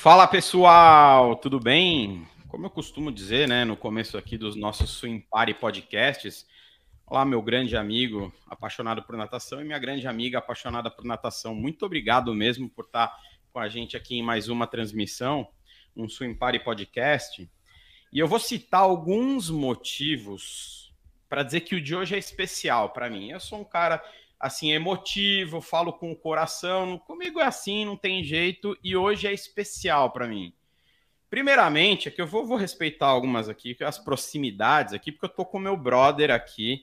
Fala pessoal, tudo bem? Como eu costumo dizer, né, no começo aqui dos nossos Swim Party podcasts, olá meu grande amigo apaixonado por natação e minha grande amiga apaixonada por natação, muito obrigado mesmo por estar com a gente aqui em mais uma transmissão, um Swim Party podcast. E eu vou citar alguns motivos para dizer que o de hoje é especial para mim. Eu sou um cara assim, emotivo, falo com o coração. Comigo é assim, não tem jeito, e hoje é especial para mim. Primeiramente, é que eu vou, vou, respeitar algumas aqui, as proximidades aqui, porque eu tô com meu brother aqui,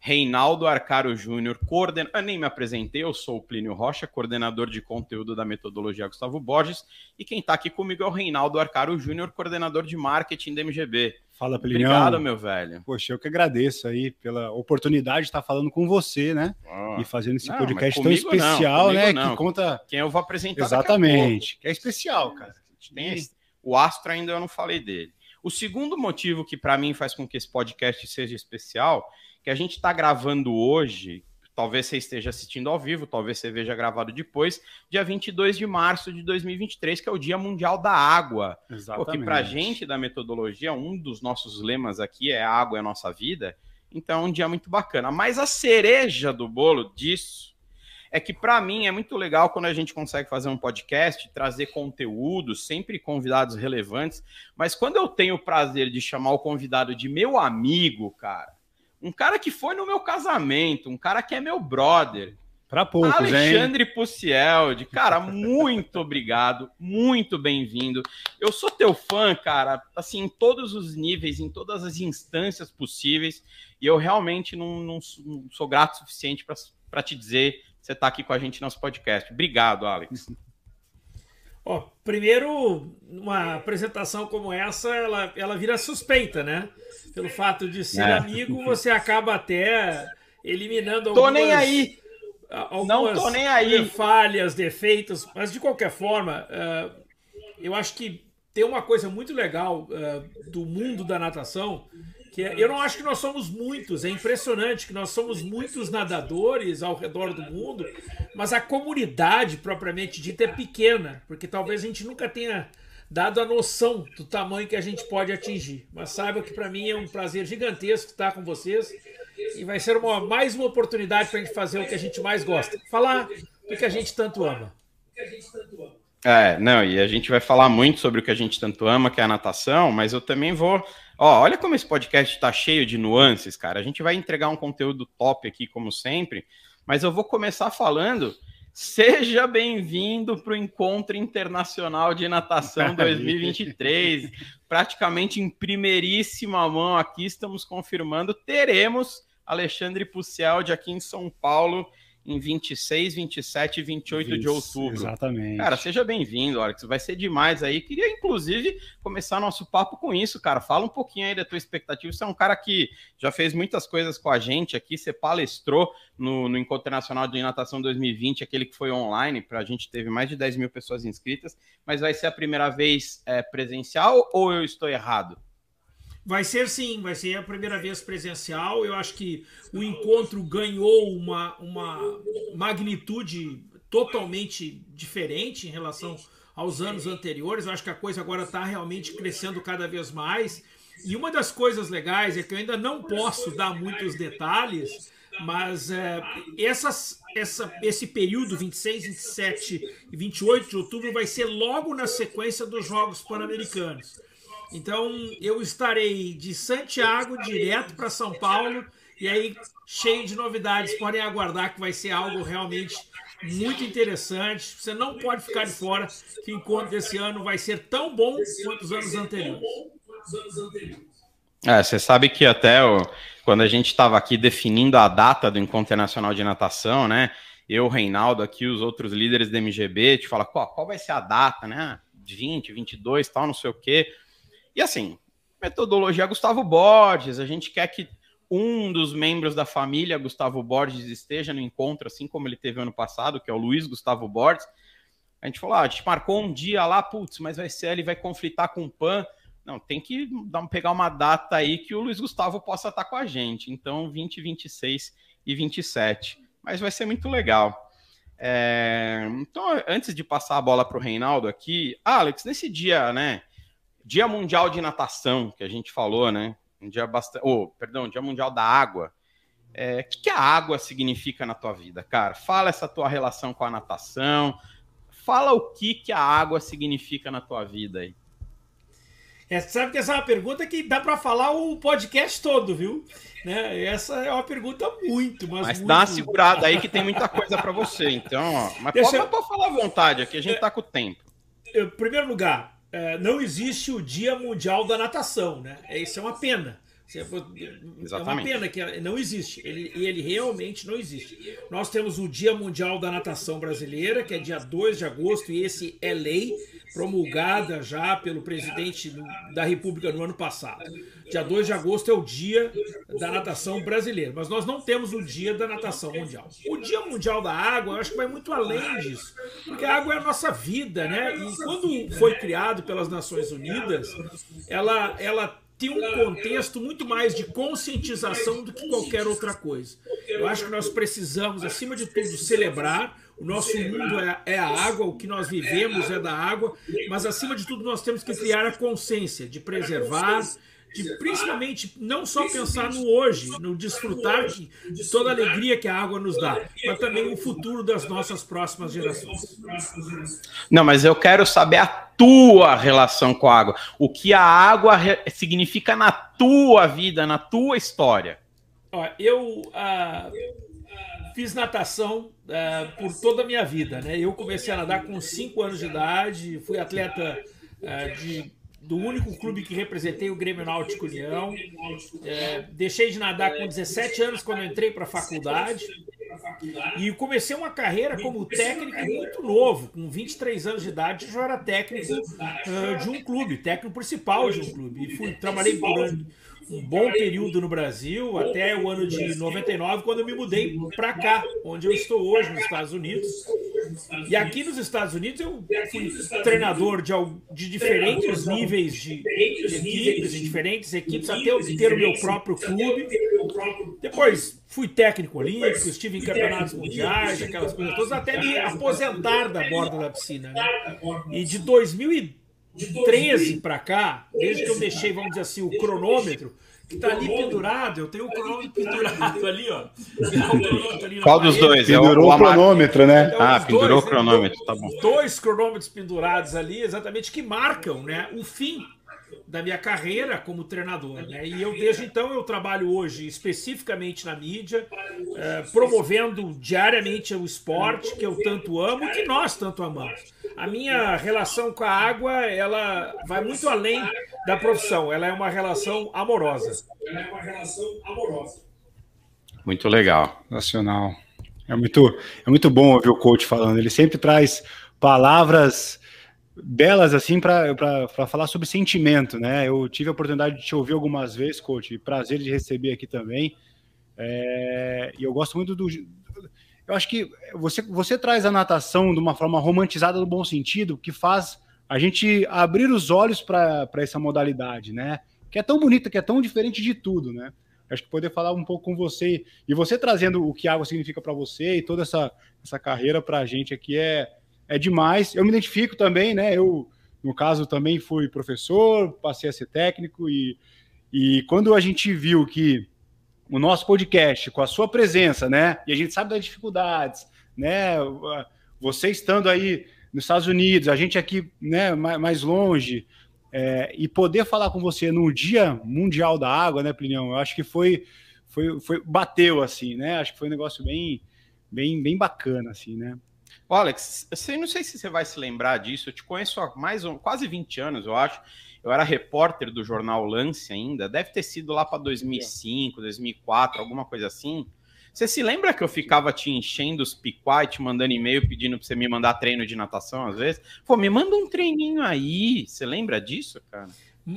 Reinaldo Arcaro Júnior, coorden... eu nem me apresentei, eu sou o Plínio Rocha, coordenador de conteúdo da metodologia Gustavo Borges, e quem está aqui comigo é o Reinaldo Arcaro Júnior, coordenador de marketing da MGB. Fala, Plínio. Obrigado, meu velho. Poxa, eu que agradeço aí pela oportunidade de estar falando com você, né? Oh. E fazendo esse não, podcast tão especial, não, né? Não. Que conta. Quem eu vou apresentar. Exatamente. Que é especial, cara. Tem... O Astro ainda eu não falei dele. O segundo motivo que para mim faz com que esse podcast seja especial que a gente está gravando hoje, talvez você esteja assistindo ao vivo, talvez você veja gravado depois, dia 22 de março de 2023, que é o Dia Mundial da Água. Exatamente. Porque para a gente da metodologia, um dos nossos lemas aqui é água é a nossa vida, então é um dia muito bacana. Mas a cereja do bolo disso é que para mim é muito legal quando a gente consegue fazer um podcast, trazer conteúdo, sempre convidados relevantes, mas quando eu tenho o prazer de chamar o convidado de meu amigo, cara, um cara que foi no meu casamento, um cara que é meu brother. Para poucos, Alexandre Puciel, cara, muito obrigado, muito bem-vindo. Eu sou teu fã, cara, assim, em todos os níveis, em todas as instâncias possíveis, e eu realmente não, não, não sou grato o suficiente para te dizer que você está aqui com a gente no nosso podcast. Obrigado, Alex. Ó, primeiro, uma apresentação como essa, ela, ela vira suspeita, né? Pelo fato de ser é. amigo, você acaba até eliminando algumas... Tô nem aí! Algumas Não tô nem aí! Falhas, defeitos, mas de qualquer forma, uh, eu acho que tem uma coisa muito legal uh, do mundo da natação, que é, eu não acho que nós somos muitos, é impressionante que nós somos muitos nadadores ao redor do mundo, mas a comunidade propriamente dita é pequena, porque talvez a gente nunca tenha dado a noção do tamanho que a gente pode atingir. Mas saiba que para mim é um prazer gigantesco estar com vocês e vai ser uma, mais uma oportunidade para a gente fazer o que a gente mais gosta, falar do que a gente tanto ama. É, não, e a gente vai falar muito sobre o que a gente tanto ama, que é a natação, mas eu também vou Ó, olha como esse podcast está cheio de nuances, cara. A gente vai entregar um conteúdo top aqui, como sempre, mas eu vou começar falando. Seja bem-vindo para o Encontro Internacional de Natação 2023. Praticamente em primeiríssima mão aqui, estamos confirmando. Teremos Alexandre Pucialdi aqui em São Paulo em 26, 27 e 28 20, de outubro. Exatamente. Cara, seja bem-vindo, Alex. Vai ser demais aí. Queria, inclusive, começar nosso papo com isso, cara. Fala um pouquinho aí da tua expectativa. Você é um cara que já fez muitas coisas com a gente aqui. Você palestrou no, no Encontro Nacional de Natação 2020, aquele que foi online. Para a gente teve mais de 10 mil pessoas inscritas. Mas vai ser a primeira vez é, presencial ou eu estou errado? Vai ser sim, vai ser a primeira vez presencial. Eu acho que o encontro ganhou uma, uma magnitude totalmente diferente em relação aos anos anteriores. Eu acho que a coisa agora está realmente crescendo cada vez mais. E uma das coisas legais é que eu ainda não posso dar muitos detalhes, mas é, essas, essa, esse período, 26, 27 e 28 de outubro, vai ser logo na sequência dos Jogos Pan-Americanos. Então eu estarei de Santiago direto para São Paulo e aí cheio de novidades. Podem aguardar que vai ser algo realmente muito interessante. Você não pode ficar de fora que o encontro desse ano vai ser tão bom quanto os anos anteriores. É, você sabe que até quando a gente estava aqui definindo a data do Encontro Internacional de Natação, né? Eu, Reinaldo, aqui, os outros líderes da MGB, te fala qual, qual vai ser a data, né? 20, 22, tal, não sei o quê. E assim, metodologia Gustavo Borges, a gente quer que um dos membros da família Gustavo Borges esteja no encontro, assim como ele teve ano passado, que é o Luiz Gustavo Borges. A gente falou, ah, a gente marcou um dia lá, putz, mas vai ser, ele vai conflitar com o PAN. Não, tem que dar, pegar uma data aí que o Luiz Gustavo possa estar com a gente. Então, 20, 26 e 27. Mas vai ser muito legal. É, então, antes de passar a bola para o Reinaldo aqui, Alex, nesse dia, né? Dia Mundial de Natação, que a gente falou, né? Um dia bastante. Oh, perdão, Dia Mundial da Água. É, o que, que a água significa na tua vida, cara? Fala essa tua relação com a natação. Fala o que, que a água significa na tua vida aí. É, sabe que essa é uma pergunta que dá para falar o podcast todo, viu? Né? Essa é uma pergunta muito, mas. Mas muito... dá uma segurada aí que tem muita coisa para você. Então, ó, mas Deixa... pode, pode falar à vontade, aqui a gente é, tá com o tempo. Em primeiro lugar, é, não existe o Dia Mundial da Natação, né? Isso é uma pena. É uma pena que não existe. Ele, ele realmente não existe. Nós temos o Dia Mundial da Natação Brasileira, que é dia 2 de agosto, e esse é lei promulgada já pelo presidente da República no ano passado. Dia 2 de agosto é o dia da natação brasileira, mas nós não temos o dia da natação mundial. O dia mundial da água, eu acho que vai muito além disso, porque a água é a nossa vida, né? E quando foi criado pelas Nações Unidas, ela, ela um contexto muito mais de conscientização do que qualquer outra coisa. Eu acho que nós precisamos, acima de tudo, celebrar. O nosso mundo é, é, a água, o que nós vivemos é da água, mas acima de tudo nós temos que criar a consciência de preservar, de principalmente não só pensar no hoje, no desfrutar de, de toda a alegria que a água nos dá, mas também o futuro das nossas próximas gerações. Não, mas eu quero saber a tua relação com a água. O que a água significa na tua vida, na tua história. Ó, eu ah, fiz natação ah, por toda a minha vida. Né? Eu comecei a nadar com 5 anos de idade, fui atleta ah, de do único clube que representei, o Grêmio Náutico União. É, deixei de nadar com 17 anos quando entrei para a faculdade. E comecei uma carreira como técnico muito novo, com 23 anos de idade, já era técnico uh, de um clube, técnico principal de um clube. E fui, trabalhei durante um bom período no Brasil, até o ano de 99, quando eu me mudei para cá, onde eu estou hoje, nos Estados Unidos. E aqui nos Estados Unidos eu fui treinador de, de diferentes níveis de, de equipes, de diferentes equipes, até eu ter o meu próprio clube. Depois fui técnico olímpico, estive em campeonatos mundiais, aquelas coisas todas, até me aposentar da borda da piscina. Né? E de 2013 para cá, desde que eu deixei, vamos dizer assim, o cronômetro, que tá ali pendurado, eu tenho o cronômetro pendurado ali, ó. Qual dos dois? Pendurou é o, o cronômetro, né? Então, ah, pendurou dois, o cronômetro, tá bom. Dois cronômetros pendurados ali, exatamente, que marcam né, o fim da minha carreira como treinador. Né? E eu, desde então, eu trabalho hoje especificamente na mídia, eh, promovendo diariamente o esporte que eu tanto amo e que nós tanto amamos. A minha relação com a água, ela vai muito além da profissão, ela é uma relação amorosa. Ela é uma relação amorosa. Muito legal. Nacional. É muito, é muito bom ouvir o coach falando. Ele sempre traz palavras belas assim para falar sobre sentimento, né? Eu tive a oportunidade de te ouvir algumas vezes, coach, prazer de receber aqui também. É, e eu gosto muito do. Eu acho que você, você traz a natação de uma forma romantizada no bom sentido, que faz a gente abrir os olhos para essa modalidade, né? Que é tão bonita, que é tão diferente de tudo, né? Acho que poder falar um pouco com você e você trazendo o que água significa para você e toda essa, essa carreira para a gente aqui é, é demais. Eu me identifico também, né? Eu, no caso, também fui professor, passei a ser técnico e, e quando a gente viu que o nosso podcast, com a sua presença, né? E a gente sabe das dificuldades, né? Você estando aí nos Estados Unidos, a gente aqui, né, mais longe, é, e poder falar com você no Dia Mundial da Água, né, Plinião? Eu acho que foi, foi, foi bateu assim, né? Acho que foi um negócio bem, bem, bem bacana, assim, né? Ô, Alex, eu não sei se você vai se lembrar disso, eu te conheço há mais um, quase 20 anos, eu acho. Eu era repórter do jornal Lance ainda, deve ter sido lá para 2005, 2004, alguma coisa assim. Você se lembra que eu ficava te enchendo os piquai, te mandando e-mail pedindo para você me mandar treino de natação às vezes? Pô, me manda um treininho aí. Você lembra disso, cara?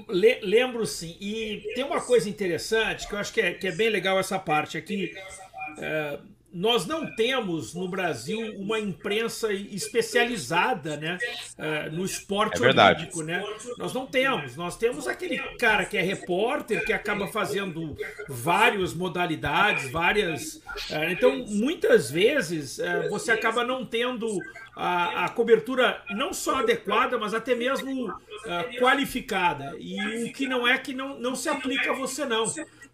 Le lembro sim. E tem uma coisa interessante que eu acho que é, que é bem legal essa parte aqui. É, nós não temos no Brasil uma imprensa especializada né, uh, no esporte é olímpico. Né? Nós não temos. Nós temos aquele cara que é repórter, que acaba fazendo várias modalidades, várias. Uh, então, muitas vezes, uh, você acaba não tendo a, a, cobertura não só adequada, mas até mesmo qualificada. E o que não é que não, não se aplica a você, não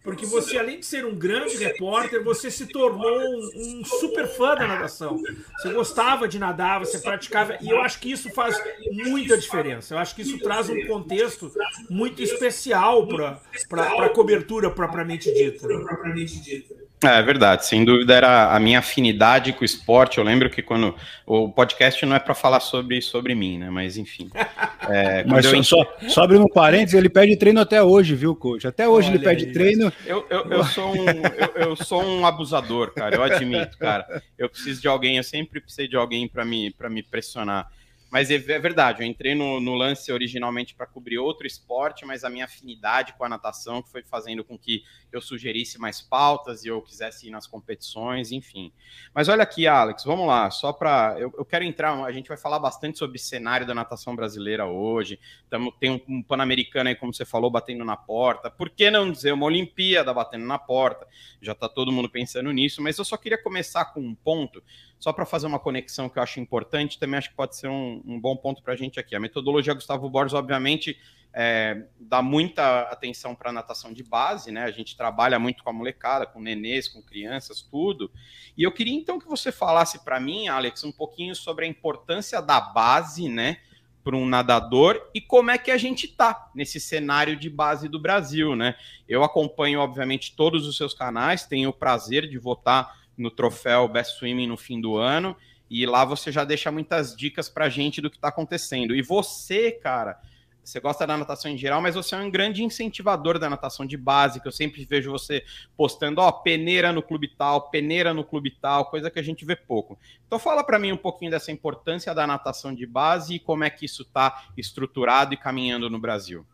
porque você, além de ser um grande repórter, você se tornou um, um, super fã da natação. Você gostava de nadar, você praticava, e eu acho que isso faz muita diferença. Eu acho que isso traz um contexto muito especial para a cobertura propriamente dita. É, é verdade, sem dúvida era a minha afinidade com o esporte. Eu lembro que quando o podcast não é para falar sobre, sobre mim, né? Mas enfim. É, Mas eu... só, só abrindo um parênteses, ele pede treino até hoje, viu, coach? Até hoje Olha ele pede aí, treino. Eu, eu, eu, sou um, eu, eu, sou um abusador, cara. Eu admito, cara. Eu preciso de alguém, eu sempre precisei de alguém para me, me pressionar. Mas é, é verdade, eu entrei no, no lance originalmente para cobrir outro esporte, mas a minha afinidade com a natação foi fazendo com que eu sugerisse mais pautas e eu quisesse ir nas competições, enfim. Mas olha aqui, Alex, vamos lá, só para. Eu, eu, quero entrar, a gente vai falar bastante sobre cenário da natação brasileira hoje. Tamo, tem um, um Pan-Americano aí, como você falou, batendo na porta. Por que não dizer uma Olimpíada batendo na porta? Já está todo mundo pensando nisso, mas eu só queria começar com um ponto só para fazer uma conexão que eu acho importante, também acho que pode ser um, um bom ponto para a gente aqui. A metodologia Gustavo Borges, obviamente, é, dá muita atenção para a natação de base, né? A gente trabalha muito com a molecada, com nenês, com crianças, tudo. E eu queria então que você falasse para mim, Alex, um pouquinho sobre a importância da base, né? Para um nadador e como é que a gente tá nesse cenário de base do Brasil, né? Eu acompanho, obviamente, todos os seus canais, tenho o prazer de votar no troféu Best Swimming no fim do ano. E lá você já deixa muitas dicas pra gente do que tá acontecendo. E você, cara, você gosta da natação em geral, mas você é um grande incentivador da natação de base, que eu sempre vejo você postando, ó, peneira no clube tal, peneira no clube tal, coisa que a gente vê pouco. Então fala para mim um pouquinho dessa importância da natação de base e como é que isso está estruturado e caminhando no Brasil.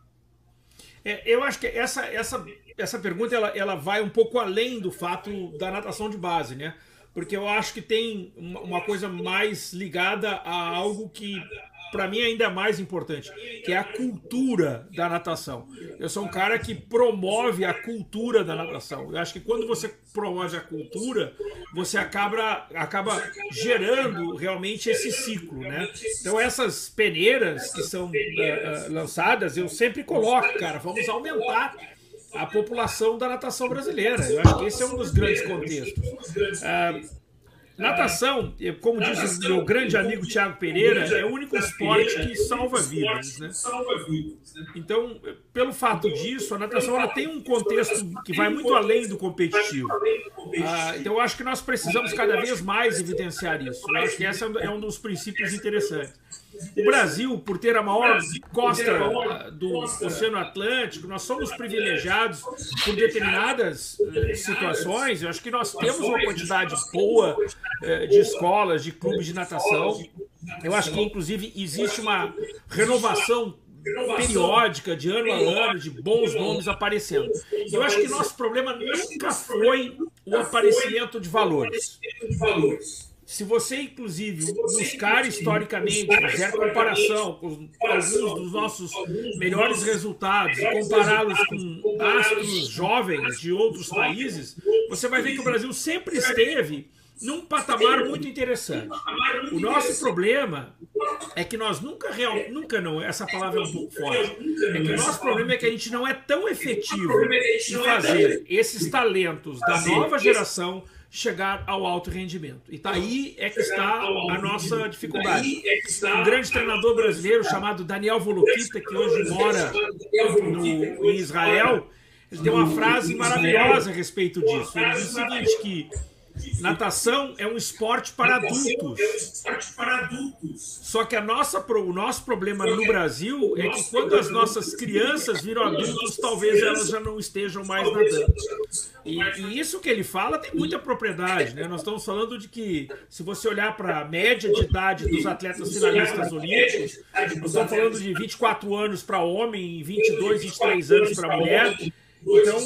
É, eu acho que essa, essa, essa pergunta ela, ela vai um pouco além do fato da natação de base, né? Porque eu acho que tem uma coisa mais ligada a algo que para mim ainda é mais importante, que é a cultura da natação. Eu sou um cara que promove a cultura da natação. Eu acho que quando você promove a cultura, você acaba, acaba gerando realmente esse ciclo, né? Então essas peneiras que são uh, uh, lançadas, eu sempre coloco, cara, vamos aumentar a população da natação brasileira. Eu acho que esse é um dos grandes contextos. Uh, Natação, como diz o meu grande amigo Tiago Pereira, é o único esporte que salva vidas. Né? Então, pelo fato disso, a natação ela tem um contexto que vai muito além do competitivo. Ah, então, eu acho que nós precisamos cada vez mais evidenciar isso. Eu acho que esse é um dos princípios interessantes. O Brasil, por ter a maior costa do Oceano Atlântico, nós somos privilegiados por determinadas eh, situações. Eu acho que nós temos uma quantidade boa eh, de escolas, de clubes de natação. Eu acho que, inclusive, existe uma renovação periódica, de ano a ano, de bons nomes aparecendo. Eu acho que nosso problema nunca foi o aparecimento de valores. Se você, inclusive, buscar historicamente, fazer comparação com alguns dos nossos melhores resultados compará-los com astros jovens de outros países, você vai ver que o Brasil sempre esteve num patamar muito interessante. O nosso problema é que nós nunca real, nunca não, essa palavra é um pouco forte. É que o nosso problema é que a gente não é tão efetivo em fazer esses talentos da nova geração chegar ao alto rendimento. E tá aí é que está a nossa dificuldade. Um grande treinador brasileiro chamado Daniel Volokita, que hoje mora no, em Israel, ele tem uma frase maravilhosa a respeito disso. Ele diz o seguinte, que Natação é um esporte para adultos. Só que a nossa, o nosso problema no Brasil é que quando as nossas crianças viram adultos, talvez elas já não estejam mais nadando. E, e isso que ele fala tem muita propriedade. Né? Nós estamos falando de que, se você olhar para a média de idade dos atletas finalistas olímpicos, nós estamos falando de 24 anos para homem e 22, 23 anos para mulher. Então,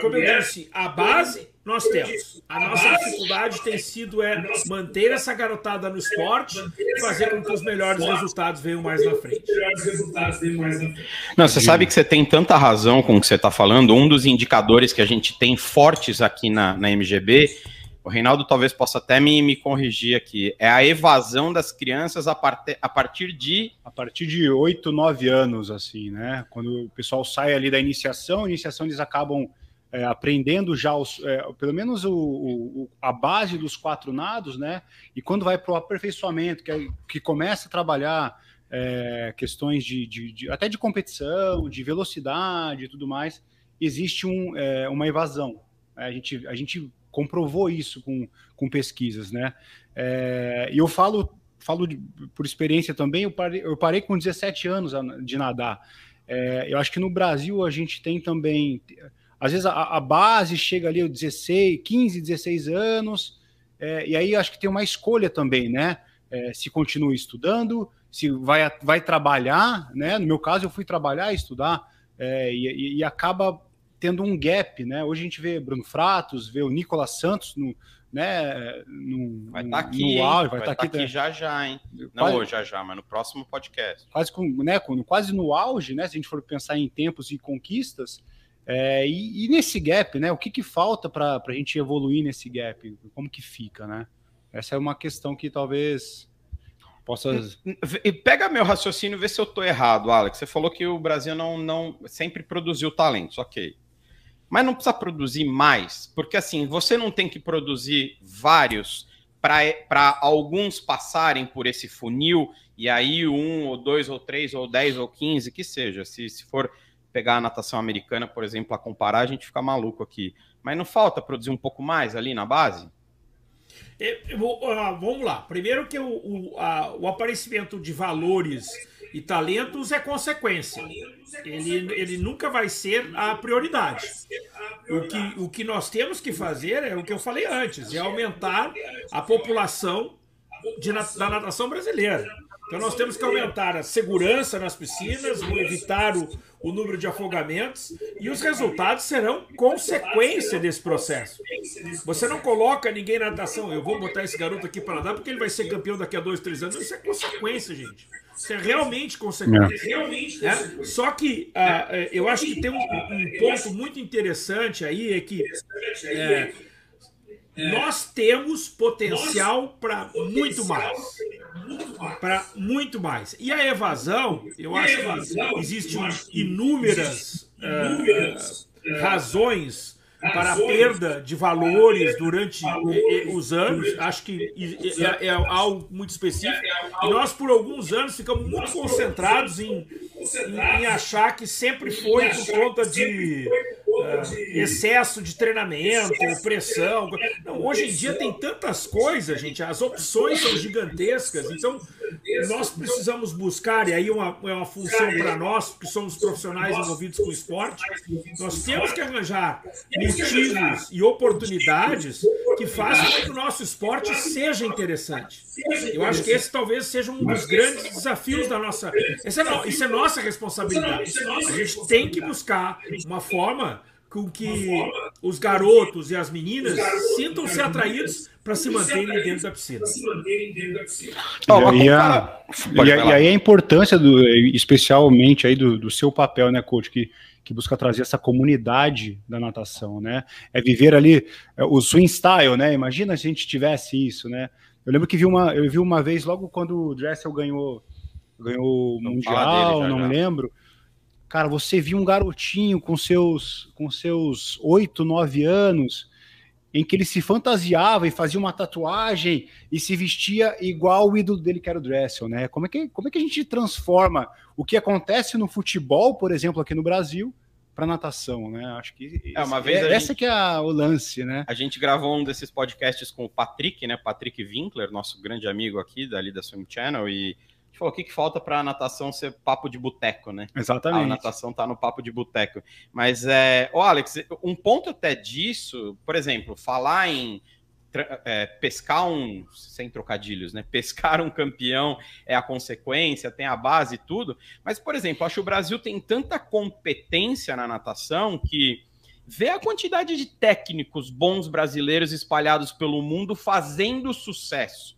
como eu disse, a base nós temos. A nossa dificuldade tem sido é manter essa garotada no esporte e fazer com que os melhores resultados venham mais na frente. Não, você sabe que você tem tanta razão com o que você está falando. Um dos indicadores que a gente tem fortes aqui na, na MGB, o Reinaldo talvez possa até me, me corrigir aqui, é a evasão das crianças a, part, a partir de. A partir de 8, 9 anos, assim, né? Quando o pessoal sai ali da iniciação, iniciação eles acabam é, aprendendo já os, é, pelo menos o, o, a base dos quatro nados, né? E quando vai para o aperfeiçoamento, que, é, que começa a trabalhar é, questões de, de, de, até de competição, de velocidade e tudo mais, existe um, é, uma evasão. A gente, a gente comprovou isso com, com pesquisas, né? É, e eu falo, falo de, por experiência também, eu parei, eu parei com 17 anos de nadar. É, eu acho que no Brasil a gente tem também às vezes a, a base chega ali aos 16, 15, 16 anos, é, e aí acho que tem uma escolha também, né? É, se continua estudando, se vai, vai trabalhar, né? No meu caso, eu fui trabalhar e estudar, é, e, e, acaba tendo um gap, né? Hoje a gente vê Bruno Fratos, vê o Nicolas Santos no, né, no, vai estar tá aqui, no áudio, vai, estar tá aqui, tá aqui já já, hein? Não quase, hoje já já, mas no próximo podcast. Quase com, né, quase no auge, né? Se a gente for pensar em tempos e conquistas, é, e, e, nesse gap, né? O que, que falta para a gente evoluir nesse gap? Como que fica, né? Essa é uma questão que talvez possa. E pega meu raciocínio, vê se eu estou errado, Alex. Você falou que o Brasil não, não sempre produziu talentos, ok. Mas não precisa produzir mais, porque assim, você não tem que produzir vários para alguns passarem por esse funil, e aí um, ou dois, ou três, ou dez, ou quinze, que seja. Se, se for pegar a natação americana, por exemplo, a comparar, a gente fica maluco aqui. Mas não falta produzir um pouco mais ali na base? Uh, vamos lá. Primeiro que o, o, a, o aparecimento de valores e talentos é consequência. Ele, ele nunca vai ser a prioridade. O que, o que nós temos que fazer é o que eu falei antes, é aumentar a população de, da natação brasileira. Então nós temos que aumentar a segurança nas piscinas, evitar o, o número de afogamentos e os resultados serão consequência desse processo. Você não coloca ninguém na natação, eu vou botar esse garoto aqui para nadar porque ele vai ser campeão daqui a dois, três anos. Isso é consequência, gente. Isso é realmente consequência. Realmente. É? Só que uh, eu acho que tem um, um, ponto muito interessante aí, é que é, nós temos potencial para muito mais para muito mais. E a evasão, eu acho que existem inúmeras uh, razões para a perda de valores durante os anos. Acho que é, é algo muito específico. E nós, por alguns anos, ficamos muito concentrados em, em, em achar que sempre foi por conta de uh, excesso de treinamento, pressão. Não, hoje em dia tem tantas coisas, gente, as opções são gigantescas, então nós precisamos buscar, e aí uma, é uma função para nós, que somos profissionais envolvidos com o esporte, nós temos que arranjar motivos e oportunidades que façam com que o nosso esporte seja interessante. Eu acho que esse talvez seja um dos grandes desafios da nossa. Essa é, isso é nossa responsabilidade. A gente tem que buscar uma forma com que os garotos e as meninas sintam-se atraídos para se manterem dentro da piscina. E aí, a, e, aí a importância, do, especialmente aí do, do seu papel, né, coach, que, que busca trazer essa comunidade da natação, né? É viver ali é, o swing style, né? Imagina se a gente tivesse isso, né? Eu lembro que vi uma, eu vi uma vez, logo quando o Dressel ganhou, ganhou o Mundial, dele, não já. lembro. Cara, você viu um garotinho com seus com seus oito, nove anos, em que ele se fantasiava e fazia uma tatuagem e se vestia igual o ídolo dele, que era o Dressel, né? Como é que, como é que a gente transforma o que acontece no futebol, por exemplo, aqui no Brasil, para natação, né? Acho que é uma vez é, essa gente, que é o lance, né? A gente gravou um desses podcasts com o Patrick, né? Patrick Winkler, nosso grande amigo aqui dali da Swim Channel e gente falou, o que, que falta para a natação ser papo de boteco, né? Exatamente. A natação tá no papo de boteco. Mas, é, ô Alex, um ponto até disso, por exemplo, falar em é, pescar um, sem trocadilhos, né? Pescar um campeão é a consequência, tem a base e tudo. Mas, por exemplo, acho que o Brasil tem tanta competência na natação que Vê a quantidade de técnicos bons brasileiros espalhados pelo mundo fazendo sucesso.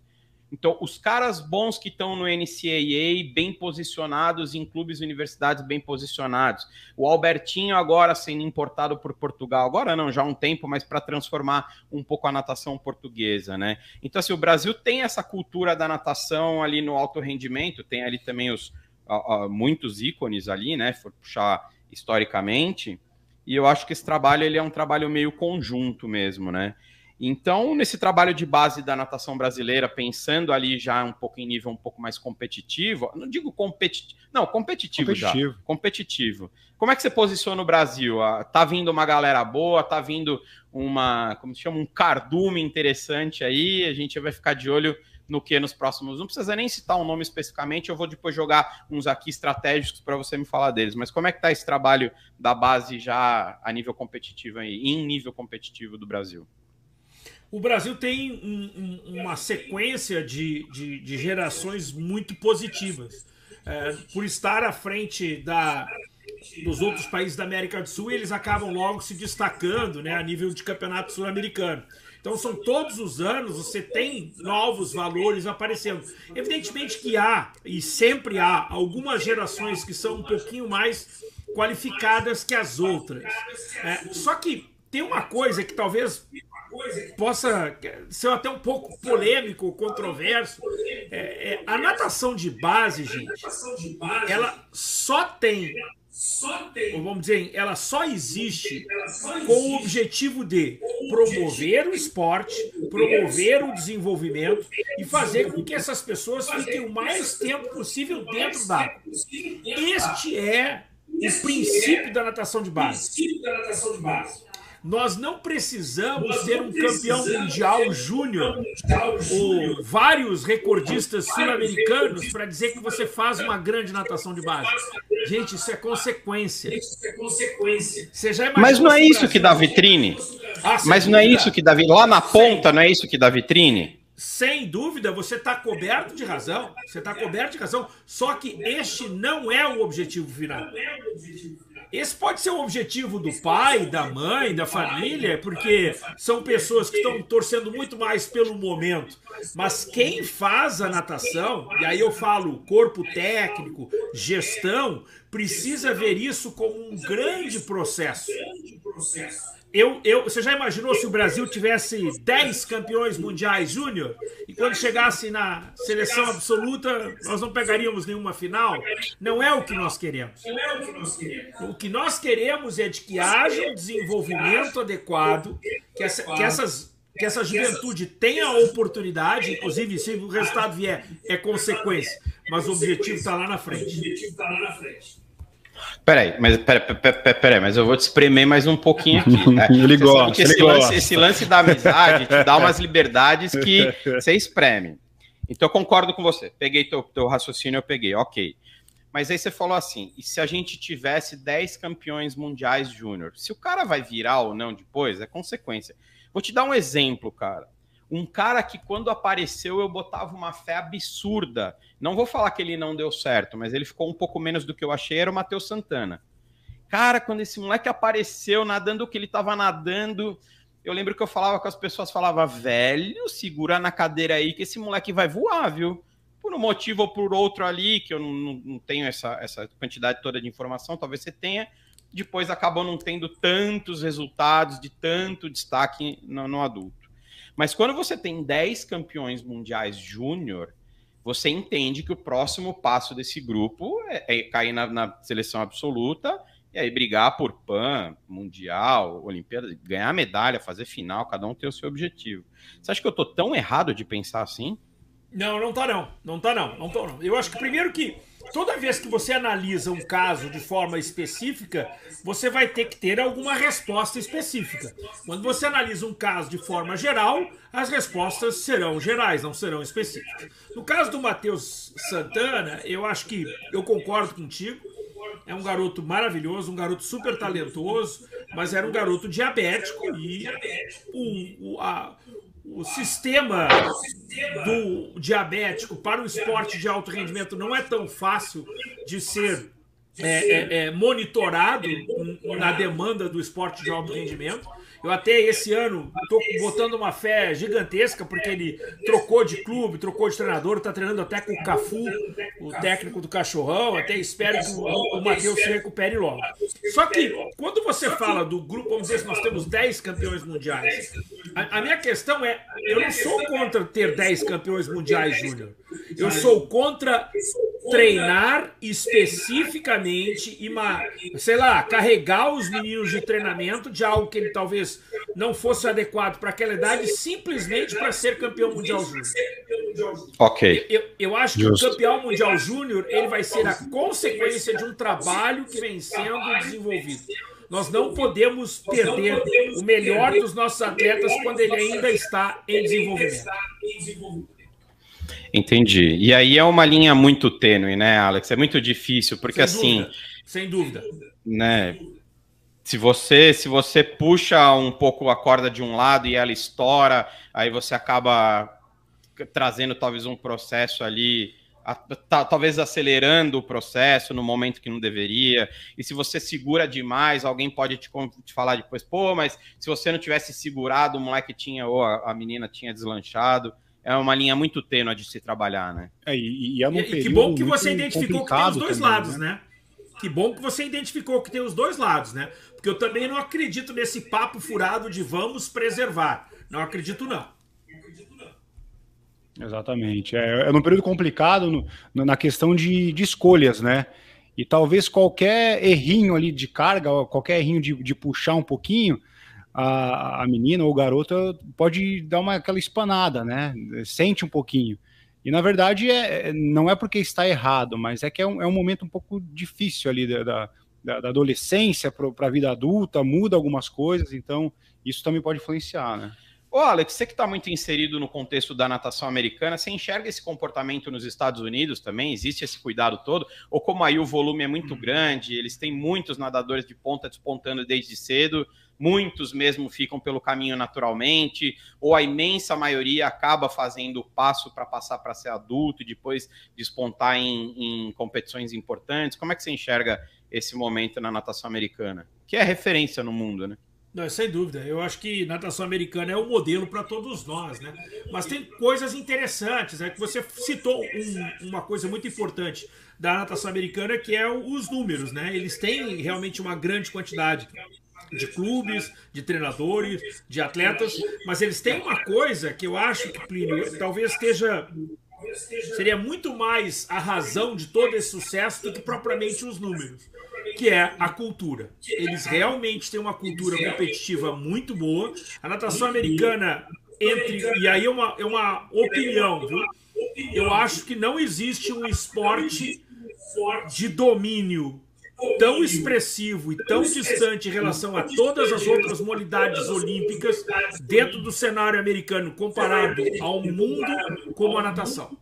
Então, os caras bons que estão no NCAA, bem posicionados, em clubes e universidades bem posicionados. O Albertinho agora sendo importado por Portugal, agora não, já há um tempo, mas para transformar um pouco a natação portuguesa, né? Então, assim, o Brasil tem essa cultura da natação ali no alto rendimento, tem ali também os muitos ícones ali, né? For puxar historicamente. E eu acho que esse trabalho ele é um trabalho meio conjunto mesmo, né? Então, nesse trabalho de base da natação brasileira, pensando ali já um pouco em nível um pouco mais competitivo, não digo competitivo, não, competitivo, competitivo. já. Competitivo. Como é que você posiciona o Brasil? Ah, tá vindo uma galera boa, tá vindo uma, como se chama, um cardume interessante aí, a gente vai ficar de olho no que nos próximos. Não precisa nem citar um nome especificamente, eu vou depois jogar uns aqui estratégicos para você me falar deles. Mas como é que tá esse trabalho da base já a nível competitivo aí, em nível competitivo do Brasil? O Brasil tem um, um, uma sequência de, de, de, gerações muito positivas. É, por estar à frente da, dos outros países da América do Sul, eles acabam logo se destacando né, a nível de campeonato sul-americano. Então são todos os anos, você tem novos valores aparecendo. Evidentemente que há, e sempre há, algumas gerações que são um pouquinho mais qualificadas que as outras. É, só que tem uma coisa que talvez possa ser até um pouco polêmico, controverso. É, é, a natação de base, gente, ela só tem ou vamos dizer, ela só existe com o objetivo de promover o esporte, promover o desenvolvimento e fazer com que essas pessoas fiquem o mais tempo possível dentro d'água. Este é o princípio da natação de base. Nós não precisamos ser um campeão mundial júnior ou vários recordistas sul-americanos para dizer que você faz uma grande natação de base. Gente, isso é consequência. Você já Mas não é isso que dá vitrine? Ah, Mas não é isso que dá vitrine? Lá na ponta, não é isso que dá vitrine? Sem dúvida, você está coberto de razão. Você está coberto de razão. Só que este não é o objetivo final. Não é o objetivo final. Esse pode ser o objetivo do pai, da mãe, da família, porque são pessoas que estão torcendo muito mais pelo momento. Mas quem faz a natação, e aí eu falo corpo técnico, gestão, precisa ver isso como um grande processo. Eu, eu, você já imaginou se o Brasil tivesse 10 campeões mundiais júnior e quando chegasse na seleção absoluta nós não pegaríamos nenhuma final? Não é o que nós queremos. O que nós queremos é de que haja um desenvolvimento adequado, que, essa, que essas que essa juventude tenha a oportunidade, inclusive se o resultado vier, é consequência, mas o objetivo está lá na frente. Peraí, mas, peraí, peraí, peraí, mas eu vou te espremer mais um pouquinho aqui. Né? ele gosta, esse, lance, esse lance da amizade te dá umas liberdades que você espreme. Então eu concordo com você. Peguei teu, teu raciocínio, eu peguei, ok. Mas aí você falou assim: e se a gente tivesse 10 campeões mundiais júnior? Se o cara vai virar ou não depois, é consequência. Vou te dar um exemplo, cara. Um cara que quando apareceu eu botava uma fé absurda. Não vou falar que ele não deu certo, mas ele ficou um pouco menos do que eu achei, era o Matheus Santana. Cara, quando esse moleque apareceu nadando o que ele estava nadando, eu lembro que eu falava com as pessoas, falava, velho, segura na cadeira aí que esse moleque vai voar, viu? Por um motivo ou por outro ali, que eu não, não tenho essa, essa quantidade toda de informação, talvez você tenha, depois acabou não tendo tantos resultados, de tanto destaque no, no adulto. Mas quando você tem 10 campeões mundiais júnior, você entende que o próximo passo desse grupo é, é cair na, na, seleção absoluta e aí brigar por PAN, Mundial, Olimpíada, ganhar medalha, fazer final, cada um tem o seu objetivo. Você acha que eu tô tão errado de pensar assim? Não, não tá não. Não tá não. Não tô não. Eu acho que primeiro que toda vez que você analisa um caso de forma específica, você vai ter que ter alguma resposta específica. Quando você analisa um caso de forma geral, as respostas serão gerais, não serão específicas. No caso do Matheus Santana, eu acho que eu concordo contigo. É um garoto maravilhoso, um garoto super talentoso, mas era um garoto diabético e o, o, a, o sistema do diabético para o esporte de alto rendimento não é tão fácil de ser é, é, é, monitorado na demanda do esporte de alto rendimento. Eu até esse ano estou botando uma fé gigantesca, porque ele trocou de clube, trocou de treinador, está treinando até com o Cafu, o técnico do cachorrão. Até espero que o, o Matheus se recupere logo. Só que quando você fala do grupo, vamos dizer nós temos 10 campeões mundiais, a, a minha questão é: eu não sou contra ter 10 campeões mundiais, Júnior. Eu sou contra treinar especificamente e, sei lá, carregar os meninos de treinamento de algo que ele talvez não fosse adequado para aquela idade, simplesmente para ser campeão mundial júnior. Ok. Eu, eu acho que Just. o campeão mundial júnior ele vai ser a consequência de um trabalho que vem sendo desenvolvido. Nós não podemos perder o melhor dos nossos atletas quando ele ainda está em desenvolvimento. Entendi. E aí é uma linha muito tênue, né, Alex? É muito difícil, porque sem assim. Dúvida. Sem dúvida. Se você, se você puxa um pouco a corda de um lado e ela estoura, aí você acaba trazendo talvez um processo ali, a, talvez acelerando o processo no momento que não deveria. E se você segura demais, alguém pode te, te falar depois, pô, mas se você não tivesse segurado, o moleque tinha, ou a, a menina tinha deslanchado é uma linha muito tênue de se trabalhar, né? É, e, e, é e que bom que você identificou que tem os dois também, lados, né? né? Que bom que você identificou que tem os dois lados, né? Porque eu também não acredito nesse papo furado de vamos preservar. Não acredito, não. Exatamente. É, é num período complicado no, na questão de, de escolhas, né? E talvez qualquer errinho ali de carga, qualquer errinho de, de puxar um pouquinho, a, a menina ou garota pode dar uma aquela espanada, né? Sente um pouquinho. E na verdade é, é não é porque está errado, mas é que é um, é um momento um pouco difícil ali da, da, da adolescência para a vida adulta, muda algumas coisas, então isso também pode influenciar, né? Ô, Alex, você que está muito inserido no contexto da natação americana, você enxerga esse comportamento nos Estados Unidos também? Existe esse cuidado todo? Ou como aí o volume é muito grande, eles têm muitos nadadores de ponta despontando desde cedo, muitos mesmo ficam pelo caminho naturalmente, ou a imensa maioria acaba fazendo o passo para passar para ser adulto e depois despontar em, em, competições importantes. Como é que você enxerga esse momento na natação americana? Que é referência no mundo, né? Não, sem dúvida. Eu acho que natação americana é o um modelo para todos nós, né? Mas tem coisas interessantes, é que você citou um, uma coisa muito importante da natação americana, que é os números, né? Eles têm realmente uma grande quantidade de clubes, de treinadores, de atletas, mas eles têm uma coisa que eu acho que, Plínio, talvez esteja. Seria muito mais a razão de todo esse sucesso do que propriamente os números, que é a cultura. Eles realmente têm uma cultura competitiva muito boa. A natação americana, entre. E aí é uma, é uma opinião, viu? Eu acho que não existe um esporte de domínio tão expressivo e tão distante em relação a todas as outras modalidades olímpicas dentro do cenário americano comparado ao mundo como a natação.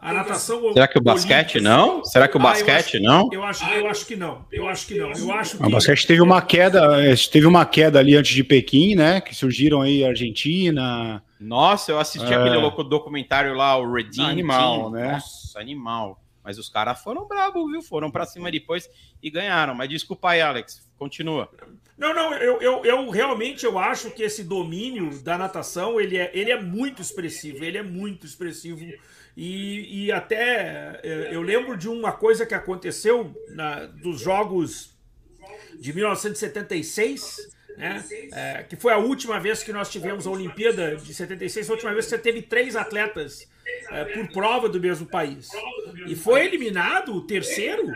A natação Será que o basquete não? Será que o basquete ah, eu acho, não? Eu acho, eu acho que não. Eu acho que não. Eu acho que... O basquete teve uma queda, é, teve uma queda ali antes de Pequim, né? Que surgiram aí Argentina. Nossa, eu assisti é... aquele louco documentário lá, o Redeem Animal, Team. né? Nossa, animal. Mas os caras foram bravos, viu? Foram para cima depois e ganharam. Mas desculpa aí, Alex. Continua. Não, não, eu, eu, eu, realmente eu acho que esse domínio da natação ele é, ele é muito expressivo, ele é muito expressivo. E, e até é, eu lembro de uma coisa que aconteceu na, dos Jogos de 1976, né? É, que foi a última vez que nós tivemos a Olimpíada de 76, a última vez que você teve três atletas é, por prova do mesmo país. E foi eliminado o terceiro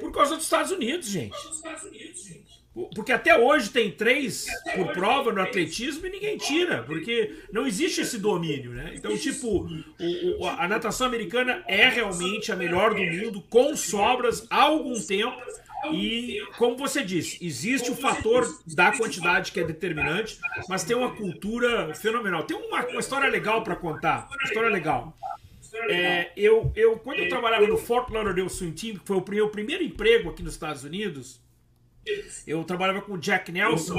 por causa dos Estados Unidos, gente. Porque até hoje tem três por prova no atletismo e ninguém tira, porque não existe esse domínio, né? Então, tipo, a natação americana é realmente a melhor do mundo, com sobras há algum tempo. E, como você disse, existe o fator da quantidade que é determinante, mas tem uma cultura fenomenal. Tem uma, uma história legal para contar. Uma história legal. É, eu, eu, quando eu trabalhava no Fort Lauderdale Swim Team, que foi o meu primeiro emprego aqui nos Estados Unidos, eu trabalhava com o Jack Nelson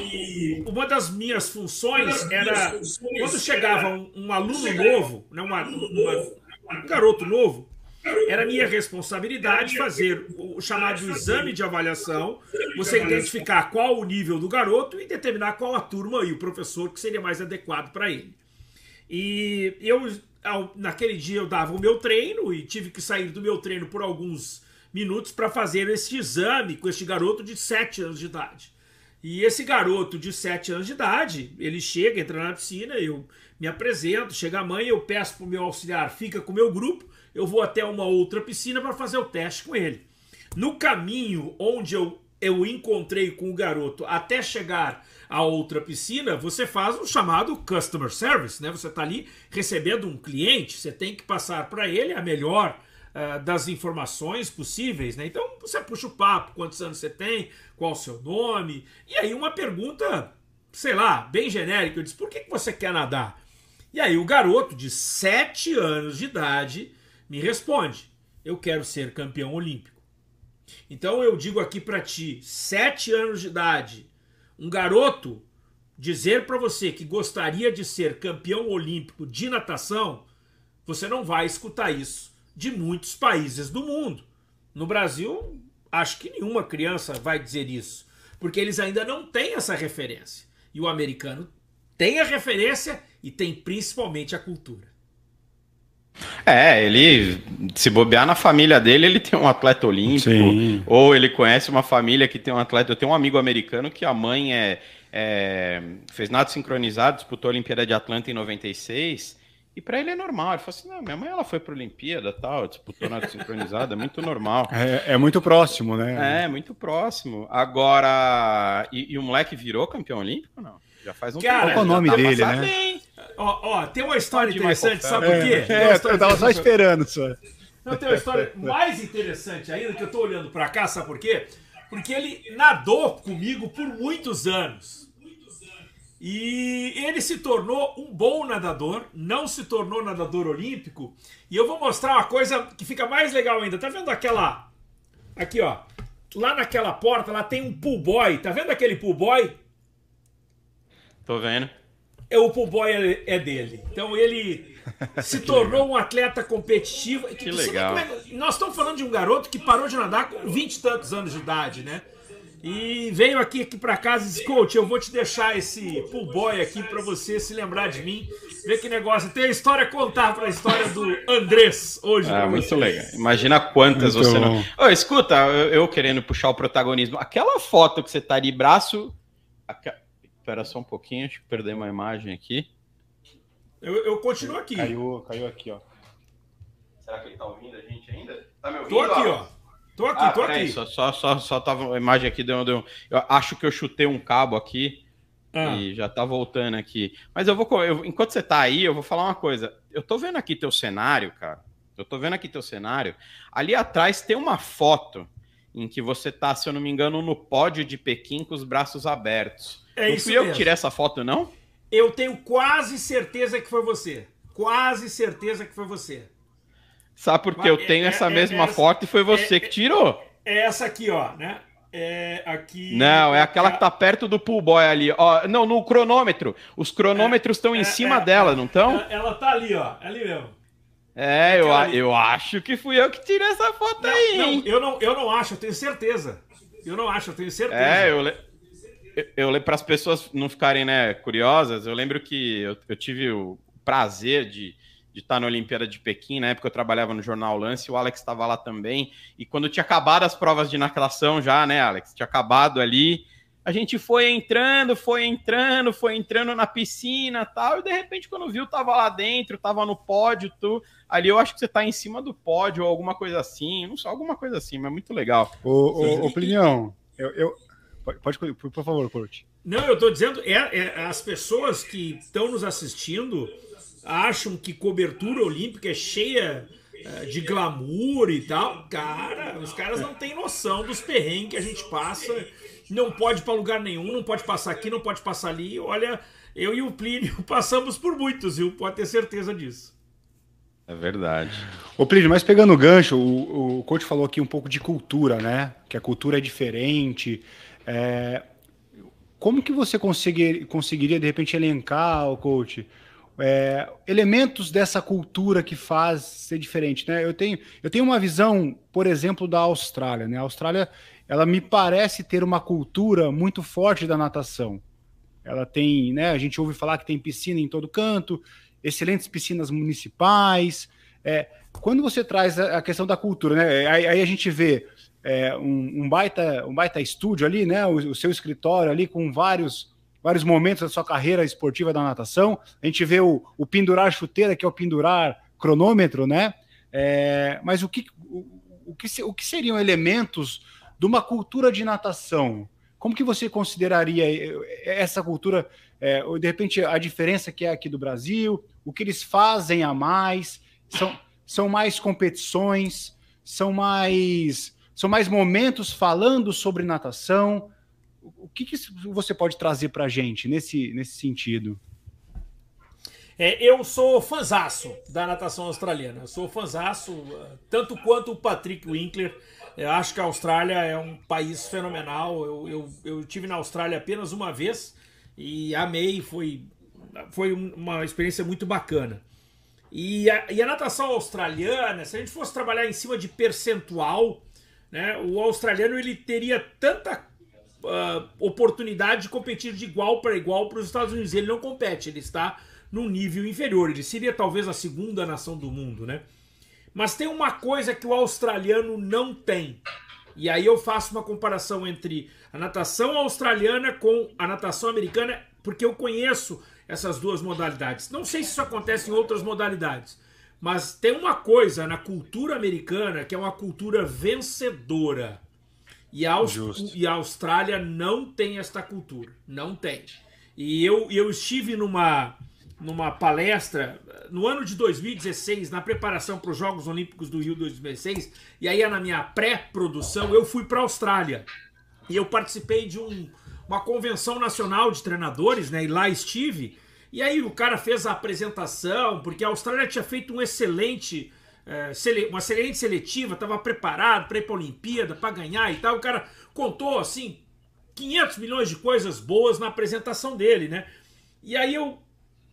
e, uma das minhas funções era quando chegava um, um aluno novo, né, uma, uma, um garoto novo, era minha responsabilidade fazer o chamado exame de avaliação, você identificar qual o nível do garoto e determinar qual a turma e o professor que seria mais adequado para ele. E eu, naquele dia, eu dava o meu treino e tive que sair do meu treino por alguns minutos para fazer esse exame com este garoto de 7 anos de idade. E esse garoto de 7 anos de idade, ele chega, entra na piscina, eu me apresento, chega a mãe, eu peço para o meu auxiliar, fica com o meu grupo, eu vou até uma outra piscina para fazer o teste com ele. No caminho onde eu, eu encontrei com o garoto até chegar a outra piscina, você faz o chamado customer service, né? Você está ali recebendo um cliente, você tem que passar para ele a melhor uh, das informações possíveis, né? Então você puxa o papo, quantos anos você tem, qual o seu nome, e aí uma pergunta, sei lá, bem genérica, eu disse, por que, que você quer nadar? E aí o garoto de 7 anos de idade me responde, eu quero ser campeão olímpico. Então eu digo aqui para ti, 7 anos de idade, um garoto dizer para você que gostaria de ser campeão olímpico de natação, você não vai escutar isso de muitos países do mundo. No Brasil, acho que nenhuma criança vai dizer isso, porque eles ainda não têm essa referência. E o americano tem a referência e tem principalmente a cultura. É, ele se bobear na família dele, ele tem um atleta olímpico, Sim. ou ele conhece uma família que tem um atleta. Eu tenho um amigo americano que a mãe é, é fez nada sincronizado, disputou a Olimpíada de Atlanta em 96 e para ele é normal. Ele falou assim: não, minha mãe ela foi para a Olimpíada tal, disputou nada sincronizado, é muito normal. É, é, muito próximo, né? É, muito próximo. Agora, e, e o moleque virou campeão olímpico não? Já faz um Cara, tempo. Qual é o nome tá dele, né? Ó, ó, tem uma história interessante, sabe por quê? É, é eu tava só esperando só. Não, tem uma história mais interessante ainda, que eu tô olhando para cá, sabe por quê? Porque ele nadou comigo por muitos anos. E ele se tornou um bom nadador, não se tornou nadador olímpico. E eu vou mostrar uma coisa que fica mais legal ainda. Tá vendo aquela. Aqui, ó. Lá naquela porta, lá tem um pool boy. Tá vendo aquele pool boy? Tô vendo. É, o pool boy é, é dele. Então ele se tornou um atleta competitivo. Que legal. É... Nós estamos falando de um garoto que parou de nadar com 20 e tantos anos de idade, né? E veio aqui, aqui para casa e disse: Coach, eu vou te deixar esse pool boy aqui para você se lembrar de mim. Ver que negócio. Tem a história a contar para a história do Andrés hoje. Ah, muito legal. Imagina quantas muito você bom. não. Oh, escuta, eu, eu, querendo puxar o protagonismo. Aquela foto que você tá de braço. Espera só um pouquinho, deixa eu perder uma imagem aqui. Eu, eu continuo aqui. Caiu, caiu aqui, ó. Será que ele tá ouvindo a gente ainda? Tá me ouvindo? Tô aqui, ó. Tô aqui, ah, tô aqui. Só, só, só, só tava a imagem aqui, deu, deu, eu acho que eu chutei um cabo aqui ah. e já tá voltando aqui. Mas eu vou, eu, enquanto você tá aí, eu vou falar uma coisa. Eu tô vendo aqui teu cenário, cara. Eu tô vendo aqui teu cenário. Ali atrás tem uma foto em que você tá, se eu não me engano, no pódio de Pequim com os braços abertos. É não isso fui eu que tirei essa foto, não? Eu tenho quase certeza que foi você. Quase certeza que foi você. Sabe porque eu tenho é, essa é, mesma é, foto e foi você que tirou. É essa aqui, ó, né? É aqui. Não, é aquela que tá perto do pool boy ali. Ó, não, no cronômetro. Os cronômetros estão em cima dela, não estão? Ela tá ali, ó. Ali mesmo. É, eu, eu acho que fui eu que tirei essa foto não, aí. Não, eu não, eu não acho, eu tenho certeza. Eu não acho, eu tenho certeza. É, eu, le... eu, eu para as pessoas não ficarem né, curiosas, eu lembro que eu, eu tive o prazer de de estar na Olimpíada de Pequim, na época eu trabalhava no jornal Lance, o Alex estava lá também, e quando tinha acabado as provas de natação já, né, Alex? Tinha acabado ali, a gente foi entrando, foi entrando, foi entrando na piscina tal, e de repente quando viu, tava lá dentro, tava no pódio, tu, ali eu acho que você tá em cima do pódio ou alguma coisa assim, não sei, alguma coisa assim, mas muito legal. Ô, ô, ô Plinião, eu, eu... Pode, pode, por favor, Kurt. Não, eu tô dizendo, é, é as pessoas que estão nos assistindo, acham que cobertura olímpica é cheia uh, de glamour e tal. Cara, os caras não têm noção dos perrengues que a gente passa. Não pode para lugar nenhum, não pode passar aqui, não pode passar ali. Olha, eu e o Plínio passamos por muitos, viu? Pode ter certeza disso. É verdade. Ô Plínio, mas pegando o gancho, o, o coach falou aqui um pouco de cultura, né? Que a cultura é diferente. É... Como que você conseguir, conseguiria, de repente, elencar, o coach, é, elementos dessa cultura que faz ser diferente, né? Eu tenho, eu tenho uma visão, por exemplo, da Austrália, né? A Austrália, ela me parece ter uma cultura muito forte da natação. Ela tem, né? A gente ouve falar que tem piscina em todo canto, excelentes piscinas municipais. É, quando você traz a questão da cultura, né? Aí, aí a gente vê é, um, um, baita, um baita estúdio ali, né? O, o seu escritório ali com vários vários momentos da sua carreira esportiva da natação. A gente vê o, o pendurar chuteira, que é o pendurar cronômetro, né? É, mas o que, o, o, que, o que seriam elementos de uma cultura de natação? Como que você consideraria essa cultura, é, de repente, a diferença que é aqui do Brasil, o que eles fazem a mais? São, são mais competições, são mais, são mais momentos falando sobre natação? o que, que você pode trazer para a gente nesse, nesse sentido? É, eu sou fanzaço da natação australiana. Eu sou fanzaço, uh, tanto quanto o Patrick Winkler. Eu acho que a Austrália é um país fenomenal. Eu, eu, eu tive na Austrália apenas uma vez e amei. Foi, foi uma experiência muito bacana. E a, e a natação australiana, se a gente fosse trabalhar em cima de percentual, né, o australiano ele teria tanta uh, oportunidade de competir de igual para igual para os Estados Unidos. Ele não compete, ele está num nível inferior. Ele seria talvez a segunda nação do mundo, né? Mas tem uma coisa que o australiano não tem. E aí eu faço uma comparação entre a natação australiana com a natação americana, porque eu conheço essas duas modalidades. Não sei se isso acontece em outras modalidades, mas tem uma coisa na cultura americana que é uma cultura vencedora. E a, e a Austrália não tem esta cultura. Não tem. E eu, eu estive numa, numa palestra no ano de 2016, na preparação para os Jogos Olímpicos do Rio 2016, e aí na minha pré-produção eu fui para a Austrália. E eu participei de um, uma convenção nacional de treinadores, né? E lá estive. E aí o cara fez a apresentação, porque a Austrália tinha feito um excelente é, uma excelente seletiva, estava preparado para ir para a Olimpíada, para ganhar e tal. O cara contou assim 500 milhões de coisas boas na apresentação dele, né? E aí eu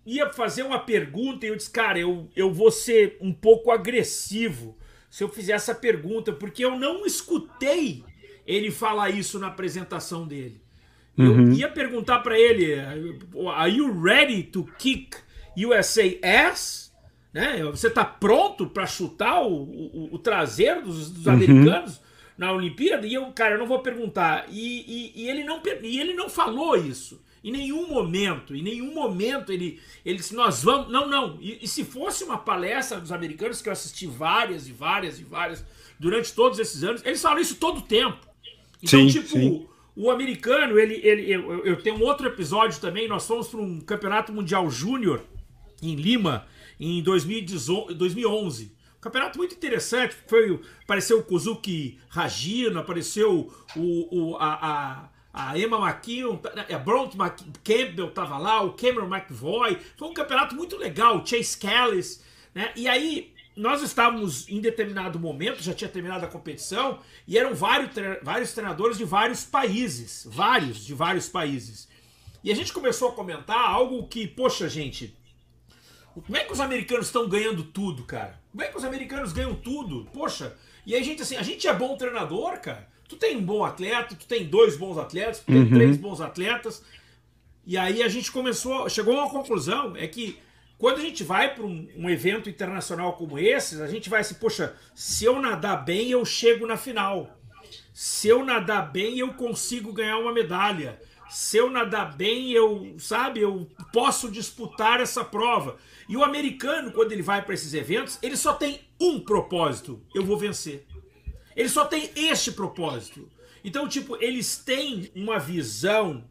ia fazer uma pergunta e eu disse, cara, eu, eu vou ser um pouco agressivo se eu fizer essa pergunta, porque eu não escutei ele falar isso na apresentação dele. Uhum. Eu ia perguntar para ele, are you ready to kick USA ass? Né? Você está pronto para chutar o, o, o, traseiro dos, dos uhum. americanos na Olimpíada? E eu, cara, eu não vou perguntar. E, e, e, ele não, e ele não falou isso. Em nenhum momento, em nenhum momento ele, ele disse, nós vamos. Não, não. E, e se fosse uma palestra dos americanos, que eu assisti várias e várias e várias durante todos esses anos, eles falam isso todo o tempo. Então, sim, tipo, sim. O americano, ele, ele eu, eu tenho um outro episódio também. Nós fomos para um campeonato mundial júnior em Lima em 2011. Um campeonato muito interessante. Foi, apareceu o Kuzuki Hajino, apareceu o, o, a, a, a Emma McKeon, a Bront Campbell estava lá, o Cameron McVoy. Foi um campeonato muito legal, Chase Callis. Né? E aí, nós estávamos em determinado momento, já tinha terminado a competição, e eram vários, vários treinadores de vários países. Vários de vários países. E a gente começou a comentar algo que, poxa, gente, como é que os americanos estão ganhando tudo, cara? Como é que os americanos ganham tudo? Poxa, e aí, gente, assim, a gente é bom treinador, cara. Tu tem um bom atleta, tu tem dois bons atletas, tu tem uhum. três bons atletas. E aí a gente começou, chegou a uma conclusão, é que quando a gente vai para um, um, evento internacional como esse, a gente vai assim, poxa, se eu nadar bem, eu chego na final. Se eu nadar bem, eu consigo ganhar uma medalha. Se eu nadar bem, eu, sabe, eu posso disputar essa prova. E o americano, quando ele vai para esses eventos, ele só tem um propósito: eu vou vencer. Ele só tem este propósito. Então, tipo, eles têm uma visão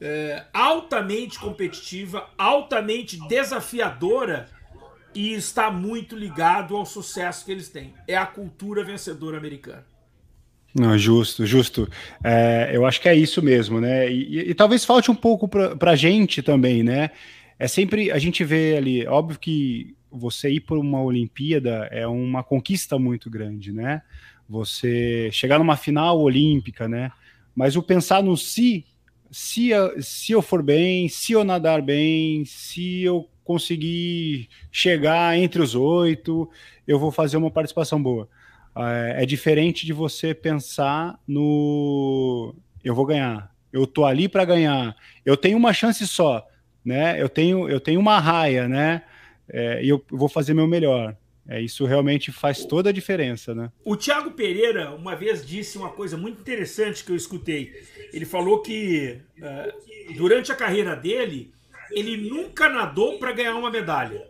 é, altamente competitiva, altamente desafiadora e está muito ligado ao sucesso que eles têm. É a cultura vencedora americana. Não, justo, justo. É, eu acho que é isso mesmo, né? E, e, e talvez falte um pouco para a gente também, né? é sempre a gente vê ali, óbvio que você ir por uma Olimpíada é uma conquista muito grande, né? Você chegar numa final olímpica, né? Mas o pensar no se, se, se eu for bem, se eu nadar bem, se eu conseguir chegar entre os oito, eu vou fazer uma participação boa. É, é diferente de você pensar no eu vou ganhar, eu tô ali para ganhar, eu tenho uma chance só, né? Eu tenho eu tenho uma raia, né? É, eu vou fazer meu melhor. É, isso realmente faz toda a diferença, né? O Thiago Pereira uma vez disse uma coisa muito interessante que eu escutei. Ele falou que uh, durante a carreira dele, ele nunca nadou para ganhar uma medalha.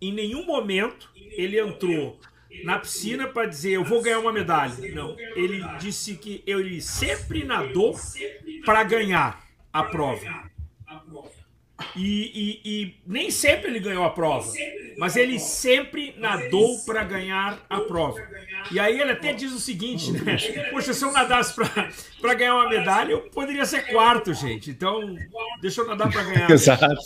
Em nenhum momento ele entrou na piscina para dizer eu vou ganhar uma medalha. Não, ele disse que ele sempre nadou para ganhar a prova. E, e, e, nem sempre ele ganhou a prova, mas ele sempre nadou para ganhar a prova. E aí ele até diz o seguinte, né? Poxa, se eu nadasse para ganhar uma medalha, eu poderia ser quarto, gente. Então, deixa eu nadar para ganhar. Exato.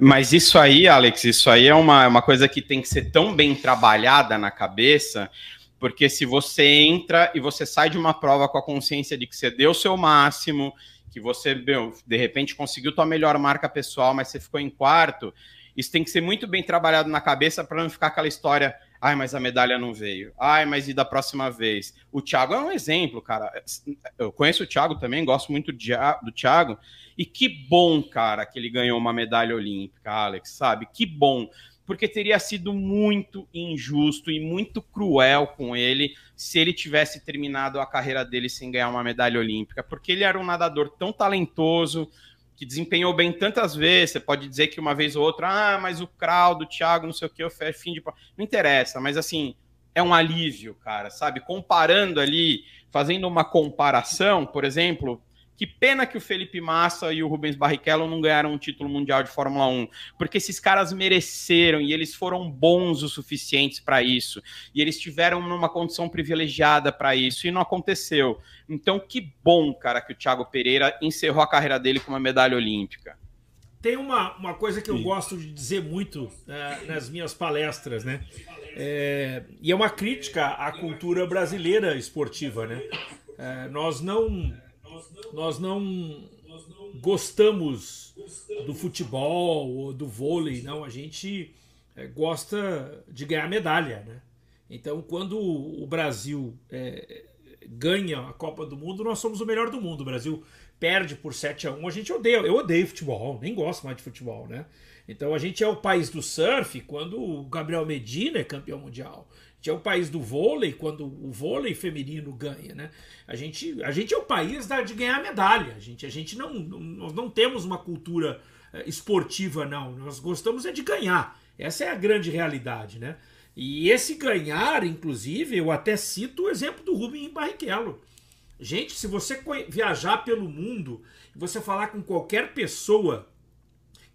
Mas isso aí, Alex, isso aí é uma, uma coisa que tem que ser tão bem trabalhada na cabeça, porque se você entra e você sai de uma prova com a consciência de que você deu o seu máximo, que você, meu, de repente conseguiu tua melhor marca pessoal, mas você ficou em quarto, isso tem que ser muito bem trabalhado na cabeça para não ficar aquela história, ai, mas a medalha não veio, ai, mas e da próxima vez? O Thiago é um exemplo, cara. Eu conheço o Thiago também, gosto muito do Thiago, e que bom, cara, que ele ganhou uma medalha olímpica, Alex, sabe? Que bom porque teria sido muito injusto e muito cruel com ele se ele tivesse terminado a carreira dele sem ganhar uma medalha olímpica, porque ele era um nadador tão talentoso, que desempenhou bem tantas vezes. Você pode dizer que uma vez ou outra, ah, mas o Crowd, do Thiago, não sei o que, o fim de. Não interessa, mas assim, é um alívio, cara, sabe? Comparando ali, fazendo uma comparação, por exemplo, que pena que o Felipe Massa e o Rubens Barrichello não ganharam um título mundial de Fórmula 1, porque esses caras mereceram e eles foram bons o suficientes para isso. E eles tiveram numa condição privilegiada para isso e não aconteceu. Então, que bom, cara, que o Thiago Pereira encerrou a carreira dele com uma medalha olímpica. Tem uma, uma coisa que eu Sim. gosto de dizer muito uh, nas minhas palestras, né? É, e é uma crítica à cultura brasileira esportiva, né? É, nós não nós não gostamos do futebol ou do vôlei, não. A gente é, gosta de ganhar medalha, né? Então, quando o Brasil é, ganha a Copa do Mundo, nós somos o melhor do mundo. O Brasil perde por 7 a 1 a gente odeia. Eu odeio futebol, nem gosto mais de futebol, né? Então a gente é o país do surf quando o Gabriel Medina é campeão mundial gente é o país do vôlei, quando o vôlei feminino ganha, né? A gente, a gente é o país da, de ganhar medalha. A gente, a gente não, nós não temos uma cultura eh, esportiva, não. Nós gostamos é de ganhar. Essa é a grande realidade, né? E esse ganhar, inclusive, eu até cito o exemplo do Rubem Barrichello. Gente, se você viajar pelo mundo e você falar com qualquer pessoa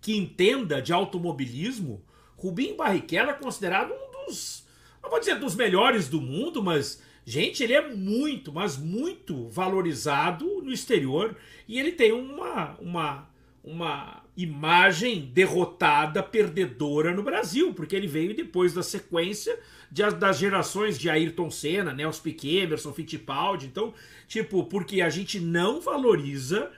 que entenda de automobilismo, Rubinho Barrichello é considerado um dos não vou dizer dos melhores do mundo, mas, gente, ele é muito, mas muito valorizado no exterior e ele tem uma, uma, uma imagem derrotada, perdedora no Brasil, porque ele veio depois da sequência de, das gerações de Ayrton Senna, Nelson Piquet, Emerson Fittipaldi. Então, tipo, porque a gente não valoriza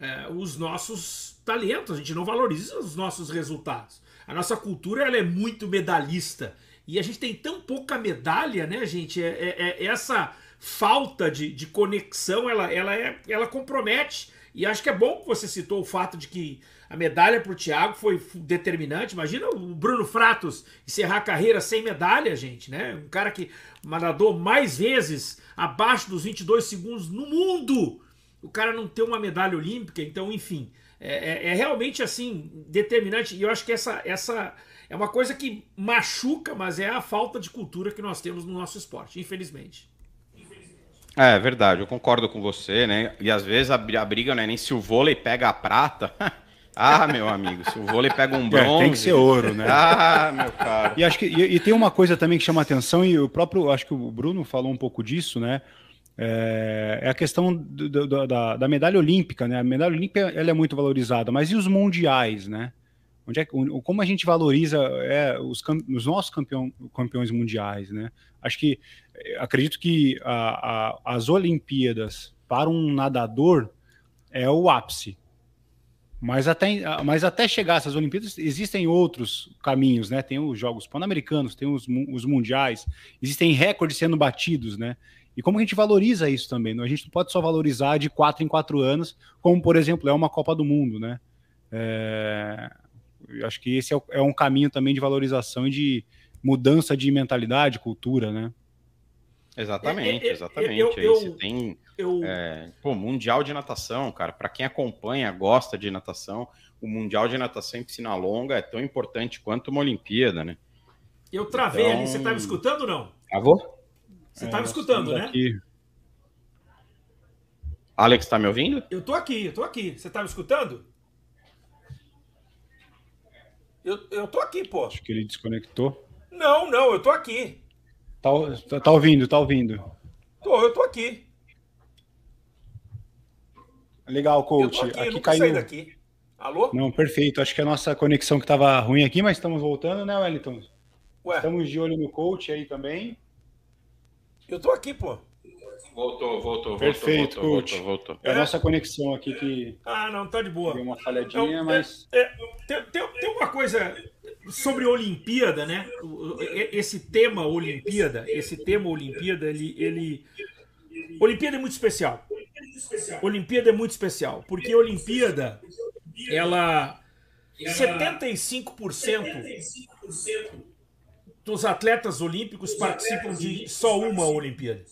é, os nossos talentos, a gente não valoriza os nossos resultados. A nossa cultura ela é muito medalhista. E a gente tem tão pouca medalha, né, gente? É, é, é essa falta de, de conexão, ela, ela, é, ela compromete. E acho que é bom que você citou o fato de que a medalha para o Thiago foi determinante. Imagina o Bruno Fratos encerrar a carreira sem medalha, gente, né? Um cara que nadou mais vezes abaixo dos 22 segundos no mundo. O cara não ter uma medalha olímpica, então, enfim, é, é, é realmente assim determinante. E eu acho que essa, essa é uma coisa que machuca, mas é a falta de cultura que nós temos no nosso esporte, infelizmente. É verdade, eu concordo com você, né? E às vezes a, briga não é nem se o vôlei pega a prata. ah, meu amigo, se o vôlei pega um bronze. É, tem que ser ouro, né? ah, meu caro. E acho que e, e, tem uma coisa também que chama atenção, e o próprio, acho que o Bruno falou um pouco disso, né? É, é a questão do, do, da, da medalha olímpica, né? A medalha olímpica ela é muito valorizada, mas e os mundiais, né? Onde é, como a gente valoriza é, os, os, nossos campeão, campeões mundiais, né? Acho que eh, acredito que a, a, as Olimpíadas para um nadador é o ápice. Mas até, mas até chegar essas Olimpíadas, existem outros caminhos, né? Tem os Jogos Pan-Americanos, tem os, os Mundiais, existem recordes sendo batidos, né? E como a gente valoriza isso também? Né? A gente não pode só valorizar de quatro em quatro anos, como, por exemplo, é uma Copa do Mundo, né? É... Eu acho que esse é, é um caminho também de valorização e de mudança de mentalidade, cultura, né? Exatamente, exatamente. Eu, eu, Você tem eu... é, pô, Mundial de Natação, cara. Para quem acompanha, gosta de natação, o Mundial de Natação em piscina longa é tão importante quanto uma Olimpíada, né? Eu travei então... ali. Você estava me escutando ou não? Travou? Você estava é, escutando, né? Aqui. Alex, tá me ouvindo? Eu tô aqui, eu tô aqui. Você tá me escutando? Eu, eu tô aqui, pô. Acho que ele desconectou. Não, não, eu tô aqui. Tá, tá, tá ouvindo, tá ouvindo. Tô, eu tô aqui. Legal, coach. aqui, aqui caiu. daqui. Alô? Não, perfeito. Acho que a nossa conexão que estava ruim aqui, mas estamos voltando, né, Wellington? Ué. Estamos de olho no coach aí também. Eu tô aqui, pô. Voltou, voltou, Perfeito, voltou, coach. voltou, voltou. É a nossa conexão aqui que. Ah, não, tá de boa. Deu uma falhadinha, mas. É, é, tem, tem, tem uma coisa sobre Olimpíada, né? Esse tema Olimpíada, esse tema Olimpíada, ele, ele. Olimpíada é muito especial. Olimpíada é muito especial, porque Olimpíada, ela. 75% dos atletas olímpicos participam de só uma Olimpíada.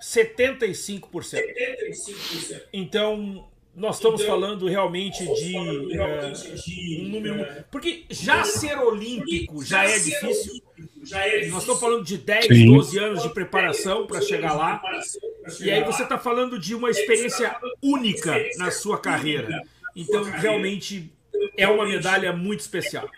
75%. Então, nós estamos então, falando realmente de é, um número. Porque já ser olímpico já é difícil. Nós estamos falando de 10, 12 anos de preparação para chegar lá. E aí você está falando de uma experiência única na sua carreira. Então, realmente, é uma medalha muito especial.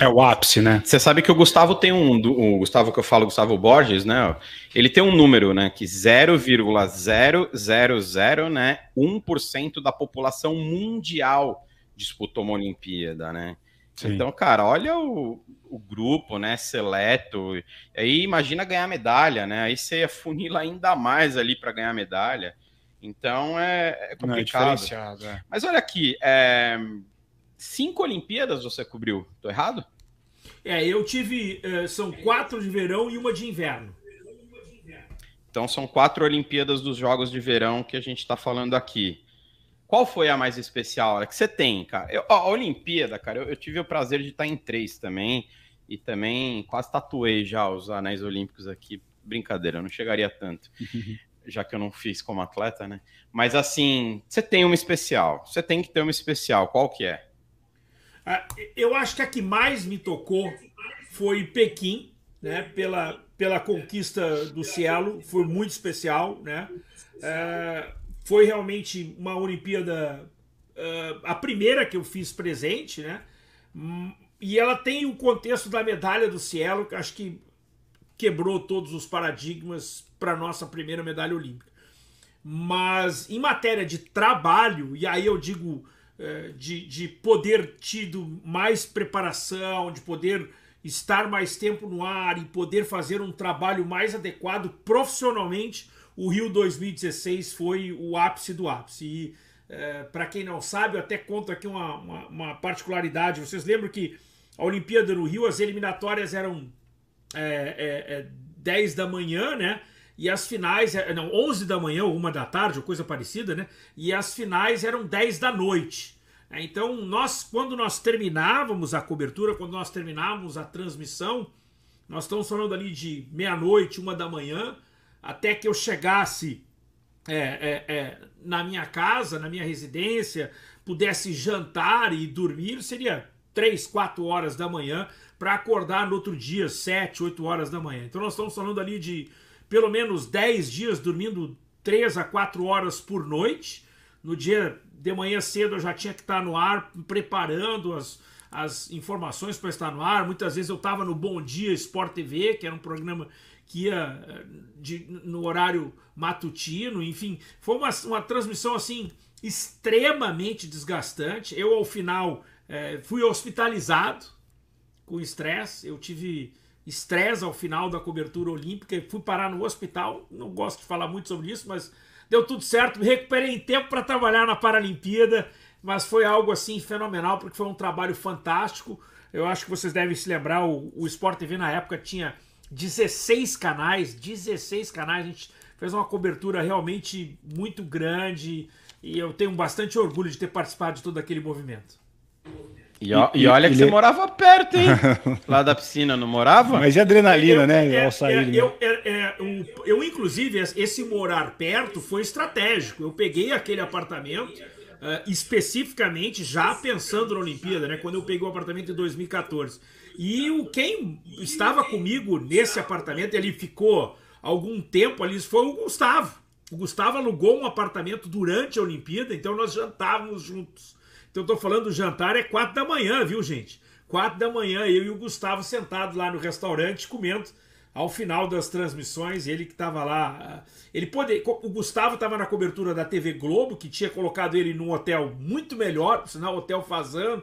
É o ápice, né? Você sabe que o Gustavo tem um, o Gustavo que eu falo, Gustavo Borges, né? Ele tem um número, né? Que 0,000, né? 1% da população mundial disputou uma Olimpíada, né? Sim. Então, cara, olha o, o grupo, né? Seleto. Aí imagina ganhar medalha, né? Aí você funila ainda mais ali para ganhar medalha. Então é, é complicado. Não, é é. Mas olha aqui, é... cinco Olimpíadas você cobriu, tô errado? É, eu tive. Uh, são quatro de verão e uma de inverno. Então são quatro Olimpíadas dos Jogos de Verão que a gente está falando aqui. Qual foi a mais especial? É que você tem, cara. Eu, a Olimpíada, cara, eu, eu, tive o prazer de estar em três também. E também quase tatuei já os anéis olímpicos aqui. Brincadeira, não chegaria tanto. já que eu não fiz como atleta, né? Mas assim, você tem uma especial. Você tem que ter uma especial. Qual que é? Ah, eu acho que a que mais me tocou foi Pequim, né? Pela, pela conquista do Cielo, foi muito especial, né? É, foi realmente uma Olimpíada, uh, a primeira que eu fiz presente, né? E ela tem o contexto da medalha do Cielo, que acho que quebrou todos os paradigmas para nossa primeira medalha olímpica. Mas em matéria de trabalho, e aí eu digo é, de, de poder tido mais preparação, de poder estar mais tempo no ar e poder fazer um trabalho mais adequado profissionalmente, o Rio 2016 foi o ápice do ápice. E é, para quem não sabe, eu até conto aqui uma, uma, uma, particularidade. Vocês lembram que a Olimpíada no Rio, as eliminatórias eram é, é, 10 é, da manhã, né? E as finais, é, não, 11 da manhã ou 1 da tarde, ou coisa parecida, né? E as finais eram 10 da noite. É, então, nós, quando nós terminávamos a cobertura, quando nós terminávamos a transmissão, nós estamos falando ali de meia-noite, uma da manhã, até que eu chegasse é, é, é, na minha casa, na minha residência, pudesse jantar e dormir, seria 3, 4 horas da manhã, para acordar no outro dia, 7, 8 horas da manhã. Então nós estamos falando ali de pelo menos 10 dias dormindo 3 a 4 horas por noite. No dia de manhã cedo eu já tinha que estar no ar preparando as, as informações para estar no ar. Muitas vezes eu estava no Bom Dia Sport TV, que era um programa que ia eh, de, no horário matutino, enfim, foi uma, uma transmissão assim extremamente desgastante. Eu ao final é, fui hospitalizado com estresse. Eu tive estresse ao final da cobertura olímpica e fui parar no hospital. Não gosto de falar muito sobre isso, mas deu tudo certo, me recuperei em tempo para trabalhar na Paralimpíada, mas foi algo assim fenomenal, porque foi um trabalho fantástico. Eu acho que vocês devem se lembrar, o, o Sport TV na época tinha 16 canais, 16 canais, a gente fez uma cobertura realmente muito grande e eu tenho bastante orgulho de ter participado de todo aquele movimento. E, e, e olha que ele... você morava perto, hein? Lá da piscina, não morava? Mas é adrenalina, eu, né? É, ao sair, é, eu, é, é, eu, eu, inclusive, esse morar perto foi estratégico. Eu peguei aquele apartamento uh, especificamente já pensando na Olimpíada, né? Quando eu peguei o apartamento em 2014. E o, quem estava comigo nesse apartamento, ele ficou algum tempo ali, foi o Gustavo. O Gustavo alugou um apartamento durante a Olimpíada, então nós jantávamos juntos. Então eu tô falando do jantar é quatro da manhã, viu, gente? Quatro da manhã, eu e o Gustavo sentados lá no restaurante comendo ao final das transmissões, ele que estava lá, ah, ele pode, o Gustavo estava na cobertura da TV Globo, que tinha colocado ele num hotel muito melhor, por sinal, hotel Fazano,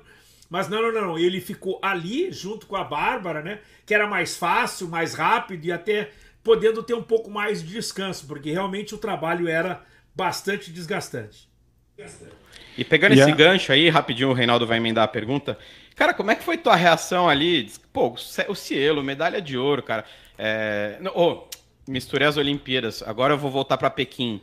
mas não, não, não, ele ficou ali junto com a Bárbara, né, que era mais fácil, mais rápido e até podendo ter um pouco mais de descanso, porque realmente o trabalho era bastante desgastante. E pegando yeah. esse gancho aí, rapidinho o Reinaldo vai emendar a pergunta. Cara, como é que foi tua reação ali? Pô, o Cielo, medalha de ouro, cara. É... Oh, misturei as Olimpíadas. Agora eu vou voltar para Pequim.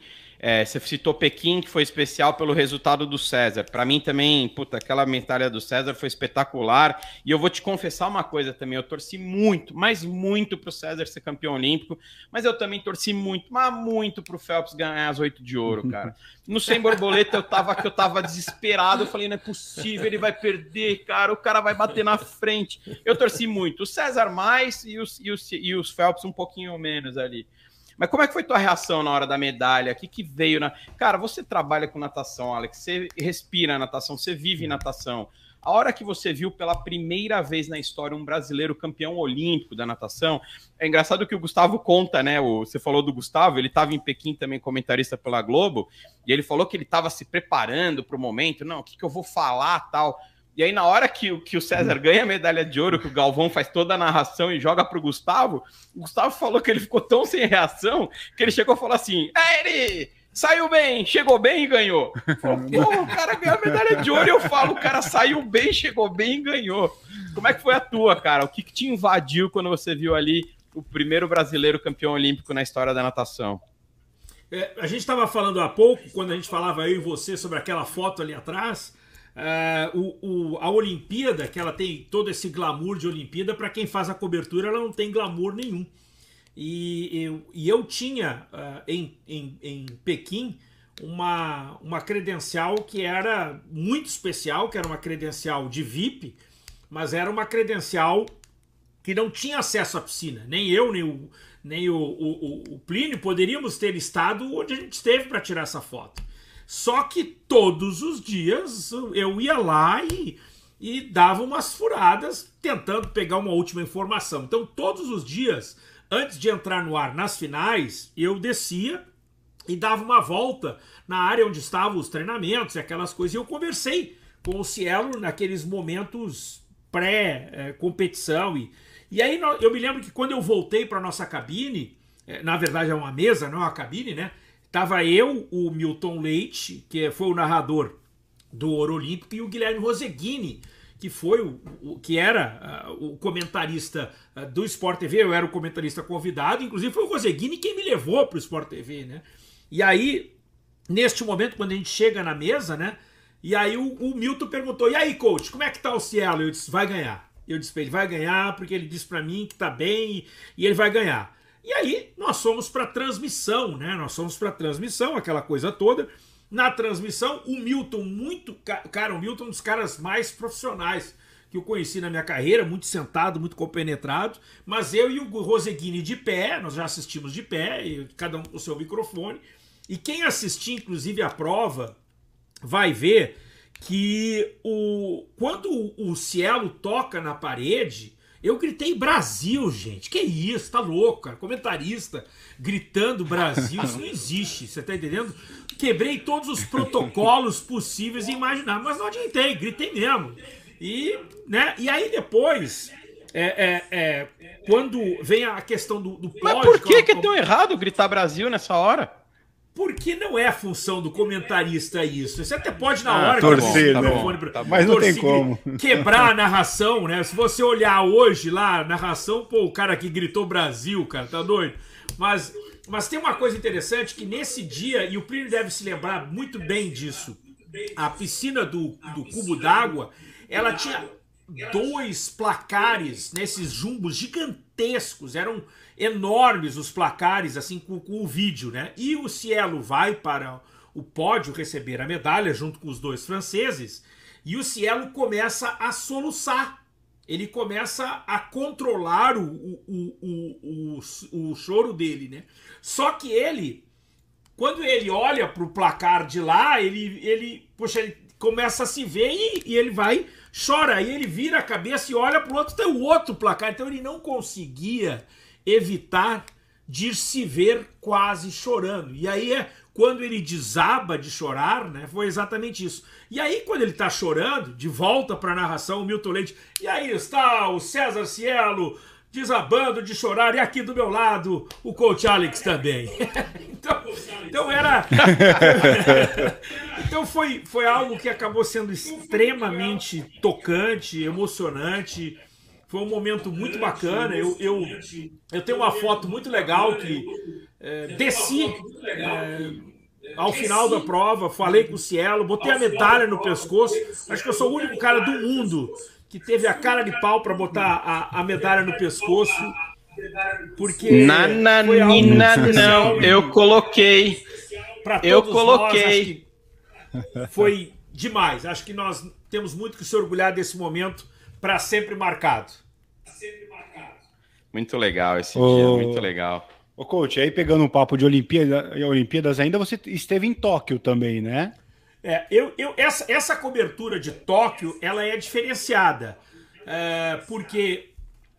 É, você citou Pequim, que foi especial pelo resultado do César. Para mim também, puta, aquela medalha do César foi espetacular. E eu vou te confessar uma coisa também: eu torci muito, mas muito para o César ser campeão olímpico. Mas eu também torci muito, mas muito para o Phelps ganhar as oito de ouro, cara. No sem borboleta eu tava que eu tava desesperado. Eu falei, não é possível, ele vai perder, cara. O cara vai bater na frente. Eu torci muito. O César mais e os, e os, e os Phelps um pouquinho menos ali. Mas como é que foi tua reação na hora da medalha? O que, que veio na. Cara, você trabalha com natação, Alex. Você respira natação, você vive natação. A hora que você viu pela primeira vez na história um brasileiro campeão olímpico da natação, é engraçado que o Gustavo conta, né? O, você falou do Gustavo, ele estava em Pequim também, comentarista pela Globo, e ele falou que ele estava se preparando para o momento. Não, o que, que eu vou falar tal. E aí, na hora que, que o César ganha a medalha de ouro, que o Galvão faz toda a narração e joga pro Gustavo, o Gustavo falou que ele ficou tão sem reação que ele chegou a falar assim: é, ele saiu bem, chegou bem e ganhou. Falou, o cara ganhou a medalha de ouro e eu falo, o cara saiu bem, chegou bem e ganhou. Como é que foi a tua, cara? O que, que te invadiu quando você viu ali o primeiro brasileiro campeão olímpico na história da natação? É, a gente estava falando há pouco, quando a gente falava eu e você sobre aquela foto ali atrás. Uh, o, o, a Olimpíada, que ela tem todo esse glamour de Olimpíada, para quem faz a cobertura, ela não tem glamour nenhum. E eu, e eu tinha uh, em, em, em Pequim uma, uma credencial que era muito especial, que era uma credencial de VIP, mas era uma credencial que não tinha acesso à piscina. Nem eu, nem o, nem o, o, o Plínio poderíamos ter estado onde a gente esteve para tirar essa foto. Só que todos os dias eu ia lá e, e dava umas furadas tentando pegar uma última informação. Então, todos os dias, antes de entrar no ar nas finais, eu descia e dava uma volta na área onde estavam os treinamentos e aquelas coisas. E eu conversei com o Cielo naqueles momentos pré-competição. E, e aí eu me lembro que quando eu voltei para nossa cabine, eh, na verdade é uma mesa, não é uma cabine, né? Tava eu, o Milton Leite, que foi o narrador do Ouro Olímpico, e o Guilherme Roseguini, que foi o, o que era uh, o comentarista uh, do Sport TV, eu era o comentarista convidado, inclusive foi o Roseguini quem me levou para o Sport TV, né? E aí, neste momento, quando a gente chega na mesa, né? E aí o, o Milton perguntou: "E aí, coach, como é que tá o Cielo?" Eu disse: "Vai ganhar". Eu disse: "Ele vai ganhar porque ele disse para mim que tá bem e, e ele vai ganhar". E aí nós fomos para transmissão, né? Nós fomos para transmissão, aquela coisa toda. Na transmissão, o Milton, muito. Cara, o Milton é um dos caras mais profissionais que eu conheci na minha carreira, muito sentado, muito compenetrado. Mas eu e o Roseguini de pé, nós já assistimos de pé, cada um com o seu microfone. E quem assistir, inclusive, a prova, vai ver que o quando o Cielo toca na parede, eu gritei Brasil, gente. Que isso, tá louco, cara. Comentarista gritando Brasil, isso não existe, você tá entendendo? Quebrei todos os protocolos possíveis e imagináveis, mas não adiantei, gritei mesmo. E, né, e aí depois, é, é, é, quando vem a questão do, do. Mas por que, que é tão errado gritar Brasil nessa hora? Porque não é a função do comentarista isso. Você até pode na Ah, hora torcer, que né? microfone Tá bom. Mas não torcer, tem como. quebrar a narração, né? Se você olhar hoje lá, a narração, pô, o cara que gritou Brasil, cara, tá doido? Mas, mas tem uma coisa interessante que nesse dia, e o Plínio deve se lembrar muito bem disso, a piscina do, do cubo d'água, ela tinha dois placares nesses jumbos gigantescos, eram enormes os placares, assim, com, com o vídeo, né? E o Cielo vai para o pódio receber a medalha junto com os dois franceses, e o Cielo começa a soluçar. Ele começa a controlar o, o, o, o, choro dele, né? Só que ele, quando ele olha para o placar de lá, ele, ele, poxa, ele começa a se ver e, e ele vai, chora, e ele vira a cabeça e olha para o outro, tem o outro placar. Então ele não conseguia evitar de se ver quase chorando. E aí é quando ele desaba de chorar, né? Foi exatamente isso. E aí, quando ele tá chorando, de volta para a narração, o Milton Leite, e aí está o César Cielo desabando de chorar, e aqui do meu lado o coach Alex também. então, então era. então foi, foi algo que acabou sendo extremamente tocante, emocionante. Foi um momento muito bacana. Eu, eu, eu tenho uma foto muito legal que é, desci é, ao final da prova, falei com o Cielo, botei a medalha no pescoço. Acho que eu sou o único cara do mundo que teve a cara de pau para botar a, a medalha no pescoço. Porque Nananina, não, eu coloquei. Pra Eu coloquei. Nós, acho que foi demais. Acho que nós temos muito que se orgulhar desse momento para sempre marcado. Muito legal esse Ô. dia, muito legal. Ô, coach, aí pegando um papo de Olimpíada, Olimpíadas ainda, você esteve em Tóquio também, né? É, eu, eu, essa, essa cobertura de Tóquio, ela é diferenciada. É, porque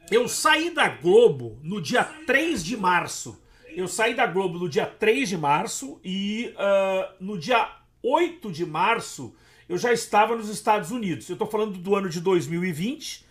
eu saí da Globo no dia 3 de março. Eu saí da Globo no dia 3 de março e ah, no dia 8 de março eu já estava nos Estados Unidos. Eu estou falando do ano de 2020,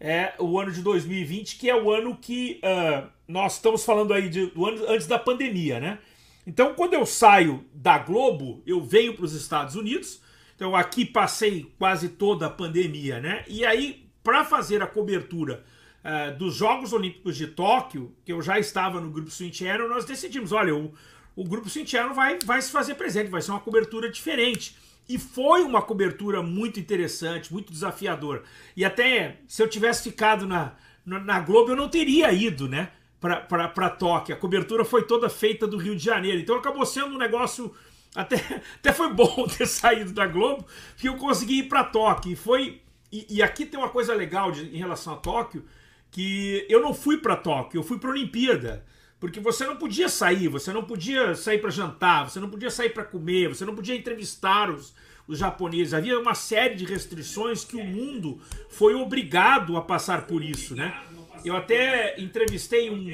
é o ano de 2020, que é o ano que ah, nós estamos falando aí de- do ano antes da pandemia, né? Então, quando eu saio da Globo, eu venho para os Estados Unidos. Então, aqui passei quase toda a pandemia, né? E aí, para fazer a cobertura eh, dos Jogos Olímpicos de Tóquio, que eu já estava no Grupo Swing nós decidimos: olha, o, o Grupo Swing vai, vai se fazer presente, vai ser uma cobertura diferente. E foi uma cobertura muito interessante, muito desafiadora. E até se eu tivesse ficado na, na, Globo, eu não teria ido, né? para Tóquio. A cobertura foi toda feita do Rio de Janeiro. Então acabou sendo um negócio. Até, até foi bom ter saído da Globo, que eu consegui ir para Tóquio. E foi. E, e aqui tem uma coisa legal de- em relação a Tóquio, que eu não fui para Tóquio, eu fui para Olimpíada. Porque você não podia sair, você não podia sair para jantar, você não podia sair para comer, você não podia entrevistar os, os japoneses. Havia uma série de restrições que o mundo foi obrigado a passar por isso, né? Eu até entrevistei um,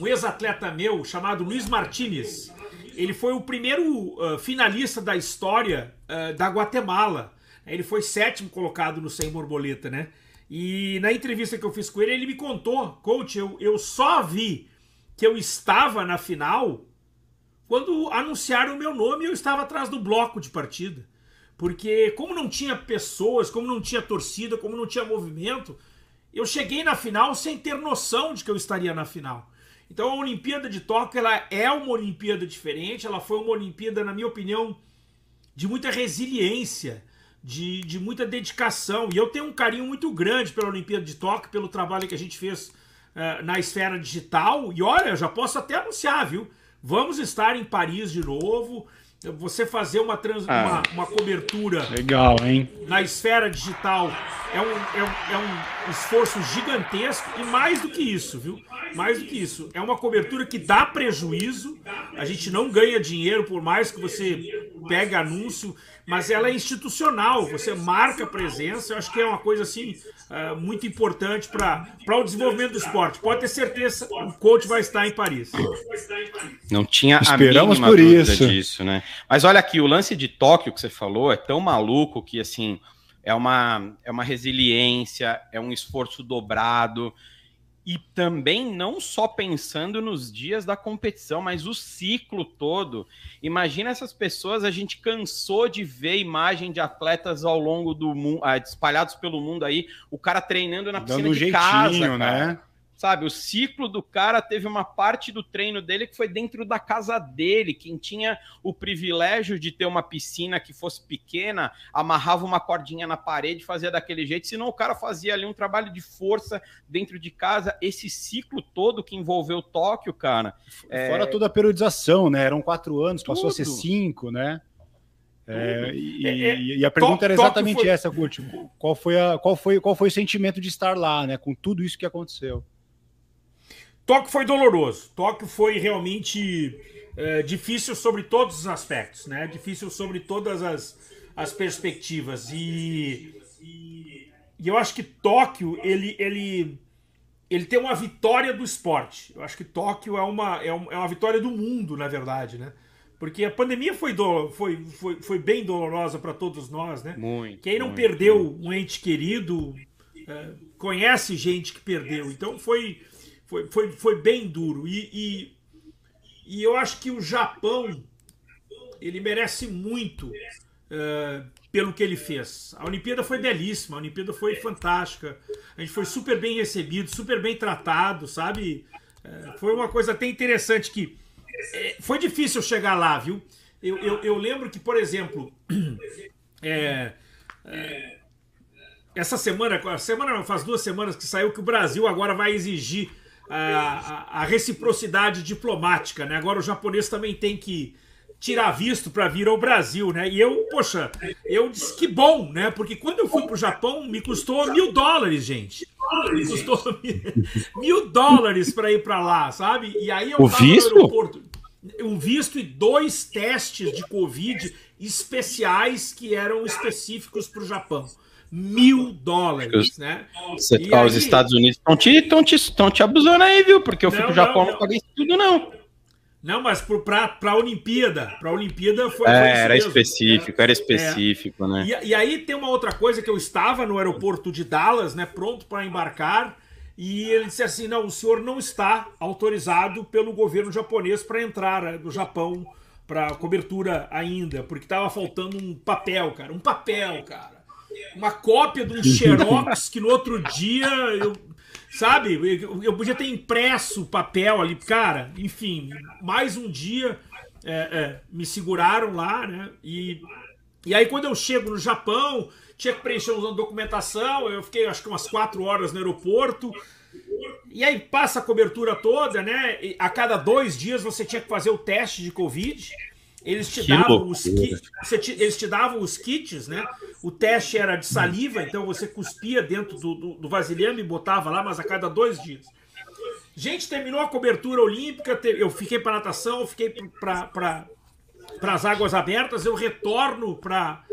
um ex-atleta meu chamado Luiz Martinez. Ele foi o primeiro ah, finalista da história ah, da Guatemala. Ele foi sétimo colocado no 100 borboleta, né? E na entrevista que eu fiz com ele, ele me contou, coach, eu, eu só vi que eu estava na final quando anunciaram o meu nome eu estava atrás do bloco de partida. Porque como não tinha pessoas, como não tinha torcida, como não tinha movimento, eu cheguei na final sem ter noção de que eu estaria na final. Então a Olimpíada de Tóquio ela é uma Olimpíada diferente, ela foi uma Olimpíada, na minha opinião, de muita resiliência, de, de muita dedicação. E eu tenho um carinho muito grande pela Olimpíada de Tóquio, pelo trabalho que a gente fez eh, na esfera digital. E olha, eu já posso até anunciar, viu? Vamos estar em Paris de novo. Você fazer uma, trans, Ah. uma, uma cobertura Legal, hein? na esfera digital é um, é, um, é um esforço gigantesco e mais do que isso, viu? Mais do que isso. É uma cobertura que dá prejuízo, a gente não ganha dinheiro por mais que você pegue anúncio, mas ela é institucional, você marca presença, eu acho que é uma coisa assim ah, muito importante para o desenvolvimento do esporte. Pode ter certeza, o coach vai estar em Paris. Não tinha Esperamos a mínima por dúvida isso. disso, né? Mas olha aqui, o lance de Tóquio que você falou é tão maluco que assim é uma, é uma resiliência, é um esforço dobrado. E também não só pensando nos dias da competição, mas o ciclo todo. Imagina essas pessoas, a gente cansou de ver imagem de atletas ao longo do mundo, ah, espalhados pelo mundo aí, o cara treinando na piscina Dando um de jeitinho, casa, né? Sabe, o ciclo do cara teve uma parte do treino dele que foi dentro da casa dele. Quem tinha o privilégio de ter uma piscina que fosse pequena, amarrava uma cordinha na parede, fazia daquele jeito, senão o cara fazia ali um trabalho de força dentro de casa. Esse ciclo todo que envolveu Tóquio, cara. é, Fora toda a periodização, né? Eram quatro anos, passou a ser Tudo. cinco, né? É, e, É, é, e a pergunta Tó- era exatamente foi- essa, Kurt. Qual foi, a, qual, foi, qual foi o sentimento de estar lá, né? Com tudo isso que aconteceu. Tóquio foi doloroso. Tóquio foi realmente é, difícil sobre todos os aspectos, né? Difícil sobre todas as, as perspectivas. E, e, eu acho que Tóquio, ele, ele, ele tem uma vitória do esporte. Eu acho que Tóquio é uma, é um- é uma vitória do mundo, na verdade, né? Porque a pandemia foi, do, foi, foi, foi bem dolorosa para todos nós, né? Muito. Quem não muito, perdeu um ente querido é, conhece gente que perdeu. Então foi, foi, foi, foi bem duro. E, e, e eu acho que o Japão ele merece muito é, pelo que ele fez. A Olimpíada foi belíssima, a Olimpíada foi fantástica. A gente foi super bem recebido, super bem tratado, sabe? É, foi uma coisa até interessante que é, foi difícil chegar lá, viu? Eu, eu, eu lembro que, por exemplo, é, essa semana, semana faz duas semanas que saiu que o Brasil agora vai exigir a, a, a reciprocidade diplomática, né? Agora o japonês também tem que tirar visto para vir ao Brasil, né? E eu, poxa, eu disse que bom, né? Porque quando eu fui pro Japão me custou mil dólares, gente. Me custou mil dólares para ir para lá, sabe? E aí eu O tava no visto? aeroporto. Um visto e dois testes de Covid especiais que eram específicos para o Japão. Mil dólares, né? Você, E ó, os aí- Estados Unidos estão te, tão te, tão te abusando aí, viu? Porque eu fui Não, pro Japão não, não, paguei isso tudo, não. Não, mas para a Olimpíada. Para a Olimpíada foi. foi É, isso era mesmo, específico, era específico, né? E, e aí tem uma outra coisa que eu estava no aeroporto de Dallas, né, pronto para embarcar, e ele disse assim: não, o senhor não está autorizado pelo governo japonês para entrar eh, do Japão para cobertura ainda, porque estava faltando um papel, cara, um papel, cara, uma cópia de um xerox que no outro dia eu Sabe? Eu, eu podia ter impresso o papel ali, cara. Enfim, mais um dia é, é, me seguraram lá, né? E, e aí, quando eu chego no Japão, tinha que preencher uma documentação. Eu fiquei, acho que, umas quatro horas no aeroporto. E aí passa a cobertura toda, né? E a cada dois dias você tinha que fazer o teste de Covid. Eles te Que davam os kits, eles te davam os kits, né? O teste era de saliva, então você cuspia dentro do, do, do vasilhame e botava lá, mas a cada dois dias. Gente, terminou a cobertura olímpica, eu fiquei para natação, eu fiquei para as águas abertas, eu retorno para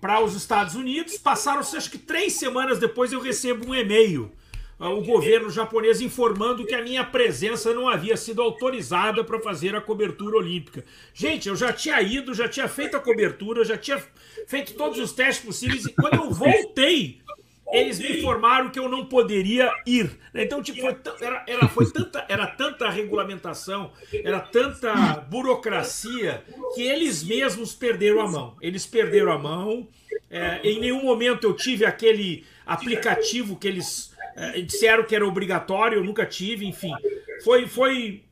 para os Estados Unidos. Passaram-se acho que três semanas depois eu recebo um e-mail. Ah, O governo japonês informando que a minha presença não havia sido autorizada para fazer a cobertura olímpica. Gente, eu já tinha ido, já tinha feito a cobertura, já tinha feito todos os testes possíveis e quando eu voltei, eles me informaram que eu não poderia ir. Então, tipo, foi, era, era, foi tanta, era tanta regulamentação, era tanta burocracia, que eles mesmos perderam a mão. Eles perderam a mão. É, em nenhum momento eu tive aquele aplicativo que eles disseram que era obrigatório, eu nunca tive, enfim. Foi, foi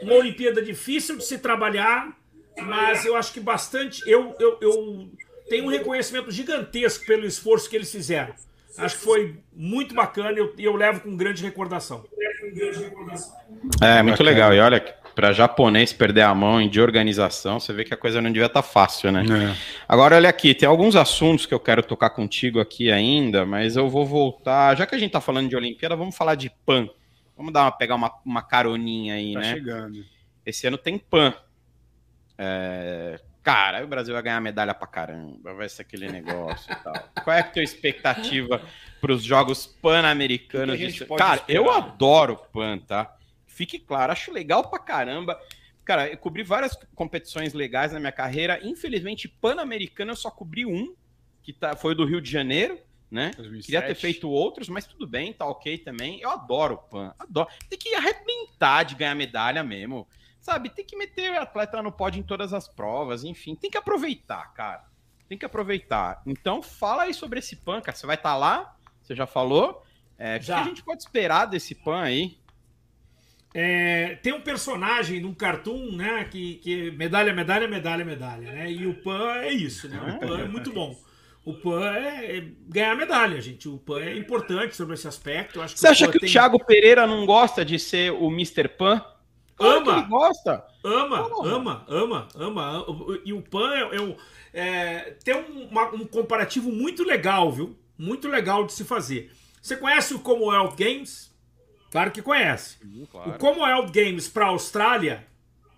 uma Olimpíada difícil de se trabalhar, mas eu acho que bastante. Eu, eu, eu tenho um reconhecimento gigantesco pelo esforço que eles fizeram. Acho que foi muito bacana e eu, eu levo com grande recordação. É, muito legal. E olha, para japonês perder a mão em de organização, você vê que a coisa não devia estar fácil, né? É. Agora, olha aqui, tem alguns assuntos que eu quero tocar contigo aqui ainda, mas eu vou voltar. Já que a gente tá falando de Olimpíada, vamos falar de PAN. Vamos dar uma, pegar uma, uma caroninha aí, Tá né? chegando. Esse ano tem PAN. É, Cara, o Brasil vai ganhar medalha pra caramba, vai ser aquele negócio e tal. Qual é a tua expectativa para os Jogos Pan-Americanos? Cara, eu esperar? adoro PAN, tá? Fique claro, acho legal pra caramba. Cara, eu cobri várias competições legais na minha carreira. Infelizmente, Pan-Americano eu só cobri um, que tá, foi do Rio de Janeiro, né? 2007. Queria ter feito outros, mas tudo bem, tá ok também. Eu adoro o PAN, adoro. Tem que arrebentar de ganhar medalha mesmo. Sabe, tem que meter o atleta no pódio em todas as provas, enfim, tem que aproveitar, cara. Tem que aproveitar. Então, fala aí sobre esse PAN, cara. Você vai estar tá lá? Você já falou? É, já. O que a gente pode esperar desse PAN aí? É, tem um personagem num cartoon, né? Que, que medalha, medalha, medalha, medalha, né? E o PAN é isso, né? O PAN é muito bom. O PAN é, é ganhar medalha, gente. O PAN é importante sobre esse aspecto. Você acha que tem... o Thiago Pereira não gosta de ser o Mr. Pan? Ama. Ele gosta. Ama, ama, ama, ama, E o Pan é, é, é tem um, uma, um comparativo muito legal, viu? Muito legal de se fazer. Você conhece o Commonwealth Games? Claro que conhece. Sim, claro. O Commonwealth Games para a Austrália,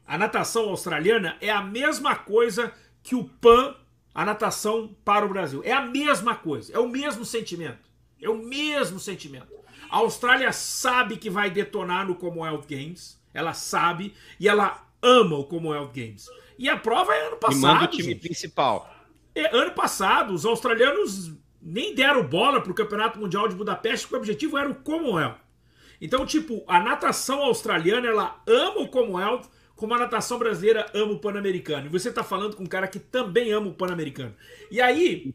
a natação australiana, é a mesma coisa que o PAN, a natação para o Brasil. É a mesma coisa, é o mesmo sentimento. É o mesmo sentimento. A Austrália sabe que vai detonar no Commonwealth Games ela sabe e ela ama o Commonwealth Games. E a prova é ano passado. E manda o time gente. principal. É, ano passado, os australianos nem deram bola para o Campeonato Mundial de Budapeste, porque o objetivo era o Commonwealth. Então, tipo, a natação australiana, ela ama o Commonwealth, como a natação brasileira ama o Pan-Americano. E você está falando com um cara que também ama o Pan-Americano. E aí,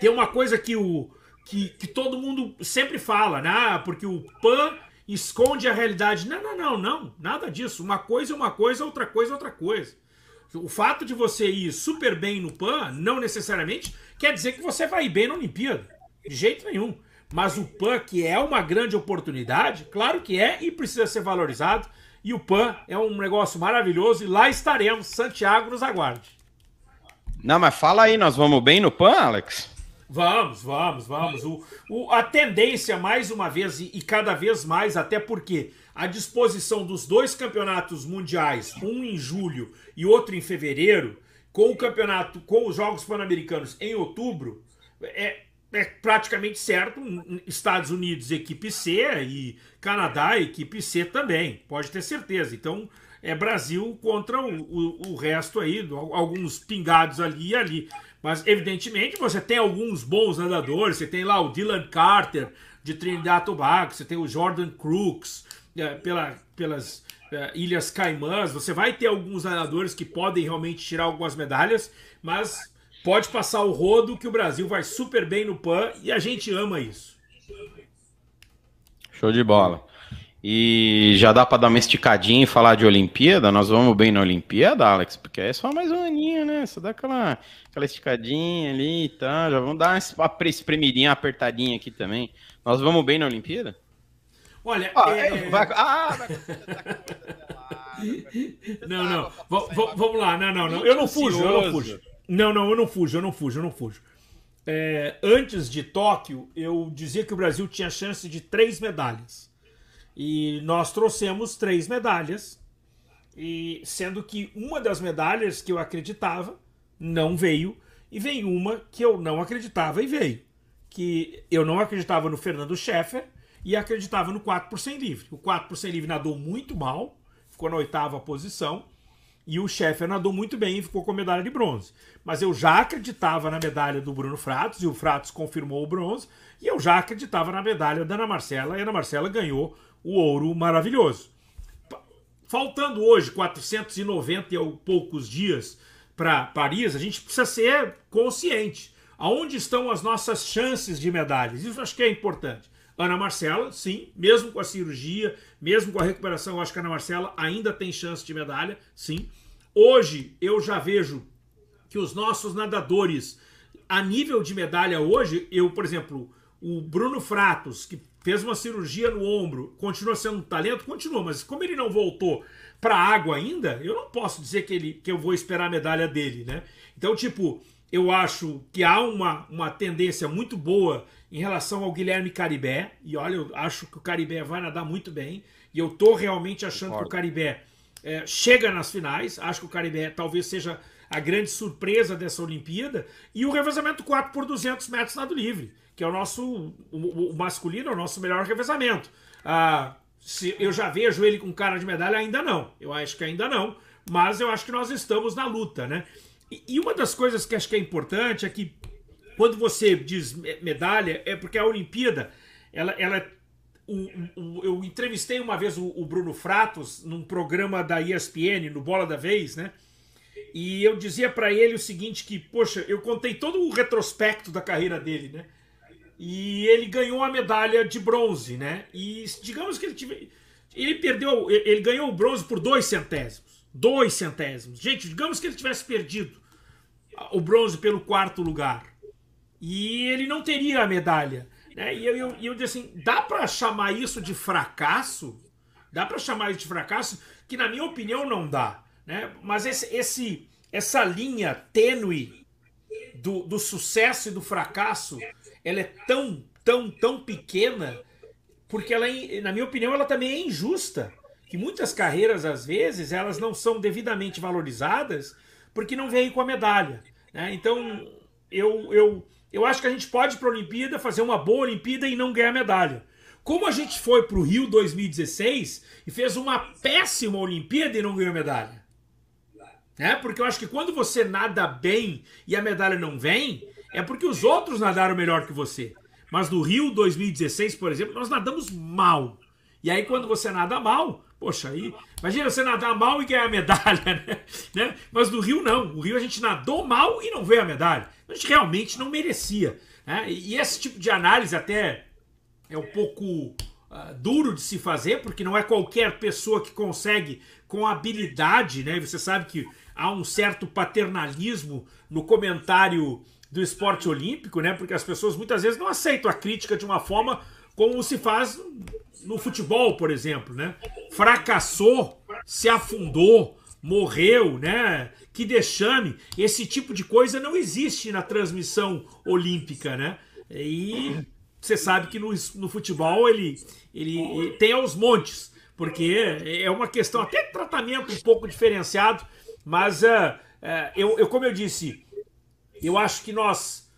tem uma coisa que o que, que todo mundo sempre fala, né? Ah, porque o Pan esconde a realidade. Não, não, não, não. Nada disso. Uma coisa é uma coisa, outra coisa é outra coisa. O fato de você ir super bem no PAN não necessariamente quer dizer que você vai ir bem na Olimpíada. De jeito nenhum. Mas o PAN, que é uma grande oportunidade, claro que é e precisa ser valorizado. E o PAN é um negócio maravilhoso e lá estaremos. Santiago nos aguarde. Não, mas fala aí, nós vamos bem no PAN, Alex? Vamos, vamos, vamos. O, o, a tendência, mais uma vez, e, e, cada vez mais, até porque a disposição dos dois campeonatos mundiais, um em julho e outro em fevereiro, com o campeonato, com os Jogos Pan-Americanos em outubro, é, é praticamente certo. Estados Unidos, equipe C, e Canadá, equipe C também, pode ter certeza. Então, é Brasil contra o, o, o resto aí, alguns pingados ali e ali. Mas, evidentemente, você tem alguns bons nadadores. Você tem lá o Dylan Carter, de Trinidad e Tobago. Você tem o Jordan Crooks, é, pela, pelas é, Ilhas Caimãs. Você vai ter alguns nadadores que podem realmente tirar algumas medalhas, mas pode passar o rodo que o Brasil vai super bem no PAN e a gente ama isso. Show de bola. E já dá para dar uma esticadinha e falar de Olimpíada? Nós vamos bem na Olimpíada, Alex? Porque é só mais um aninho, né? Só dá aquela, aquela esticadinha ali e tal. Já vamos dar uma espremidinha, apertadinha aqui também. Nós vamos bem na Olimpíada? Olha, ah, é... vai... Ah, vai... não, não. vamos lá. Não, não, não. Eu não fujo, eu não fujo. Não, não, eu não fujo, eu não fujo, eu não fujo. É, antes de Tóquio, eu dizia que o Brasil tinha chance de três medalhas. E nós trouxemos três medalhas, e sendo que uma das medalhas que eu acreditava não veio, e veio uma que eu não acreditava e veio. Que eu não acreditava no Fernando Scheffer e acreditava no 4 por 100 livre. O 4 por 100 livre nadou muito mal, ficou na oitava posição, e o Scheffer nadou muito bem e ficou com a medalha de bronze. Mas eu já acreditava na medalha do Bruno Fratos, e o Fratos confirmou o bronze, e eu já acreditava na medalha da Ana Marcela, e a Ana Marcela ganhou o ouro maravilhoso. Faltando hoje 490 e poucos dias para Paris, a gente precisa ser consciente. Aonde estão as nossas chances de medalhas? Isso acho que é importante. Ana Marcela, sim, mesmo com a cirurgia, mesmo com a recuperação, eu acho que a Ana Marcela ainda tem chance de medalha, sim. Hoje eu já vejo que os nossos nadadores, a nível de medalha hoje, eu, por exemplo, o Bruno Fratos, que fez uma cirurgia no ombro, continua sendo um talento? Continua, mas como ele não voltou para a água ainda, eu não posso dizer que, ele, que eu vou esperar a medalha dele, né? Então, tipo, eu acho que há uma, uma tendência muito boa em relação ao Guilherme Caribé, e olha, eu acho que o Caribé vai nadar muito bem, e eu tô realmente achando Concordo. que o Caribé é, chega nas finais, acho que o Caribé talvez seja a grande surpresa dessa Olimpíada, e o revezamento 4 por 200 metros nado livre que é o nosso o, o masculino, é o nosso melhor revezamento. Ah, se eu já vejo ele com cara de medalha, ainda não. Eu acho que ainda não, mas eu acho que nós estamos na luta, né? E, e uma das coisas que acho que é importante é que quando você diz medalha, é porque a Olimpíada, ela, ela eu entrevistei uma vez o, o, Bruno Fratos num programa da ESPN, no Bola da Vez, né? E eu dizia para ele o seguinte: que, poxa, eu contei todo o retrospecto da carreira dele, né? E ele ganhou a medalha de bronze, né? E digamos que ele tive, ele perdeu, ele ganhou o bronze por dois centésimos. Dois centésimos. Gente, digamos que ele tivesse perdido o bronze pelo quarto lugar. E ele não teria a medalha. Né? E eu, eu, eu disse assim: dá para chamar isso de fracasso? Dá para chamar isso de fracasso? Que na minha opinião não dá. Né? Mas esse, esse, essa linha tênue do, do sucesso e do fracasso, ela é tão, tão, tão pequena, porque ela, é, na minha opinião, ela também é injusta. Que muitas carreiras, às vezes, elas não são devidamente valorizadas porque não vêm com a medalha. Né? Então, eu, eu, eu acho que a gente pode ir para a Olimpíada, fazer uma boa Olimpíada e não ganhar medalha. Como a gente foi para o Rio 2016 e fez uma péssima Olimpíada e não ganhou medalha. Né? Porque eu acho que quando você nada bem e a medalha não vem, é porque os outros nadaram melhor que você. Mas no Rio 2016, por exemplo, nós nadamos mal. E aí, quando você nada mal, poxa, aí. Imagina você nadar mal e ganhar a medalha, né? né? Mas no Rio não. No Rio a gente nadou mal e não veio a medalha. A gente realmente não merecia. Né? E esse tipo de análise até é um pouco uh, duro de se fazer, porque não é qualquer pessoa que consegue, com habilidade, né? Você sabe que há um certo paternalismo no comentário do esporte olímpico, né? Porque as pessoas muitas vezes não aceitam a crítica de uma forma como se faz no futebol, por exemplo, né? Fracassou, se afundou, morreu, né? Que deixame. Esse tipo de coisa não existe na transmissão olímpica, né? E você sabe que no, no futebol ele, ele, ele tem aos montes, porque é uma questão até tratamento um pouco diferenciado, mas uh, uh, eu, eu, como eu disse, eu acho que nós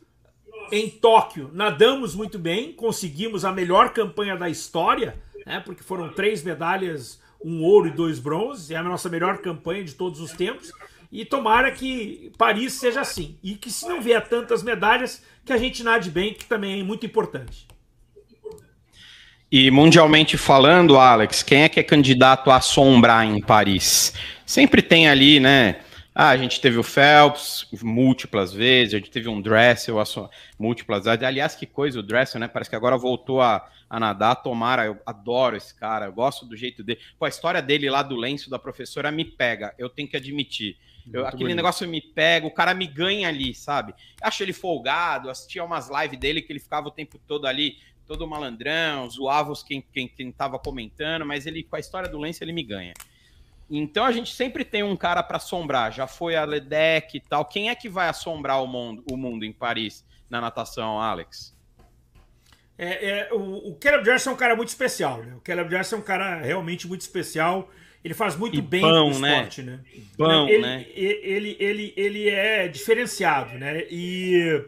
em Tóquio nadamos muito bem, conseguimos a melhor campanha da história, né, porque foram três medalhas, um ouro e dois bronzes, é a nossa melhor campanha de todos os tempos. E tomara que Paris seja assim. E que se não vier tantas medalhas, que a gente nade bem, que também é muito importante. E mundialmente falando, Alex, quem é que é candidato a assombrar em Paris? Sempre tem ali, né? Ah, a gente teve o Phelps múltiplas vezes, a gente teve um Dressel múltiplas vezes. Aliás, que coisa o Dressel, né? Parece que agora voltou a, a nadar. Tomara, eu adoro esse cara, eu gosto do jeito dele. Pô, a história dele lá do lenço da professora me pega, eu tenho que admitir. Eu, aquele bonito. negócio me pega, o cara me ganha ali, sabe? Acho ele folgado, assistia umas lives dele que ele ficava o tempo todo ali, todo malandrão, zoava os quem, quem, quem tava comentando, mas ele, com a história do lenço, ele me ganha. Então a gente sempre tem um cara para assombrar. Já foi a Ledec e tal. Quem é que vai assombrar o mundo, o mundo em Paris na natação, Alex? É, é, o, o Caleb é um cara muito especial, né? O Caleb Dress é um cara realmente muito especial. Ele faz muito e bem bom, pro né? esporte, né? Bom, ele, né? Ele, ele, ele, ele é diferenciado, né? E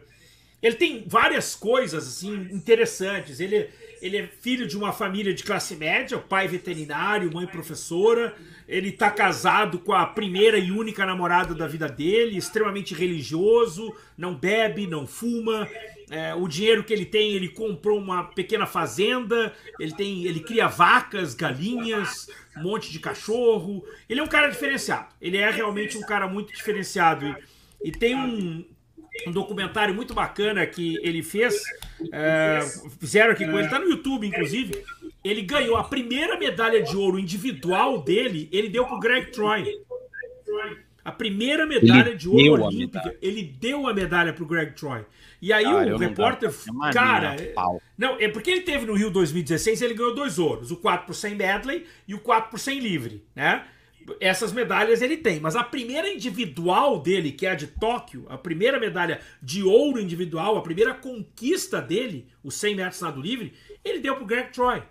ele tem várias coisas assim interessantes. Ele, ele é filho de uma família de classe média, pai veterinário, mãe professora. Ele está casado com a primeira e única namorada da vida dele, extremamente religioso, não bebe, não fuma. É, o dinheiro que ele tem, ele comprou uma pequena fazenda, ele tem, ele cria vacas, galinhas, um monte de cachorro. Ele é um cara diferenciado. Ele é realmente um cara muito diferenciado. E, e tem um, um documentário muito bacana que ele fez. É, fizeram aqui com ele, tá no YouTube, inclusive. Ele ganhou a primeira medalha de ouro individual dele, ele deu pro Greg Troy. A primeira medalha ele de ouro olímpica, ele deu a medalha pro Greg Troy. E aí o repórter, cara, não, é porque ele teve no Rio 2016, ele ganhou dois ouros, o 4 por 100 medley e o 4 por 100 livre, né? Essas medalhas ele tem, mas a primeira individual dele, que é a de Tóquio, a primeira medalha de ouro individual, a primeira conquista dele, os 100 metros nado livre, ele deu pro Greg Troy.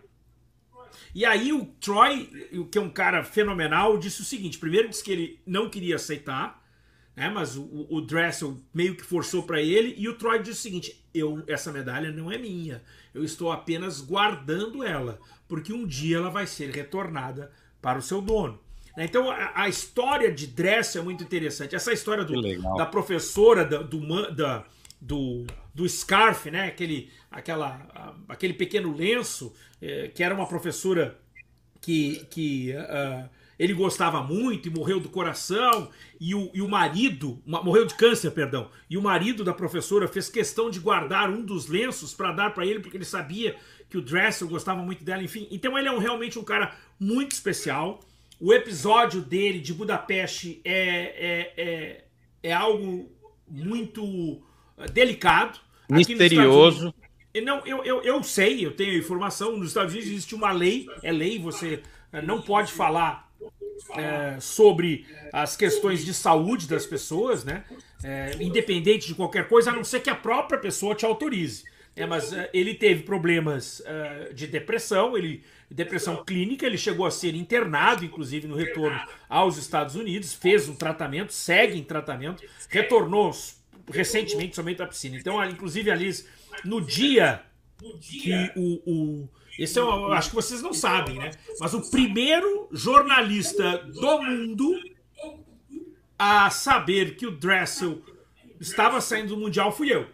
E aí o Troy, que é um cara fenomenal, disse o seguinte: primeiro disse que ele não queria aceitar, né? Mas o, o Dressel meio que forçou para ele, e o Troy disse o seguinte: eu essa medalha não é minha, eu estou apenas guardando ela, porque um dia ela vai ser retornada para o seu dono. Né? Então a, a, história de Dressel é muito interessante. Essa história do, da professora da, do, da, do do scarf, né? Aquele, aquela, aquele pequeno lenço, é, que era uma professora que, que uh, ele gostava muito e morreu do coração, e o, e o marido, morreu de câncer, perdão, e o marido da professora fez questão de guardar um dos lenços para dar para ele, porque ele sabia que o Dressel gostava muito dela, enfim. Então ele é um, realmente um cara muito especial. O episódio dele de Budapeste é, é, é, é algo muito eh, delicado. Misterioso. Não, eu, eu, eu sei, eu tenho informação. Nos Estados Unidos existe uma lei, é lei, você eh, não pode falar é, sobre as questões de saúde das pessoas, né? É, independente de qualquer coisa, a não ser que a própria pessoa te autorize. É, mas uh, ele teve problemas uh, de depressão, ele depressão clínica, ele chegou a ser internado, inclusive no retorno aos Estados Unidos, fez um tratamento, segue em tratamento, retornou recentemente somente à piscina. Então, inclusive, Alice, no dia que o, o esse é, eu acho que vocês não sabem, né? Mas o primeiro jornalista do mundo a saber que o Dressel estava saindo do Mundial fui eu.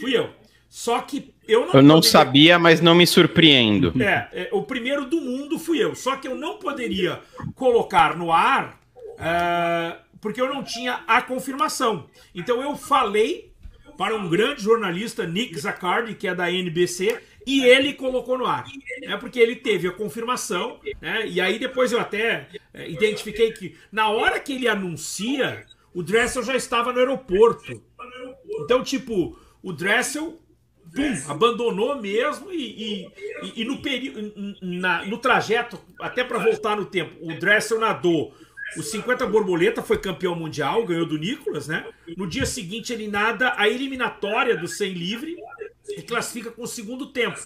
Fui eu. Só que eu não. Eu não poderia... sabia, mas não me surpreendo. É, é, o primeiro do mundo fui eu. Só que eu não poderia colocar no ar uh, porque eu não tinha a confirmação. Então eu falei para um grande jornalista, Nick Zaccardi, que é da NBC, e ele colocou no ar. É porque ele teve a confirmação, né? E aí depois eu até é, identifiquei que na hora que ele anuncia, o Dressel já estava no aeroporto. Então, tipo, o Dressel pum, abandonou mesmo e, e, e no, na, no trajeto, até para voltar no tempo, o Dressel nadou os 50 borboleta, foi campeão mundial, ganhou do Nicolas, né? No dia seguinte ele nada a eliminatória do 100 livre e classifica com o segundo tempo.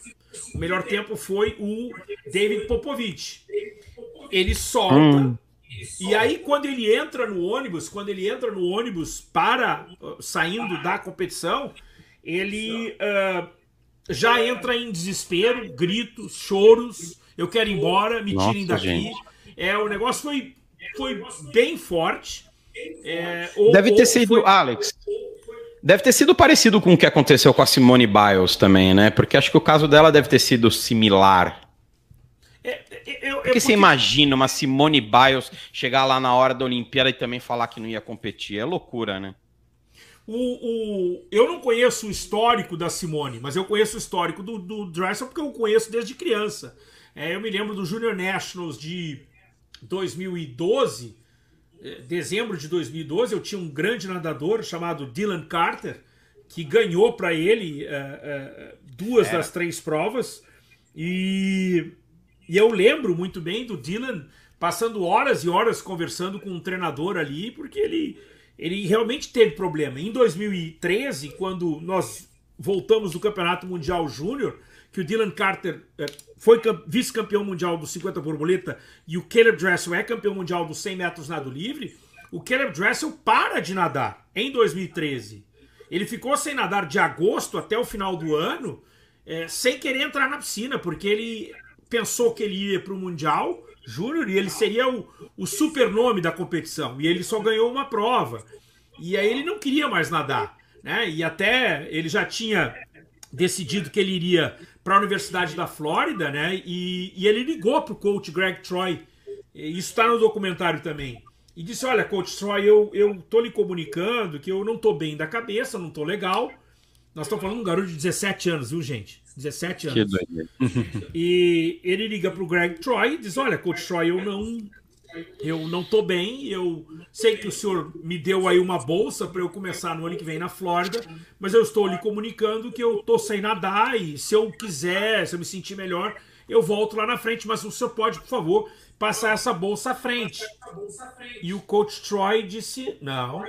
O melhor tempo foi o David Popovich. Ele solta hum. e aí quando ele entra no ônibus, quando ele entra no ônibus para saindo da competição, ele uh, já entra em desespero, gritos, choros. Eu quero ir embora, me tirem Nossa, daqui. Gente. É, o negócio foi, foi bem forte. É, ou, Deve ter sido, foi... Alex. Deve ter sido parecido com o que aconteceu com a Simone Biles também, né? Porque acho que o caso dela deve ter sido similar. É, é, eu, eu, porque você imagina uma Simone Biles chegar lá na hora da Olimpíada e também falar que não ia competir? É loucura, né? O, o, eu não conheço o histórico da Simone, mas eu conheço o histórico do, do Dressel porque eu conheço desde criança. É, eu me lembro do Junior Nationals de 2012, é, dezembro de 2012, eu tinha um grande nadador chamado Dylan Carter, que ganhou para ele uh, uh, duas das três provas. E, e eu lembro muito bem do Dylan passando horas e horas conversando com um treinador ali, porque ele ele realmente teve problema. Em 2013, quando nós voltamos do Campeonato Mundial Júnior, que o Dylan Carter é, foi vice-campeão mundial do 50 borboleta e o Caleb Dressel é campeão mundial dos 100 metros nado livre, o Caleb Dressel para de nadar em 2013. Ele ficou sem nadar de agosto até o final do ano, é, sem querer entrar na piscina, porque ele pensou que ele ia para o Mundial Júnior e ele seria o, o super nome da competição. E ele só ganhou uma prova. E aí ele não queria mais nadar. Né? E até ele já tinha decidido que ele iria para a Universidade da Flórida, né? E, e ele ligou para o coach Greg Troy. Isso está no documentário também. E disse: Olha, coach Troy, eu, eu tô lhe comunicando que eu não tô bem da cabeça, não tô legal. Nós estamos falando de um garoto de 17 anos, viu, gente? 17 anos. Que doido. E ele liga pro Greg Troy e diz: Olha, Coach Troy, eu não. Eu não tô bem, eu sei que o senhor me deu aí uma bolsa para eu começar no ano que vem na Flórida, mas eu estou lhe comunicando que eu tô sem nadar e se eu quiser, se eu me sentir melhor, eu volto lá na frente, mas o senhor pode, por favor, passar essa bolsa à frente. E o coach Troy disse: Não,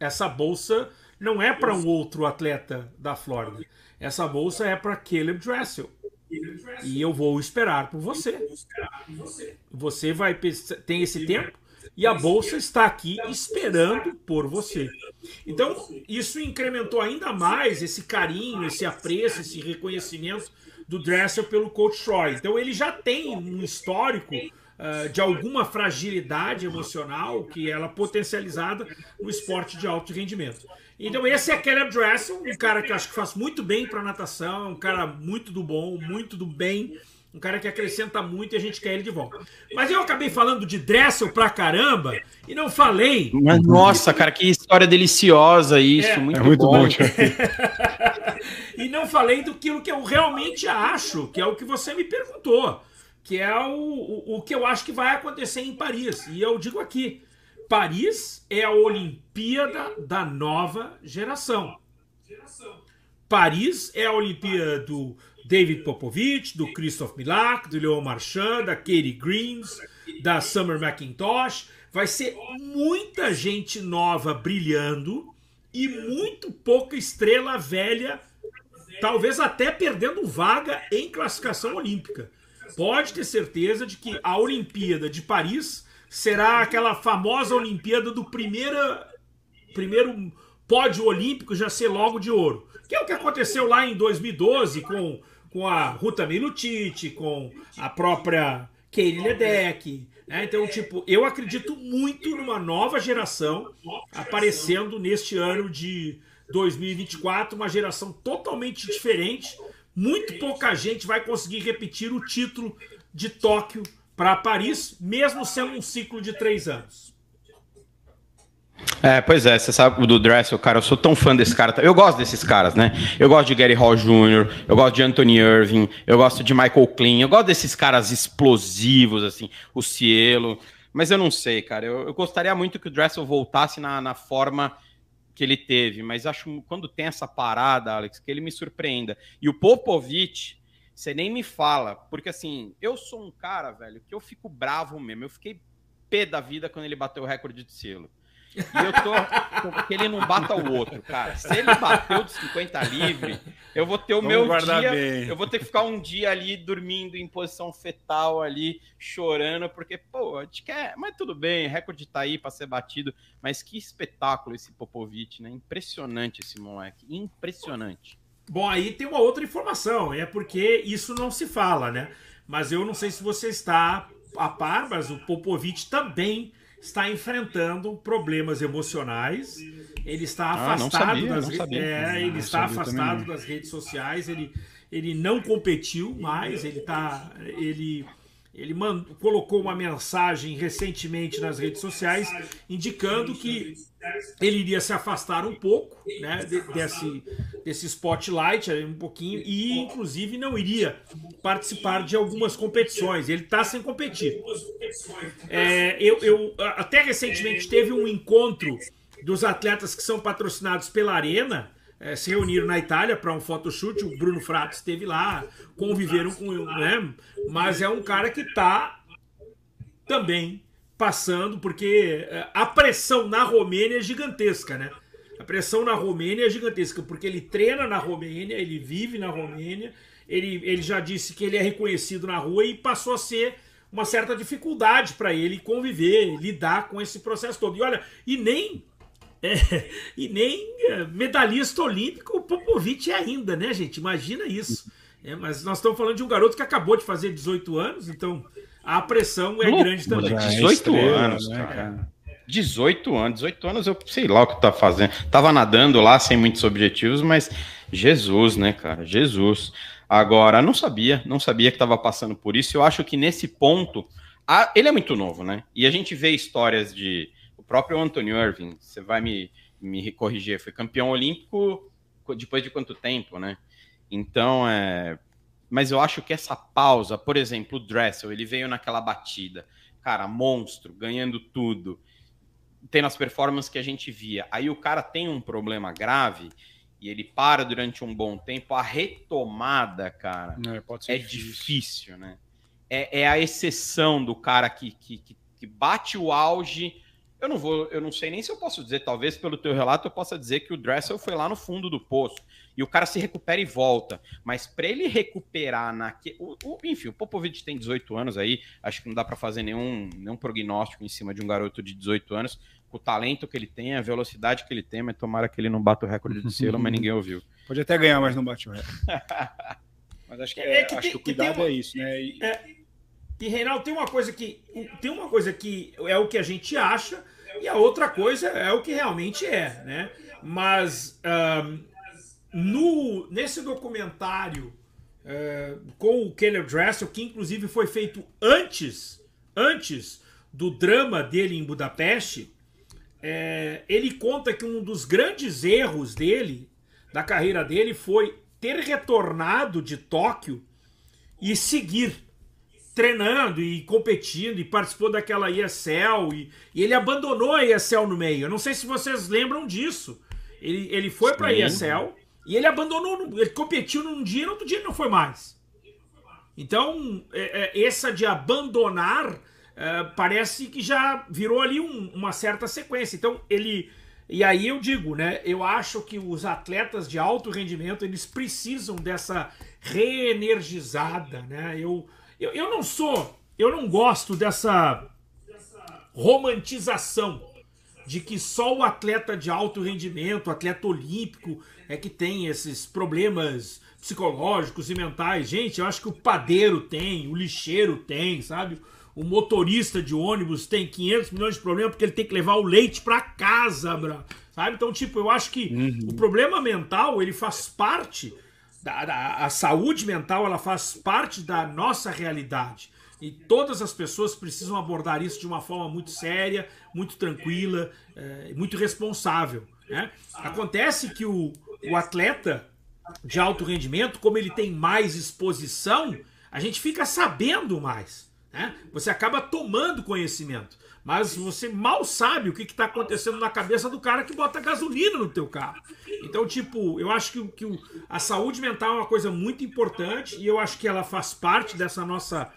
essa bolsa não é para um outro atleta da Flórida. Essa bolsa é para Caleb Dressel. E eu vou esperar por você. Você vai tem esse tempo e a bolsa está aqui esperando por você. Então, isso incrementou ainda mais esse carinho, esse apreço, esse reconhecimento do Dressel pelo coach Troy. Então, ele já tem um histórico uh, de alguma fragilidade emocional que ela é potencializada no esporte de alto rendimento. Então esse é Caleb Dressel, um cara que eu acho que faz muito bem para natação, um cara muito do bom, muito do bem, um cara que acrescenta muito e a gente quer ele de volta. Mas eu acabei falando de Dressel pra caramba e não falei. Mas, nossa, cara, que história deliciosa isso, é, muito, é muito bom. bom e não falei do que eu realmente acho, que é o que você me perguntou que é o, o, o que eu acho que vai acontecer em Paris. E eu digo aqui: Paris é a Olimpíada da nova geração. Paris é a Olimpíada do David Popovich, do Christoph Milak, do Leon Marchand, da Katie Greens, da Summer McIntosh. Vai ser muita gente nova brilhando e muito pouca estrela velha, talvez até perdendo vaga em classificação olímpica pode ter certeza de que a Olimpíada de Paris será aquela famosa Olimpíada do primeira, primeiro pódio olímpico já ser logo de ouro. Que é o que aconteceu lá em 2012 com, com a Ruta Milutite, com a própria Katie Ledeck. Né? Então, tipo, eu acredito muito numa nova geração aparecendo neste ano de 2024, uma geração totalmente diferente muito pouca gente vai conseguir repetir o título de Tóquio para Paris, mesmo sendo um ciclo de três anos. É, pois é, você sabe do Dressel, cara, eu sou tão fã desse cara. Eu gosto desses caras, né? Eu gosto de Gary Hall Jr., eu gosto de Anthony Irving, eu gosto de Michael Klein, eu gosto desses caras explosivos, assim, o Cielo. Mas eu não sei, cara. Eu, eu gostaria muito que o Dressel voltasse na, na forma que ele teve, mas acho quando tem essa parada, Alex, que ele me surpreenda. E o Popovich, você nem me fala, porque assim, eu sou um cara, velho, que eu fico bravo mesmo. Eu fiquei pé da vida quando ele bateu o recorde de selo. E eu tô que ele não bata o outro, cara. Se ele bateu de 50 livre, eu vou ter o Vamos meu dia. Bem. Eu vou ter que ficar um dia ali dormindo em posição fetal ali, chorando, porque, pô, a gente quer. Mas tudo bem, recorde tá aí para ser batido. Mas que espetáculo esse Popovic, né? Impressionante esse moleque. Impressionante. Bom, aí tem uma outra informação, é porque isso não se fala, né? Mas eu não sei se você está a par, mas o Popovic também está enfrentando problemas emocionais. Ele está ah, afastado sabia, das redes, é, ele está afastado das redes sociais. Ele, ele não competiu mais. Ele tá, ele ele colocou uma mensagem recentemente nas redes sociais indicando que ele iria se afastar um pouco né, desse, desse spotlight um pouquinho e inclusive não iria participar de algumas competições. Ele está sem competir. É, eu, eu até recentemente teve um encontro dos atletas que são patrocinados pela Arena é, se reuniram na Itália para um photoshoot. O Bruno Frato esteve lá, conviveram com ele, né? Mas é um cara que está também passando, porque é, a pressão na Romênia é gigantesca, né? A pressão na Romênia é gigantesca, porque ele treina na Romênia, ele vive na Romênia, ele, ele já disse que ele é reconhecido na rua e passou a ser uma certa dificuldade para ele conviver, lidar com esse processo todo. E olha, e nem é, e nem é, medalhista olímpico o Popovic é ainda, né, gente? Imagina isso. É, mas nós estamos falando de um garoto que acabou de fazer 18 anos, então a pressão é grande também. 18 é anos, né, cara? 18 anos, 18 anos eu sei lá o que tá fazendo. Tava nadando lá sem muitos objetivos, mas Jesus, né, cara? Jesus. Agora, não sabia, não sabia que estava passando por isso. Eu acho que nesse ponto, a, ele é muito novo, né? E a gente vê histórias de o próprio Anthony Irving, você vai me, me corrigir, foi campeão olímpico depois de quanto tempo, né? Então, é... Mas eu acho que essa pausa, por exemplo, o Dressel, ele veio naquela batida, cara, monstro, ganhando tudo, tendo as performances que a gente via. Aí o cara tem um problema grave e ele para durante um bom tempo, a retomada, cara, é, é difícil. difícil, né? É, é, a exceção do cara que, que, que bate o auge eu não vou, eu não sei nem se eu posso dizer, talvez pelo teu relato eu possa dizer que o Dressel foi lá no fundo do poço e o cara se recupera e volta. Mas para ele recuperar naquele. Enfim, o Popovich tem 18 anos aí, acho que não dá para fazer nenhum, nenhum prognóstico em cima de um garoto de 18 anos, com o talento que ele tem, a velocidade que ele tem, mas tomara que ele não bata o recorde de selo, mas ninguém ouviu. Pode até ganhar, mas não bate o recorde. mas acho que, é, é que, acho tem, que o cuidado que é isso, né? E... É E Reinaldo, tem uma coisa que tem uma coisa que é o que a gente acha e a outra coisa é o que realmente é, né? Mas um, no nesse documentário uh, com o Keller Dressel, que inclusive foi feito antes antes do drama dele em Budapeste, é, ele conta que um dos grandes erros dele, da carreira dele, foi ter retornado de Tóquio e seguir treinando e competindo e participou daquela ESL e, e, ele abandonou a ESL no meio. Eu não sei se vocês lembram disso. Ele, ele foi para a ESL e ele abandonou, ele competiu num dia e no outro dia ele não foi mais. Então, é, é, essa de abandonar é, parece que já virou ali um, uma certa sequência. Então, ele. E aí eu digo, né? Eu acho que os atletas de alto rendimento eles precisam dessa reenergizada, né? Eu, eu, eu não sou, eu não gosto dessa romantização de que só o atleta de alto rendimento, atleta olímpico, é que tem esses problemas psicológicos e mentais. Gente, eu acho que o padeiro tem, o lixeiro tem, sabe? O motorista de ônibus tem 500 milhões de problemas porque ele tem que levar o leite para casa, bra. sabe? Então, tipo, eu acho que uhum. o problema mental, ele faz parte da, da, a saúde mental, ela faz parte da nossa realidade. E todas as pessoas precisam abordar isso de uma forma muito séria, muito tranquila, é, muito responsável. Né? Acontece que o, o atleta de alto rendimento, como ele tem mais exposição, a gente fica sabendo mais. Né? Você acaba tomando conhecimento. Mas você mal sabe o que está acontecendo na cabeça do cara que bota gasolina no teu carro. Então, tipo, eu acho que, que a saúde mental é uma coisa muito importante e eu acho que ela faz parte dessa nossa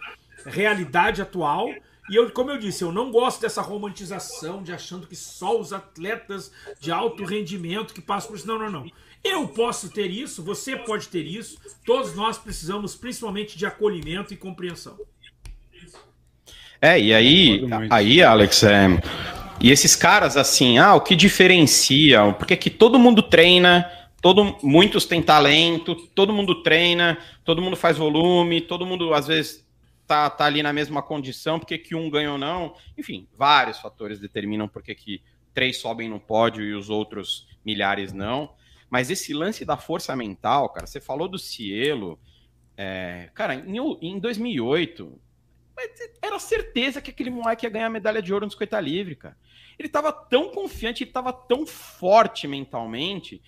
realidade atual. E eu, como eu disse, eu não gosto dessa romantização de achando que só os atletas de alto rendimento que passam por isso. Não, não, não. Eu posso ter isso, você pode ter isso. Todos nós precisamos principalmente de acolhimento e compreensão. É, e aí, aí Alex, é, e esses caras assim, ah, o que diferencia? Porque que todo mundo treina, todo, muitos têm talento, todo mundo treina, todo mundo faz volume, todo mundo às vezes tá, tá ali na mesma condição, porque que um ganha ou não. Enfim, vários fatores determinam porque que três sobem no pódio e os outros milhares não. Mas esse lance da força mental, cara, você falou do Cielo. É, cara, em, em 2008, era certeza que aquele moleque ia ganhar a medalha de ouro no 50 livre, cara. Ele estava tão confiante, ele estava tão forte mentalmente,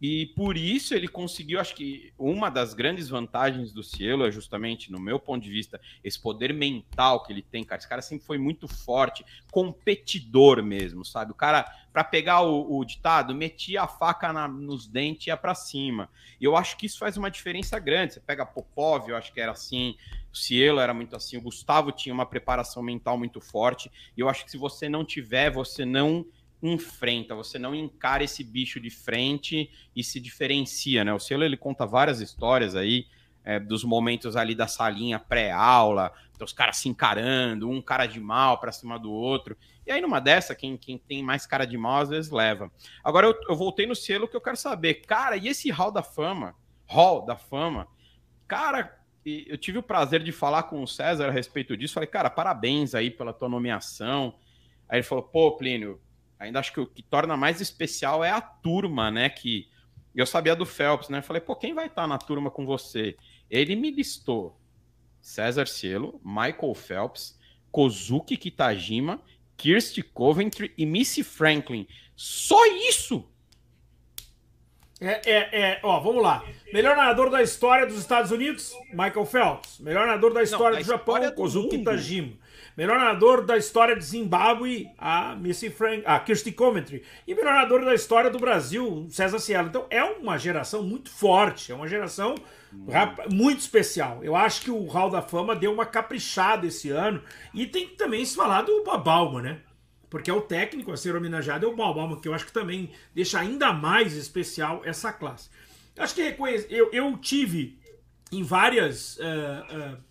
e por isso ele conseguiu, acho que uma das grandes vantagens do Cielo é justamente, no meu ponto de vista, esse poder mental que ele tem, cara. Esse cara sempre foi muito forte, competidor mesmo, sabe? O cara, para pegar o, o, ditado, metia a faca na, nos dentes e ia para cima. E eu acho que isso faz uma diferença grande. Você pega Popov, eu acho que era assim, o Cielo era muito assim, o Gustavo tinha uma preparação mental muito forte. E eu acho que se você não tiver, você não enfrenta, você não encara esse bicho de frente e se diferencia, né? O Cielo ele conta várias histórias aí é, dos momentos ali da salinha pré-aula, os caras se encarando, um cara de mal para cima do outro. E aí, numa dessa, quem, quem tem mais cara de mal às vezes leva. Agora, eu, eu voltei no selo que eu quero saber, cara, e esse Hall da Fama? Hall da Fama? Cara, eu tive o prazer de falar com o César a respeito disso. Falei, cara, parabéns aí pela tua nomeação. Aí ele falou, pô, Plínio, ainda acho que o que torna mais especial é a turma, né? Que eu sabia do Phelps, né? Falei, pô, quem vai estar na turma com você? Ele me listou César Cielo, Michael Phelps, Kozuki Kitajima, Kirsty Coventry e Missy Franklin. Só isso! É, é, é, ó, vamos lá. Melhor nadador da história dos Estados Unidos, Michael Phelps. Melhor nadador da história Não, do Japão, Kozuki Kitajima. Melhor nadador da história de Zimbábue, a Missy Frank, a Kirsty Coventry. E melhor nadador da história do Brasil, César Cielo. Então é uma geração muito forte, é uma geração muito especial. Eu acho que o Hall da Fama deu uma caprichada esse ano. E tem que também se falar do Babalma, né? Porque é o técnico a ser homenageado, é o Babalma, que eu acho que também deixa ainda mais especial essa classe. Acho que eu, eu tive em várias. Uh, uh,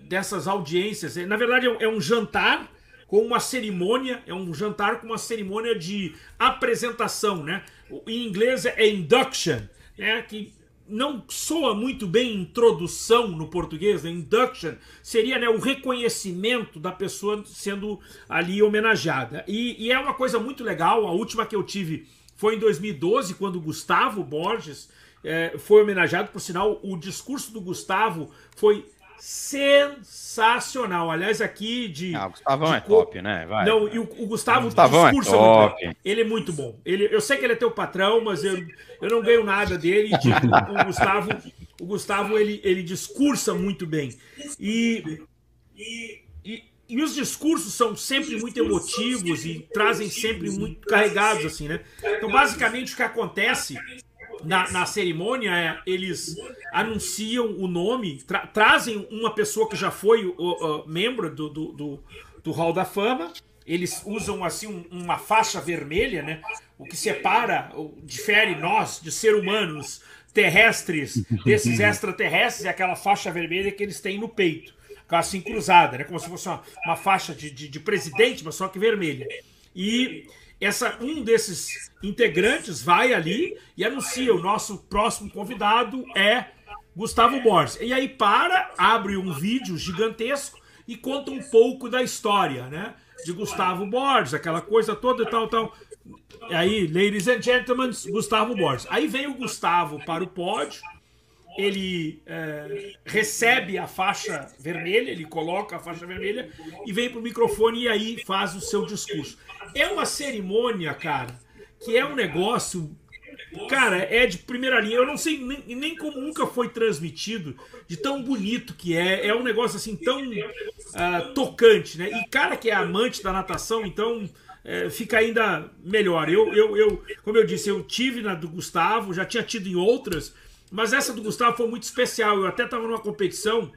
dessas audiências. Na verdade, é um jantar com uma cerimônia, é um jantar com uma cerimônia de apresentação, né? Em inglês é induction, né? Que não soa muito bem introdução no português, né? induction, seria né, o reconhecimento da pessoa sendo ali homenageada. E, e, é uma coisa muito legal, a última que eu tive foi em 2012, quando Gustavo Borges é, foi homenageado, por sinal, o discurso do Gustavo foi sensacional. Aliás, aqui de. Ah, o Gustavão de é top, né? Vai. Não, e o, o Gustavo, o Gustavão é discurso é top. É ele é muito bom. Ele, eu sei que ele é teu patrão, mas eu, eu não ganho nada dele. Tipo, o Gustavo, o Gustavo ele, ele discursa muito bem. E, e, e, e, os discursos são sempre muito emotivos e trazem sempre muito carregados, assim, né? Então, basicamente, o que acontece na, na cerimônia, é, eles anunciam o nome, tra trazem uma pessoa que já foi o, o, membro do, do, do, do Hall da Fama. Eles usam assim um, uma faixa vermelha, né? O que separa, difere nós de ser humanos terrestres desses extraterrestres é aquela faixa vermelha que eles têm no peito, assim cruzada, né? Como se fosse uma, uma faixa de, de, de presidente, mas só que vermelha. E essa, um desses integrantes vai ali e anuncia: o nosso próximo convidado é Gustavo Borges. E aí para, abre um vídeo gigantesco e conta um pouco da história, né? De Gustavo Borges, aquela coisa toda e tal, tal. E aí, ladies and gentlemen, Gustavo Borges. Aí vem o Gustavo para o pódio ele é, recebe a faixa vermelha, ele coloca a faixa vermelha e vem para o microfone e aí faz o seu discurso. É uma cerimônia, cara, que é um negócio. Cara, é de primeira linha. Eu não sei nem, nem como nunca foi transmitido, de tão bonito que é. É um negócio assim tão uh, tocante, né? E cara que é amante da natação, então é, fica ainda melhor. Eu, eu, eu, como eu disse, eu tive na do Gustavo, já tinha tido em outras mas essa do Gustavo foi muito especial. Eu até estava numa competição,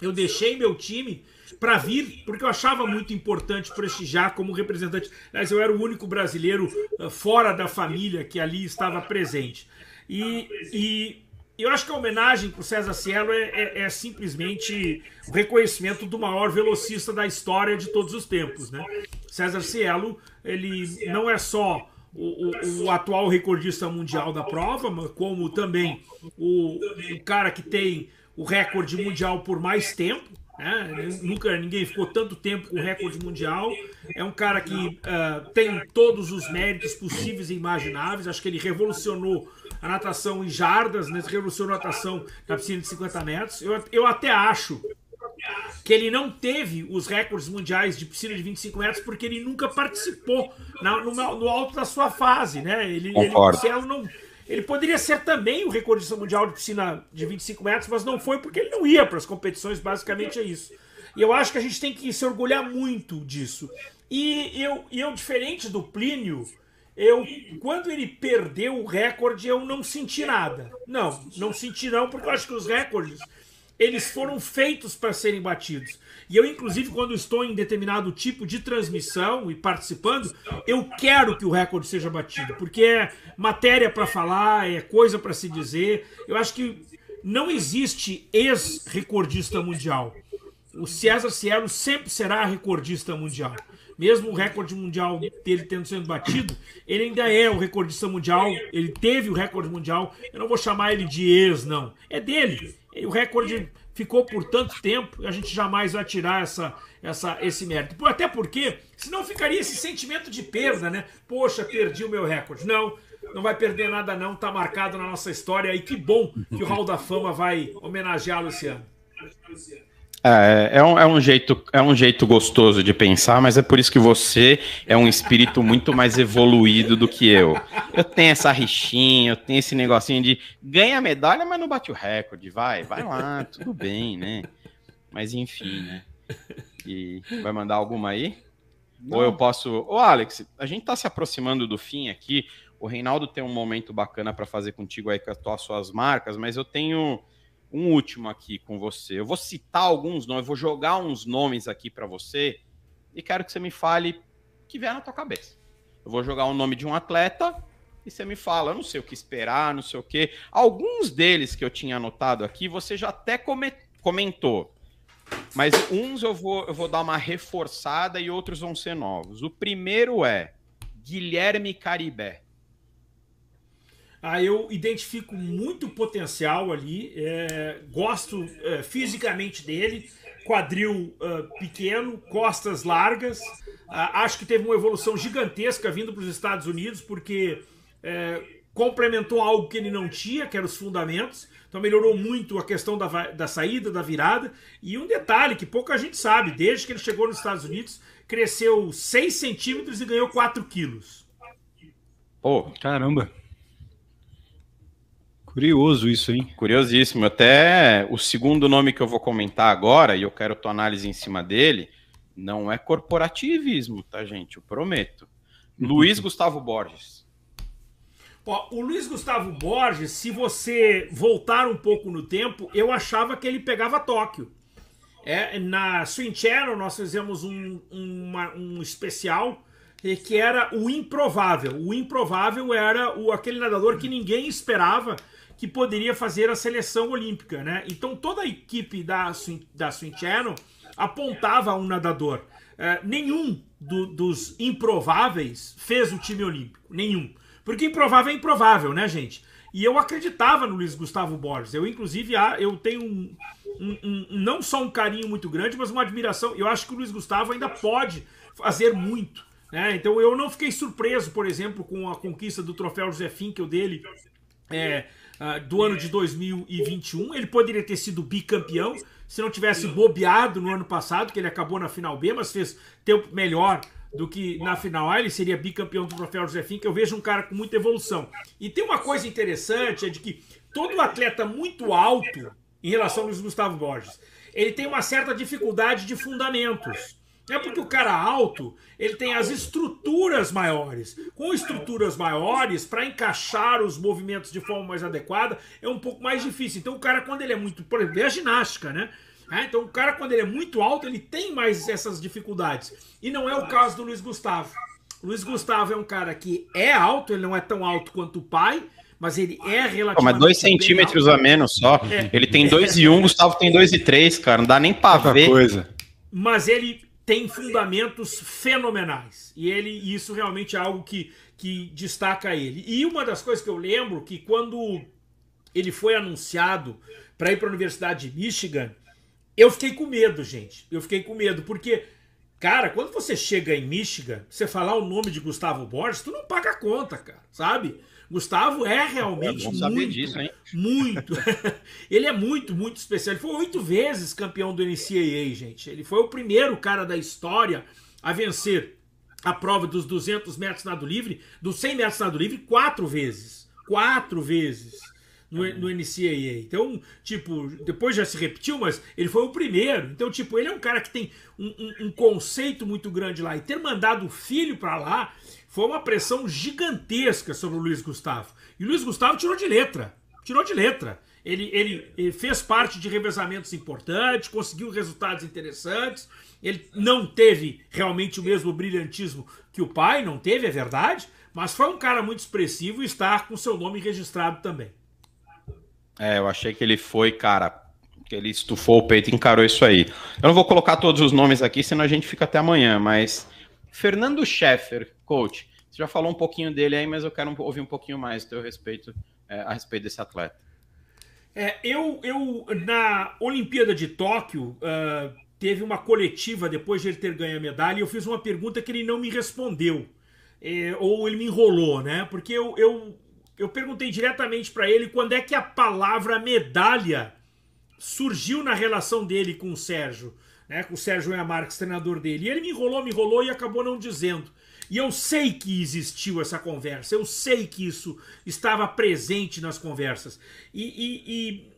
eu deixei meu time para vir, porque eu achava muito importante prestigiar como representante. Mas eu era o único brasileiro uh, fora da família que ali estava presente. E, e eu acho que a homenagem para o César Cielo é, é, é, simplesmente o reconhecimento do maior velocista da história de todos os tempos. Né? César Cielo, ele não é só o, o, o, atual recordista mundial da prova, como também o, o cara que tem o recorde mundial por mais tempo. Né? Nunca ninguém ficou tanto tempo com o recorde mundial. É um cara que uh, tem todos os méritos possíveis e imagináveis. Acho que ele revolucionou a natação em jardas, né? revolucionou a natação na piscina de 50 metros. Eu, eu até acho que ele não teve os recordes mundiais de piscina de 25 metros porque ele nunca participou na, no, no, alto da sua fase, né? Ele, ele, não, ele poderia ser também o recordista mundial de piscina de 25 metros, mas não foi porque ele não ia para as competições, basicamente é isso. E eu acho que a gente tem que se orgulhar muito disso. E eu, eu diferente do Plínio, eu quando ele perdeu o recorde, eu não senti nada. Não, não senti não, porque eu acho que os recordes eles foram feitos para serem batidos. E eu, inclusive, quando estou em determinado tipo de transmissão e participando, eu quero que o recorde seja batido, porque é matéria para falar, é coisa para se dizer. Eu acho que não existe ex-recordista mundial. O César Cielo sempre será recordista mundial. Mesmo o recorde mundial dele tendo sendo batido, ele ainda é o recordista mundial. Ele teve o recorde mundial. Eu não vou chamar ele de ex, não. É dele. O recorde ficou por tanto tempo, a gente jamais vai tirar essa, essa, esse mérito. Até porque, senão ficaria esse sentimento de perda, né? Poxa, perdi o meu recorde. Não, não vai perder nada não, tá marcado na nossa história e que bom que o Hall da Fama vai homenageá-lo esse ano. É, é, um, é, um jeito, é um jeito gostoso de pensar, mas é por isso que você é um espírito muito mais evoluído do que eu. Eu tenho essa rixinha, eu tenho esse negocinho de ganha medalha, mas não bate o recorde. Vai, vai lá, tudo bem, né? Mas enfim, né? E vai mandar alguma aí? Não. Ou eu posso. Ô, Alex, a gente tá se aproximando do fim aqui. O Reinaldo tem um momento bacana para fazer contigo aí com as suas marcas, mas eu tenho um último aqui com você. Eu vou citar alguns nomes, vou jogar uns nomes aqui para você e quero que você me fale o que vier na tua cabeça. Eu vou jogar o nome de um atleta e você me fala, eu não sei o que esperar, não sei o que. Alguns deles que eu tinha anotado aqui, você já até comentou. Mas uns eu vou, eu vou dar uma reforçada e outros vão ser novos. O primeiro é Guilherme Caribé. Ah, eu identifico muito potencial ali, é, gosto é, fisicamente dele, quadril uh, pequeno, costas largas. Uh, acho que teve uma evolução gigantesca vindo para os Estados Unidos, porque uh, complementou algo que ele não tinha, que eram os fundamentos. Então melhorou muito a questão da, da saída, da virada. E um detalhe que pouca gente sabe, desde que ele chegou nos Estados Unidos, cresceu 6 centímetros e ganhou 4 quilos. Pô, caramba. Curioso isso, hein? Curiosíssimo. Até o segundo nome que eu vou comentar agora, e eu quero tua análise em cima dele, não é corporativismo, tá, gente? Eu prometo. Luiz Gustavo Borges. Ó, o Luiz Gustavo Borges, se você voltar um pouco no tempo, eu achava que ele pegava Tóquio. É, na Swing Channel nós fizemos um, uma, um especial que era o improvável. O improvável era o, aquele nadador que ninguém esperava que poderia fazer a seleção olímpica, né? Então toda a equipe da da Swing Channel apontava um nadador. É, nenhum do, dos improváveis fez o time olímpico, nenhum. Porque improvável é improvável, né, gente? E eu acreditava no Luiz Gustavo Borges. Eu, inclusive, eu tenho um, um, um, não só um carinho muito grande, mas uma admiração. Eu acho que o Luiz Gustavo ainda pode fazer muito. Né? Então eu não fiquei surpreso, por exemplo, com a conquista do troféu José Finkel dele é, uh, do ano de 2021. Ele poderia ter sido bicampeão se não tivesse bobeado no ano passado, que ele acabou na final B, mas fez tempo melhor do que na final A, ele seria bicampeão do troféu José Finkel. Eu vejo um cara com muita evolução. E tem uma coisa interessante, é de que todo atleta muito alto em relação ao Luiz Gustavo Borges, ele tem uma certa dificuldade de fundamentos. É porque o cara alto, ele tem as estruturas maiores. Com estruturas maiores, para encaixar os movimentos de forma mais adequada, é um pouco mais difícil. Então o cara, quando ele é muito... Por exemplo, é a ginástica, né? É, então o cara, quando ele é muito alto, ele tem mais essas dificuldades. E não é o caso do Luiz Gustavo. O Luiz Gustavo é um cara que é alto, ele não é tão alto quanto o pai, mas ele é relativamente. mas dois centímetros alto. a menos só. É. Ele tem dois e um, Gustavo tem dois e três, cara. Não dá nem pra ver. Coisa. Mas ele tem fundamentos fenomenais. E ele isso realmente é algo que, que destaca ele. E uma das coisas que eu lembro que quando ele foi anunciado para ir para a Universidade de Michigan, eu fiquei com medo, gente. Eu fiquei com medo porque Cara, quando você chega em Michigan, você falar o nome de Gustavo Borges, tu não paga a conta, cara, sabe? Gustavo é realmente é muito, disso, muito. ele é muito, muito especial. Ele foi oito vezes campeão do NCAA, gente. Ele foi o primeiro cara da história a vencer a prova dos 200 metros nado livre, dos 100 metros nado livre, quatro vezes. Quatro vezes no, no NCAA. Então, tipo, depois já se repetiu, mas ele foi o primeiro. Então, tipo, ele é um cara que tem um, um, um conceito muito grande lá. E ter mandado o filho para lá foi uma pressão gigantesca sobre o Luiz Gustavo. E o Luiz Gustavo tirou de letra. Tirou de letra. Ele, ele, ele, fez parte de revezamentos importantes, conseguiu resultados interessantes. Ele não teve realmente o mesmo brilhantismo que o pai, não teve, é verdade, mas foi um cara muito expressivo e está com seu nome registrado também. É, eu achei que ele foi, cara, que ele estufou o peito e encarou isso aí. Eu não vou colocar todos os nomes aqui, senão a gente fica até amanhã, mas Fernando Scheffer, coach, você já falou um pouquinho dele aí, mas eu quero ouvir um pouquinho mais teu respeito é, a respeito desse atleta. É, eu, eu, na Olimpíada de Tóquio, uh, teve uma coletiva depois de ele ter ganho a medalha e eu fiz uma pergunta que ele não me respondeu. É, ou ele me enrolou, né? Porque eu, eu, eu perguntei diretamente para ele quando é que a palavra medalha surgiu na relação dele com o Sérgio né, com o Sérgio Marques, treinador dele. E ele me enrolou, me enrolou e acabou não dizendo. E eu sei que existiu essa conversa, eu sei que isso estava presente nas conversas. E, e, e,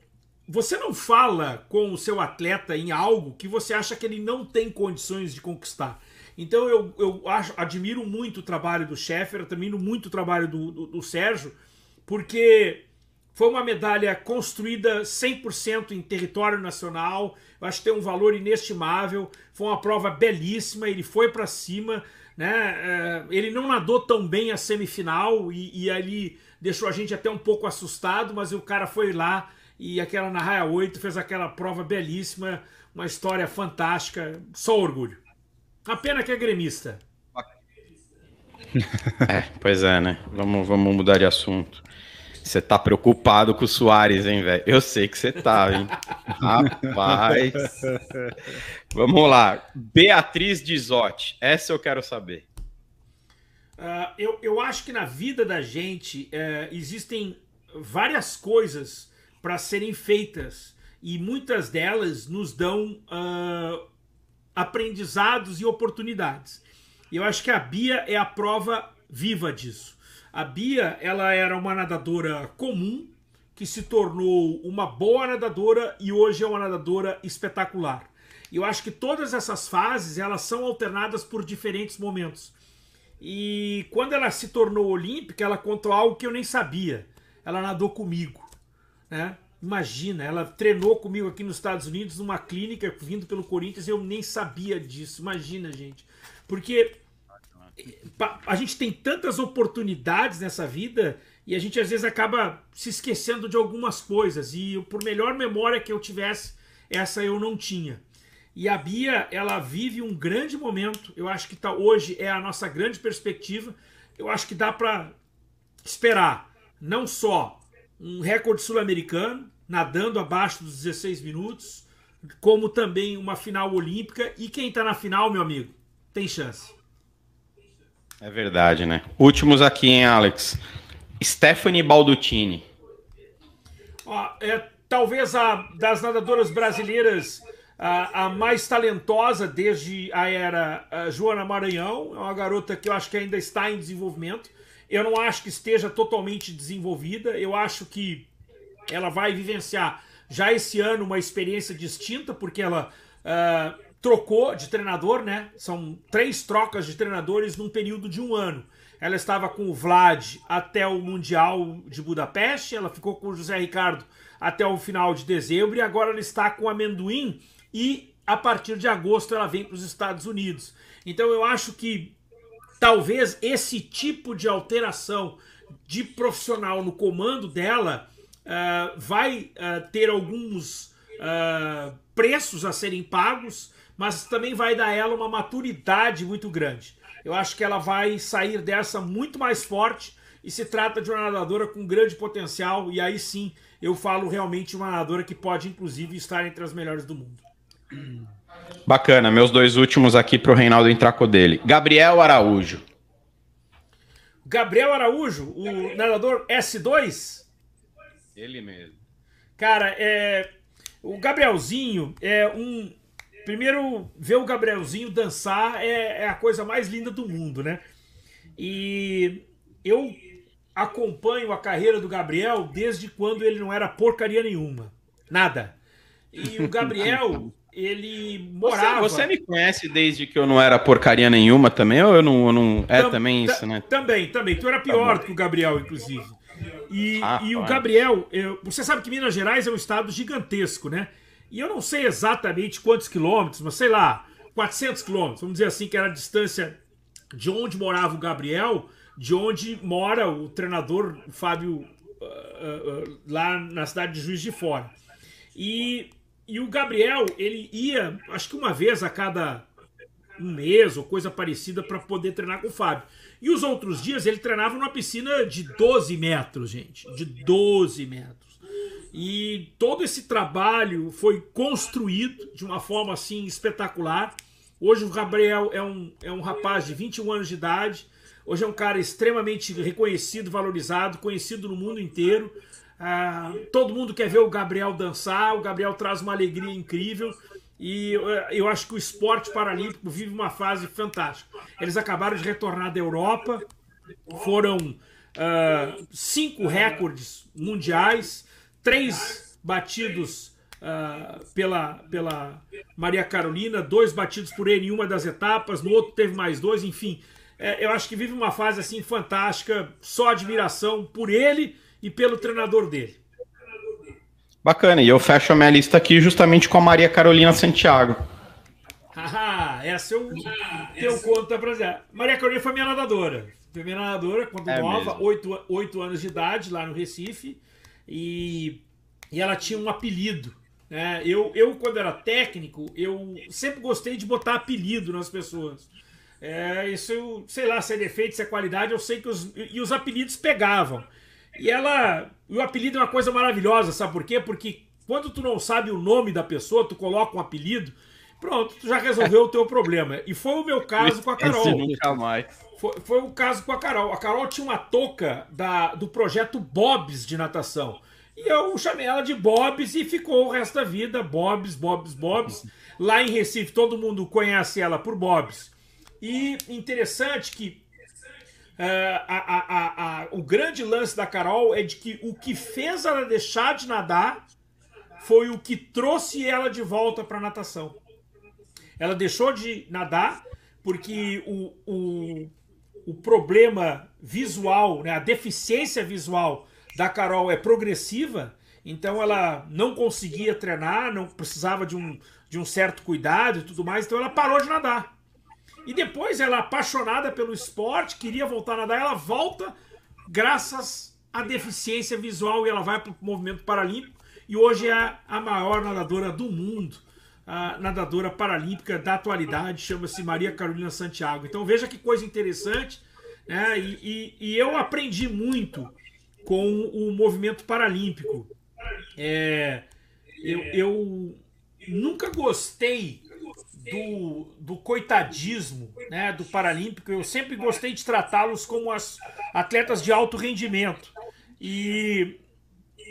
você não fala com o seu atleta em algo que você acha que ele não tem condições de conquistar. Então eu, eu acho, admiro muito o trabalho do Sheffer, admiro muito o trabalho do, do, do Sérgio, porque foi uma medalha construída 100% em território nacional. Eu acho que tem um valor inestimável. Foi uma prova belíssima. Ele foi para cima. Né? É, ele não nadou tão bem a semifinal e, e ali deixou a gente até um pouco assustado, mas o cara foi lá e aquela na raia 8 fez aquela prova belíssima, uma história fantástica, só orgulho. A pena que é gremista. É, pois é, né? Vamos, vamos mudar de assunto. Você tá preocupado com o Soares, hein, velho? Eu sei que você tá, hein? Rapaz. Vamos lá. Beatriz Dizotti. Essa eu quero saber. Uh, eu, eu acho que na vida da gente uh, existem várias coisas para serem feitas e muitas delas nos dão uh, aprendizados e oportunidades. Eu acho que a Bia é a prova viva disso. A Bia ela era uma nadadora comum que se tornou uma boa nadadora e hoje é uma nadadora espetacular. E eu acho que todas essas fases elas são alternadas por diferentes momentos. E quando ela se tornou olímpica, ela contou algo que eu nem sabia. Ela nadou comigo, né? Imagina, ela treinou comigo aqui nos Estados Unidos numa clínica vindo pelo Corinthians, eu nem sabia disso. Imagina, gente. Porque a gente tem tantas oportunidades nessa vida e a gente às vezes acaba se esquecendo de algumas coisas. E por melhor memória que eu tivesse, essa eu não tinha. E a Bia, ela vive um grande momento. Eu acho que tá, hoje é a nossa grande perspectiva. Eu acho que dá para esperar não só um recorde sul-americano, nadando abaixo dos 16 minutos, como também uma final olímpica. E quem está na final, meu amigo, tem chance. É verdade, né? Últimos aqui, hein, Alex? Stephanie Baldutini. É talvez a das nadadoras brasileiras a, a mais talentosa desde a era a Joana Maranhão. É uma garota que eu acho que ainda está em desenvolvimento. Eu não acho que esteja totalmente desenvolvida. Eu acho que ela vai vivenciar já esse ano uma experiência distinta, porque ela uh, trocou de treinador, né? São três trocas de treinadores num período de um ano. Ela estava com o Vlad até o Mundial de Budapeste, ela ficou com o José Ricardo até o final de dezembro e agora ela está com o Amendoim e a partir de agosto ela vem para os Estados Unidos. Então eu acho que talvez esse tipo de alteração de profissional no comando dela uh, vai uh, ter alguns uh, preços a serem pagos, mas também vai dar a ela uma maturidade muito grande. Eu acho que ela vai sair dessa muito mais forte e se trata de uma nadadora com grande potencial e aí sim eu falo realmente uma nadadora que pode inclusive estar entre as melhores do mundo. Bacana, meus dois últimos aqui para o Reinaldo entrar com dele. Gabriel Araújo. Gabriel Araújo, o nadador S2? Ele mesmo. Cara, é, o Gabrielzinho é um. Primeiro, ver o Gabrielzinho dançar é, é a coisa mais linda do mundo, né? E eu acompanho a carreira do Gabriel desde quando ele não era porcaria nenhuma. Nada. E o Gabriel, ele morava. Você, você, me conhece desde que eu não era porcaria nenhuma também, ou eu não. Eu não... É Tam, também isso, né? Também, também. Tu era pior tá do que o Gabriel, inclusive. E, ah, e o Gabriel, eu, você sabe que Minas Gerais é um estado gigantesco, né? E eu não sei exatamente quantos quilômetros, mas sei lá, 400 quilômetros, vamos dizer assim, que era a distância de onde morava o Gabriel, de onde mora o treinador Fábio uh, uh, uh, lá na cidade de Juiz de Fora. E e o Gabriel, ele ia, acho que uma vez a cada um mês ou coisa parecida para poder treinar com o Fábio. E os outros dias ele treinava numa piscina de 12 metros, gente. De 12 metros. E todo esse trabalho foi construído de uma forma assim espetacular. Hoje o Gabriel é um, é um rapaz de 21 anos de idade. Hoje é um cara extremamente reconhecido, valorizado, conhecido no mundo inteiro. Ah, todo mundo quer ver o Gabriel dançar, o Gabriel traz uma alegria incrível. E eu acho que o esporte paralímpico vive uma fase fantástica. Eles acabaram de retornar da Europa, foram uh, cinco recordes mundiais, três batidos uh, pela, pela Maria Carolina, dois batidos por ele em uma das etapas, no outro teve mais dois, enfim. É, eu acho que vive uma fase assim fantástica, só admiração por ele e pelo treinador dele. Bacana, e eu fecho a minha lista aqui justamente com a Maria Carolina Santiago. Ah, essa eu tenho conta pra dizer. Maria Carolina foi minha nadadora. Foi minha nadadora quando é nova, oito, oito anos de idade, lá no Recife. E, e ela tinha um apelido. Né? Eu, eu, quando era técnico, eu sempre gostei de botar apelido nas pessoas. É, isso, sei lá, se é defeito, se é qualidade, eu sei que os, e os apelidos pegavam. E ela. O apelido é uma coisa maravilhosa, sabe por quê? Porque quando tu não sabe o nome da pessoa, tu coloca um apelido, pronto, tu já resolveu o teu problema. E foi o meu caso com a Carol. Nunca mais. Foi, foi o caso com a Carol. A Carol tinha uma touca da, do projeto Bobs de natação. E eu chamei ela de Bobs e ficou o resto da vida Bobs, Bobs, Bobs. Lá em Recife todo mundo conhece ela por Bobs. E interessante que uh, a, a, a, o grande lance da Carol é de que o que fez ela deixar de nadar foi o que trouxe ela de volta para natação. Ela deixou de nadar porque o, o, o problema visual, né, a deficiência visual da Carol é progressiva, então ela não conseguia treinar, não precisava de um, de um certo cuidado e tudo mais, então ela parou de nadar. E depois ela, apaixonada pelo esporte, queria voltar a nadar, ela volta graças à deficiência visual e ela vai para o movimento paralímpico e hoje é a maior nadadora do mundo, a nadadora paralímpica da atualidade, chama-se Maria Carolina Santiago. Então veja que coisa interessante, né? E, e, e eu aprendi muito com o movimento paralímpico. É, eu, eu nunca gostei do, do coitadismo né, do Paralímpico. Eu sempre gostei de tratá-los como as atletas de alto rendimento. E,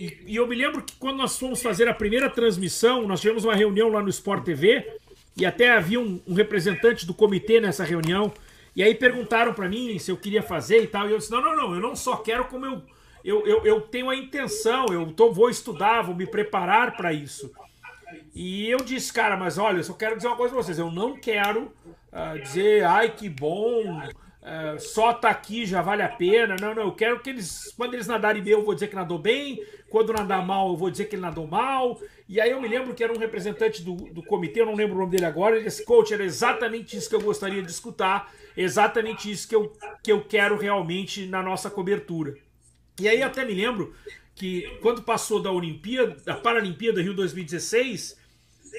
e, e, eu me lembro que quando nós fomos fazer a primeira transmissão, nós tivemos uma reunião lá no Sport TV e até havia um, um representante do comitê nessa reunião. E aí perguntaram para mim se eu queria fazer e tal. E eu disse: não, não, não, eu não só quero como eu eu, eu, eu tenho a intenção, eu tô, vou estudar, vou me preparar para isso. E eu disse, cara, mas olha, eu só quero dizer uma coisa pra vocês. Eu não quero uh, dizer, ai, que bom, uh, só tá aqui já vale a pena. Não, não, eu quero que eles, quando eles nadarem bem, eu vou dizer que nadou bem. Quando nadar mal, eu vou dizer que ele nadou mal. E aí eu me lembro que era um representante do, do comitê, eu não lembro o nome dele agora. Ele disse, coach, era exatamente isso que eu gostaria de escutar, exatamente isso que eu, que eu quero realmente na nossa cobertura. E aí até me lembro que quando passou da Olimpíada, da Paralimpíada Rio 2016,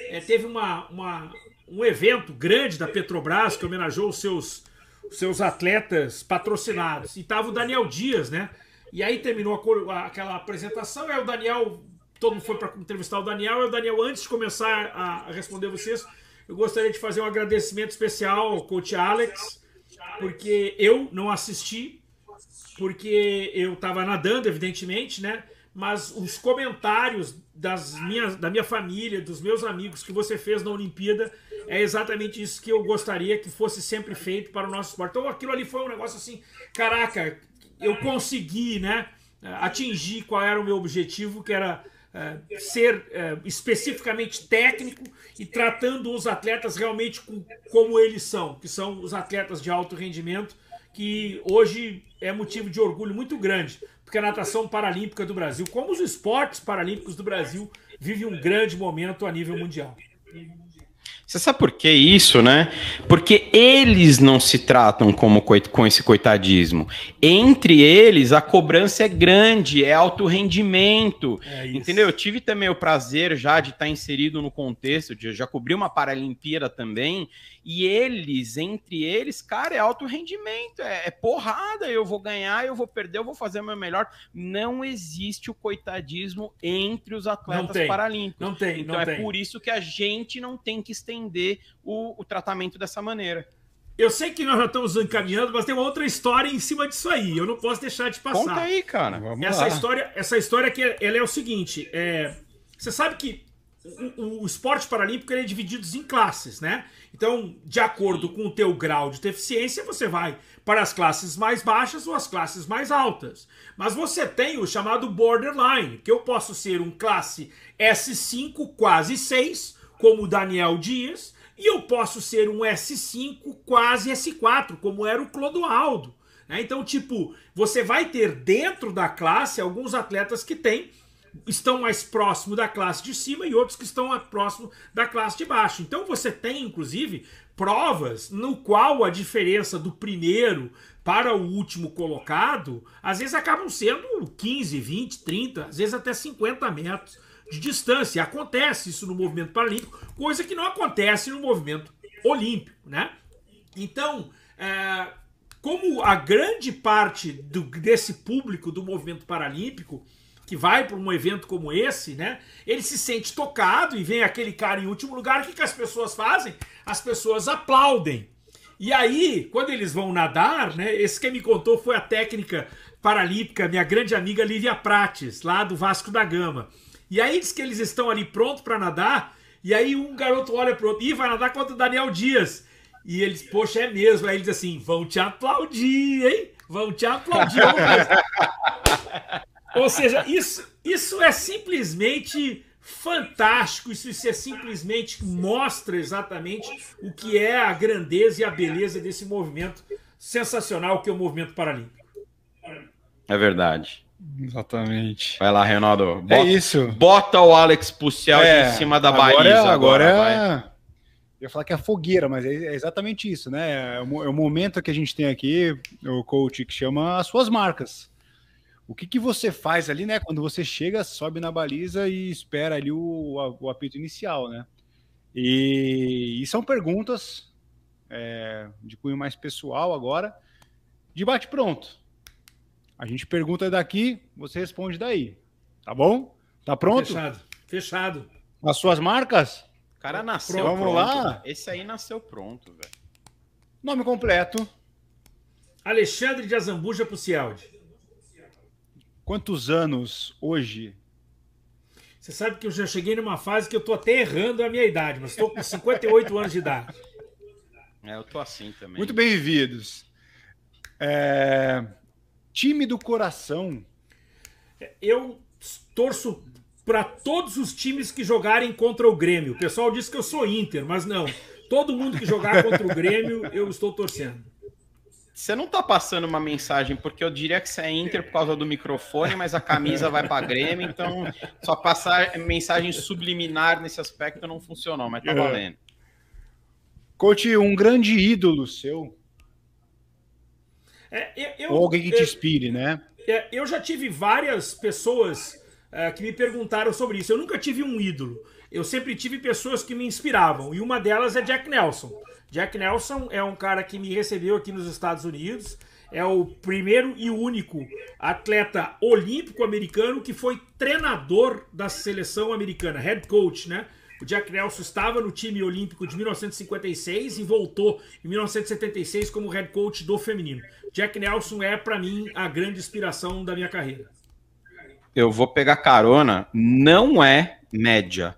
é, teve uma, uma, um evento grande da Petrobras que homenageou os seus, seus atletas patrocinados. E tava o Daniel Dias, né? E aí terminou a, aquela apresentação, aí o Daniel, todo mundo foi para entrevistar o Daniel, e o Daniel, antes de começar a, a responder vocês, eu gostaria de fazer um agradecimento especial ao coach Alex, porque eu não assisti, porque eu estava nadando, evidentemente, né? Mas os comentários das minhas, da minha família, dos meus amigos que você fez na Olimpíada é exatamente isso que eu gostaria que fosse sempre feito para o nosso esporte. Então aquilo ali foi um negócio assim, caraca, eu consegui, né? Atingir qual era o meu objetivo, que era uh, ser uh, especificamente técnico e tratando os atletas realmente com, como eles são, que são os atletas de alto rendimento que hoje é motivo de orgulho muito grande, porque a natação paralímpica do Brasil, como os esportes paralímpicos do Brasil, vive um grande momento a nível mundial. Você sabe por que isso, né? Porque eles não se tratam como com esse coitadismo. Entre eles, a cobrança é grande, é alto rendimento. É entendeu? Eu tive também o prazer já de estar inserido no contexto, de já cobrir uma Paralimpíada também. E eles, entre eles, cara, é alto rendimento, é, é porrada. Eu vou ganhar, eu vou perder, eu vou fazer o meu melhor. Não existe o coitadismo entre os atletas não tem, paralímpicos. Não tem, então não é tem. por isso que a gente não tem que estender o, o tratamento dessa maneira. Eu sei que nós já estamos encaminhando, mas tem uma outra história em cima disso aí. Eu não posso deixar de passar. Conta aí, cara. Vamos essa lá. história, essa história que ela é o seguinte: é, você sabe que o, o esporte paralímpico é dividido em classes, né? Então, de acordo com o teu grau de deficiência, você vai para as classes mais baixas ou as classes mais altas. Mas você tem o chamado borderline, que eu posso ser um classe S5 quase 6 como o Daniel Dias, e eu posso ser um S5 quase S4, como era o Clodoaldo. Né? Então, tipo, você vai ter dentro da classe alguns atletas que têm estão mais próximo da classe de cima e outros que estão próximo da classe de baixo. Então você tem, inclusive, provas no qual a diferença do primeiro para o último colocado, às vezes acabam sendo 15, 20, 30, às vezes até 50 metros de distância. Acontece isso no movimento paralímpico, coisa que não acontece no movimento olímpico, né? Então, é, como a grande parte do, desse público do movimento paralímpico que vai para um evento como esse, né? Ele se sente tocado e vem aquele cara em último lugar. O que, que as pessoas fazem? As pessoas aplaudem. E aí, quando eles vão nadar, né? Esse que me contou foi a técnica paralímpica, minha grande amiga Lívia Prates, lá do Vasco da Gama. E aí diz que eles estão ali prontos para nadar. E aí um garoto olha pro outro e vai nadar contra o Daniel Dias. E eles, poxa, é mesmo. Aí ele diz assim: vão te aplaudir, hein? Vão te aplaudir. Ou seja, isso, isso é simplesmente fantástico. Isso, isso é simplesmente mostra exatamente o que é a grandeza e a beleza desse movimento sensacional que é o movimento paralímpico. É verdade. Exatamente. Vai lá, Reinaldo. É Bota, é isso. Bota o Alex Pucial É, em cima da agora, baliza. agora, Agora, é- Eu ia falar que é fogueira, mas é é exatamente isso, né? É é o momento que a gente tem aqui, o coach, que chama as suas marcas. O que, que você faz ali, né? Quando você chega, sobe na baliza e espera ali o, o apito inicial, né? E, e são perguntas é, de cunho mais pessoal agora, de bate-pronto. A gente pergunta daqui, você responde daí. Tá bom? Tá pronto? Fechado. Fechado. As suas marcas? O cara nasceu Pronto, vamos lá? Esse aí nasceu pronto, velho. Nome completo. Alexandre de Azambuja Pucialdi. Quantos anos hoje? Você sabe que eu já cheguei numa fase que eu tô até errando a minha idade, mas estou com 58 anos de idade. É, eu tô assim também. Muito bem vividos. É, Time do coração. Eu torço para todos os times que jogarem contra o Grêmio. O pessoal diz que eu sou Inter, mas não. Todo mundo que jogar contra o Grêmio, eu estou torcendo. Você não tá passando uma mensagem, porque eu diria que você é Inter por causa do microfone, mas a camisa vai pra Grêmio, então só passar mensagem subliminar nesse aspecto não funcionou, mas tá É. valendo. Coach, um grande ídolo seu. É, eu, eu- Ou alguém que te eu- inspire, né? É, eu já tive várias pessoas é, que me perguntaram sobre isso. Eu nunca tive um ídolo. Eu sempre tive pessoas que me inspiravam. E uma delas é Jack Nelson. Jack Nelson é um cara que me recebeu aqui nos Estados Unidos. É o primeiro e único atleta olímpico americano que foi treinador da seleção americana, head coach, né? O Jack Nelson estava no time olímpico de 1956 e voltou em 1976 como head coach do feminino. Jack Nelson é, para mim, a grande inspiração da minha carreira. Eu vou pegar carona, não é média.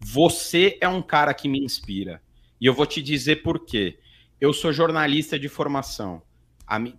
Você é um cara que me inspira. E eu vou te dizer por quê. Eu sou jornalista de formação.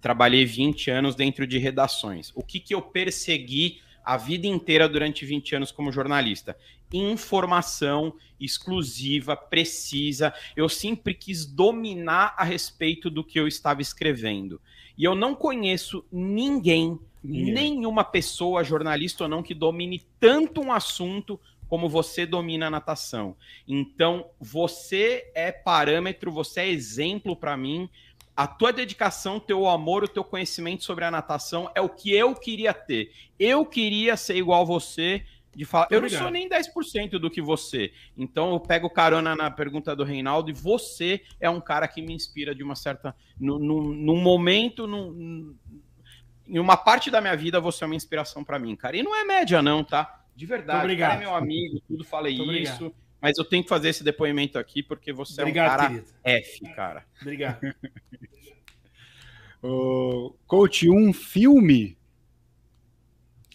Trabalhei 20 anos dentro de redações. O que, que eu persegui a vida inteira durante 20 anos como jornalista? Informação exclusiva, precisa. Eu sempre quis dominar a respeito do que eu estava escrevendo. E eu não conheço ninguém Ninguém. nenhuma pessoa, jornalista ou não, que domine tanto um assunto como você domina a natação. Então, você é parâmetro, você é exemplo para mim. A tua dedicação, teu amor, o teu conhecimento sobre a natação é o que eu queria ter. Eu queria ser igual você. De falar, eu não sou nem 10% do que você. Então eu pego carona na pergunta do Reinaldo e você é um cara que me inspira de uma certa. Num momento, num, em uma parte da minha vida, você é uma inspiração para mim, cara. E não é média, não, tá? De verdade. Obrigado. cara é meu amigo, tudo falei isso. obrigado. Mas eu tenho que fazer esse depoimento aqui porque você é um Obrigado, cara querido. F, cara. Obrigado. Coach, um filme.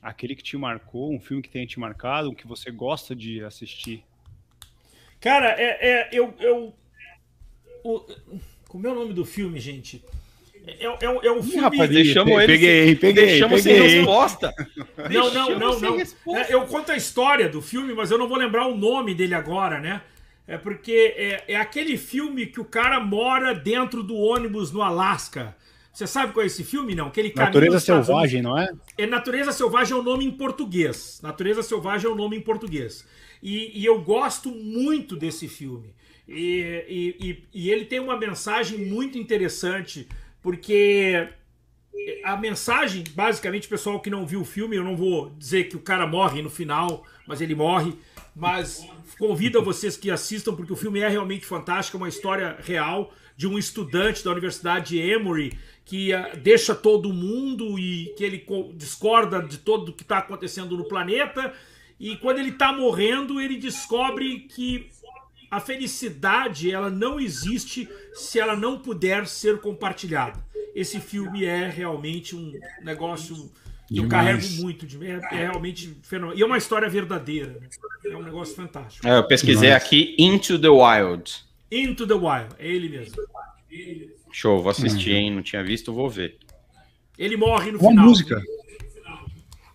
Aquele que te marcou, um filme que tenha te marcado, um que você gosta de assistir. Cara, é, é- eu. eu o, como é o nome do filme, gente? É, é, é um filme. rapaz, Deixamos ele peguei, sem, peguei, deixamos peguei. sem resposta. Não, não, não, não. É, eu conto a história do filme, mas eu não vou lembrar o nome dele agora, né? É porque é, é aquele filme que o cara mora dentro do ônibus no Alasca. Você sabe qual é esse filme, não? Aquele caminho Natureza. Selvagem, não é? É Natureza Selvagem é o nome em português. Natureza Selvagem é o nome em português. E, e eu gosto muito desse filme. E, e- e- e ele tem uma mensagem muito interessante, porque a mensagem, basicamente, pessoal que não viu o filme, eu não vou dizer que o cara morre no final, mas ele morre. Mas convido a vocês que assistam, porque o filme é realmente fantástico, é uma história real de um estudante da Universidade de Emory que uh, deixa todo mundo e que ele discorda de todo o que está acontecendo no planeta. E quando ele está morrendo, ele descobre que a felicidade ela não existe se ela não puder ser compartilhada. Esse filme é realmente um negócio que eu carrego muito, de, é, é realmente fenomenal. E é uma história verdadeira, né? é um negócio fantástico. É, eu pesquisei Demais. aqui Into the Wild. Into the Wild, é ele mesmo. Show, vou assistir, uhum. hein? Não tinha visto, vou ver. Ele morre no Uma final. música.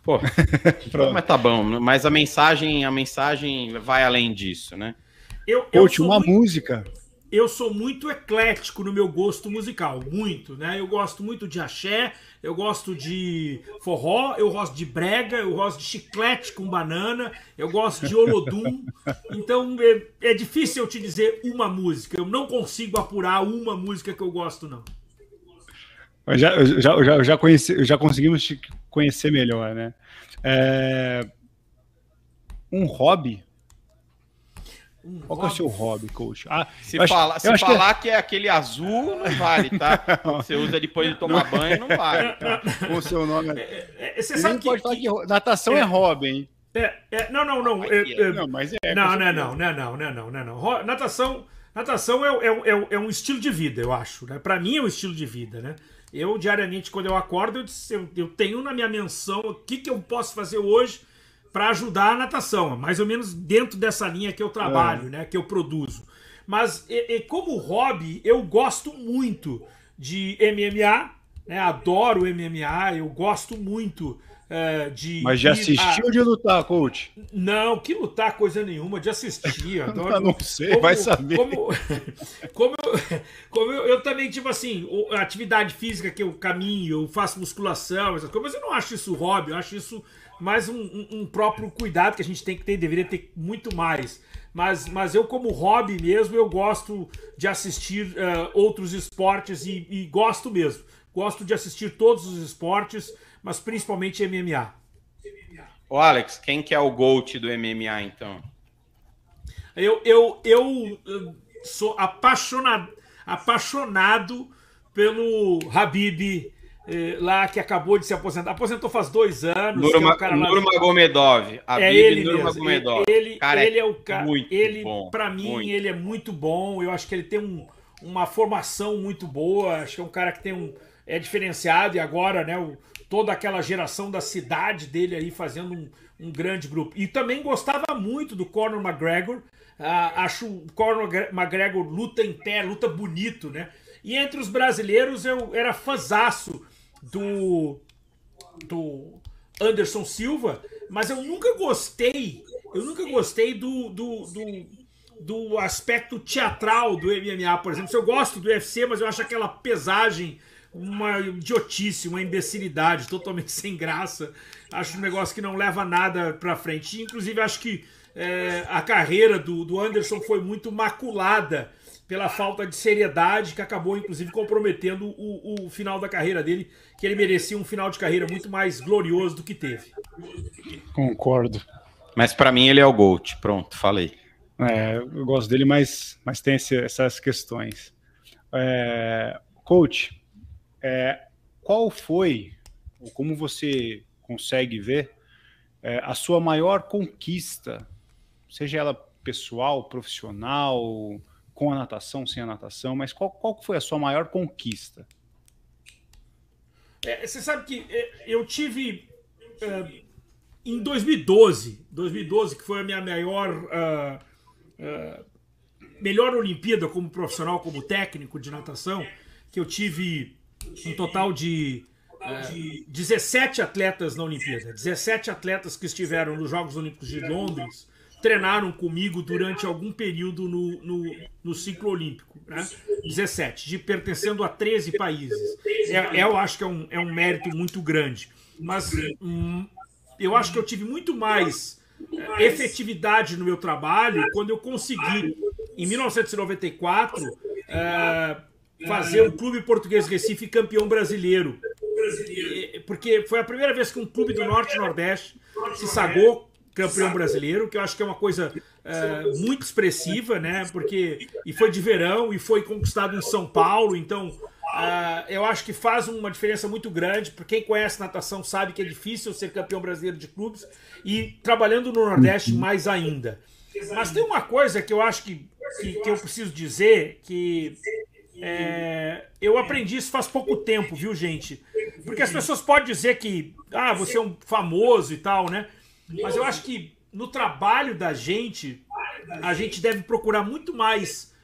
Pô, mas tá bom. Mas a mensagem, a mensagem vai além disso, né? Eu, eu Coach, uma muito, música. Eu sou muito eclético no meu gosto musical, muito, né? Eu gosto muito de axé, eu gosto de forró, eu gosto de brega, eu gosto de chiclete com banana, eu gosto de olodum. Então é, é difícil eu te dizer uma música. Eu não consigo apurar uma música que eu gosto, não. já, já, já, já, conheci, já conseguimos te conhecer melhor, né? É... Um hobby um Qual que é o seu hobby, coach? Ah, se é- falar, acho, se falar que... que... é aquele azul, não vale, tá? Você usa depois de tomar não. banho, não vale. Tá? o seu nome é. é, é, é você sabe que, pode falar que, natação é, é hobby, hein? É, não, não, não. não, mas é. Não, não, não, é, não, não, não, não, não, Natação, natação é, um estilo de vida, eu acho. Né? Para mim é um estilo de vida, né? Eu diariamente, quando eu acordo, eu, eu tenho na minha menção o que, que eu posso fazer hoje para ajudar a natação, mais ou menos dentro dessa linha que eu trabalho, é. né, que eu produzo. Mas e, e como hobby, eu gosto muito de MMA, né, adoro MMA, eu gosto muito uh, de. Mas já assistiu a... de lutar, coach? Não, que lutar coisa nenhuma, de assistir. Adoro. não sei, como, vai saber. Como, como, eu, como eu, eu, também, tipo assim, atividade física que eu caminho, eu faço musculação, essas coisas, mas eu não acho isso hobby, eu acho isso mais um, um, um, próprio cuidado que a gente tem que ter, deveria ter muito mais. Mas, mas eu, como hobby mesmo, eu gosto de assistir uh, outros esportes e, e, gosto mesmo. Gosto de assistir todos os esportes, mas principalmente MMA. Ô Alex, quem que é o GOAT do MMA, então? Eu, eu, eu sou apaixonado, apaixonado pelo Habib eh, lá que acabou de se aposentar. Aposentou faz dois anos. Nurma, é Nurmagomedov. É ele Nurmagomedov. Ele, cara, ele é o cara. Ele, para mim, muito. ele é muito bom. Eu acho que ele tem um, uma formação muito boa. Acho que é um cara que tem um é diferenciado e agora, né, o, toda aquela geração da cidade dele aí fazendo um, um grande grupo. E também gostava muito do Conor McGregor. Ah, acho o Conor McGregor luta em pé, luta bonito, né? E entre os brasileiros eu era fãzaço do, do Anderson Silva, mas eu nunca gostei, eu nunca gostei do, do, do, do aspecto teatral do MMA, por exemplo. Eu gosto do UFC, mas eu acho aquela pesagem uma idiotice, uma imbecilidade, totalmente sem graça. Acho um negócio que não leva nada pra frente. Inclusive, acho que é, a carreira do, do Anderson foi muito maculada pela falta de seriedade que acabou, inclusive, comprometendo o, o final da carreira dele, que ele merecia um final de carreira muito mais glorioso do que teve. Concordo. Mas para mim ele é o GOAT. Pronto, falei. É, eu gosto dele, mas, mas tem esse, essas questões. É, coach, é, qual foi, ou como você consegue ver, é, a sua maior conquista, seja ela pessoal, profissional, com a natação, sem a natação, mas qual, qual foi a sua maior conquista? É, você sabe que é, eu tive é, em 2012, 2012 que foi a minha maior uh, uh, melhor Olimpíada como profissional, como técnico de natação, que eu tive um total de uh, 17 atletas na Olimpíada, 17 atletas que estiveram nos Jogos Olímpicos de Londres treinaram comigo durante algum período no, no, no ciclo olímpico, né? 17, de pertencendo a 13 países. É, eu acho que é um, é um mérito muito grande. Mas hum, eu acho que eu tive muito mais é, efetividade no meu trabalho quando eu consegui, em 1994, é, fazer o Clube Português Recife campeão brasileiro. Porque foi a primeira vez que um clube do Norte e Nordeste se sagou campeão brasileiro, que eu acho que é uma coisa é, muito expressiva, né? Porque e foi de verão e foi conquistado em São Paulo, então Uh, eu acho que faz uma diferença muito grande. Para quem conhece natação sabe que é difícil ser campeão brasileiro de clubes e trabalhando no Nordeste mais ainda. Mas tem uma coisa que eu acho que, que, que eu preciso dizer que é, eu aprendi isso faz pouco tempo, viu, gente? Porque as pessoas podem dizer que ah, você é um famoso e tal, né? Mas eu acho que no trabalho da gente, a gente deve procurar muito mais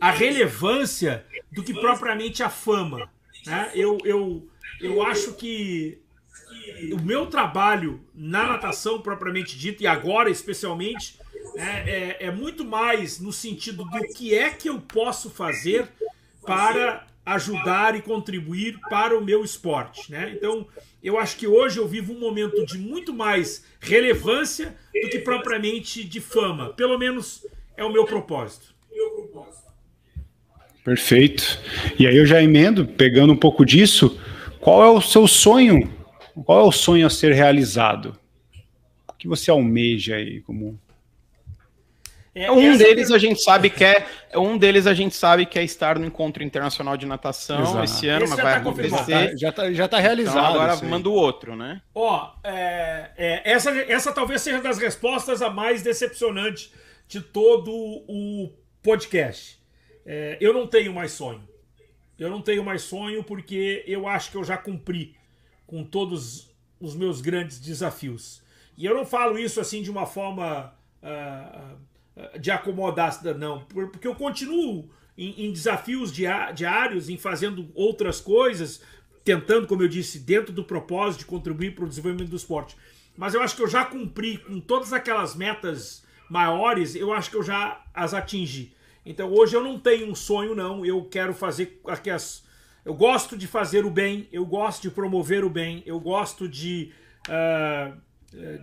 a relevância do que propriamente a fama. Né? Eu, eu, eu acho que o meu trabalho na natação propriamente dito, e agora especialmente, é, é, é muito mais no sentido do que é que eu posso fazer para ajudar e contribuir para o meu esporte. Né? Então, eu acho que hoje eu vivo um momento de muito mais relevância do que propriamente de fama. Pelo menos é o meu propósito. Perfeito. E aí eu já emendo, pegando um pouco disso, qual é o seu sonho? Qual é o sonho a ser realizado? O que você almeja aí como é, um deles a gente sabe que é um deles a gente sabe que é estar no encontro internacional de natação Exato. esse ano, esse mas vai tá acontecer. Já está já tá realizado. Então agora manda o outro, né? Ó, é, é, essa, essa talvez seja das respostas a mais decepcionante de todo o podcast. É, eu não tenho mais sonho. Eu não tenho mais sonho porque eu acho que eu já cumpri com todos os meus grandes desafios. E eu não falo isso assim de uma forma uh, de acomodar, não, porque eu continuo em, em desafios diários, em fazendo outras coisas, tentando, como eu disse, dentro do propósito de contribuir para o desenvolvimento do esporte. Mas eu acho que eu já cumpri com todas aquelas metas maiores, eu acho que eu já as atingi. Então hoje eu não tenho um sonho, não. Eu quero fazer aqui as. Eu gosto de fazer o bem, eu gosto de promover o bem, eu gosto de uh,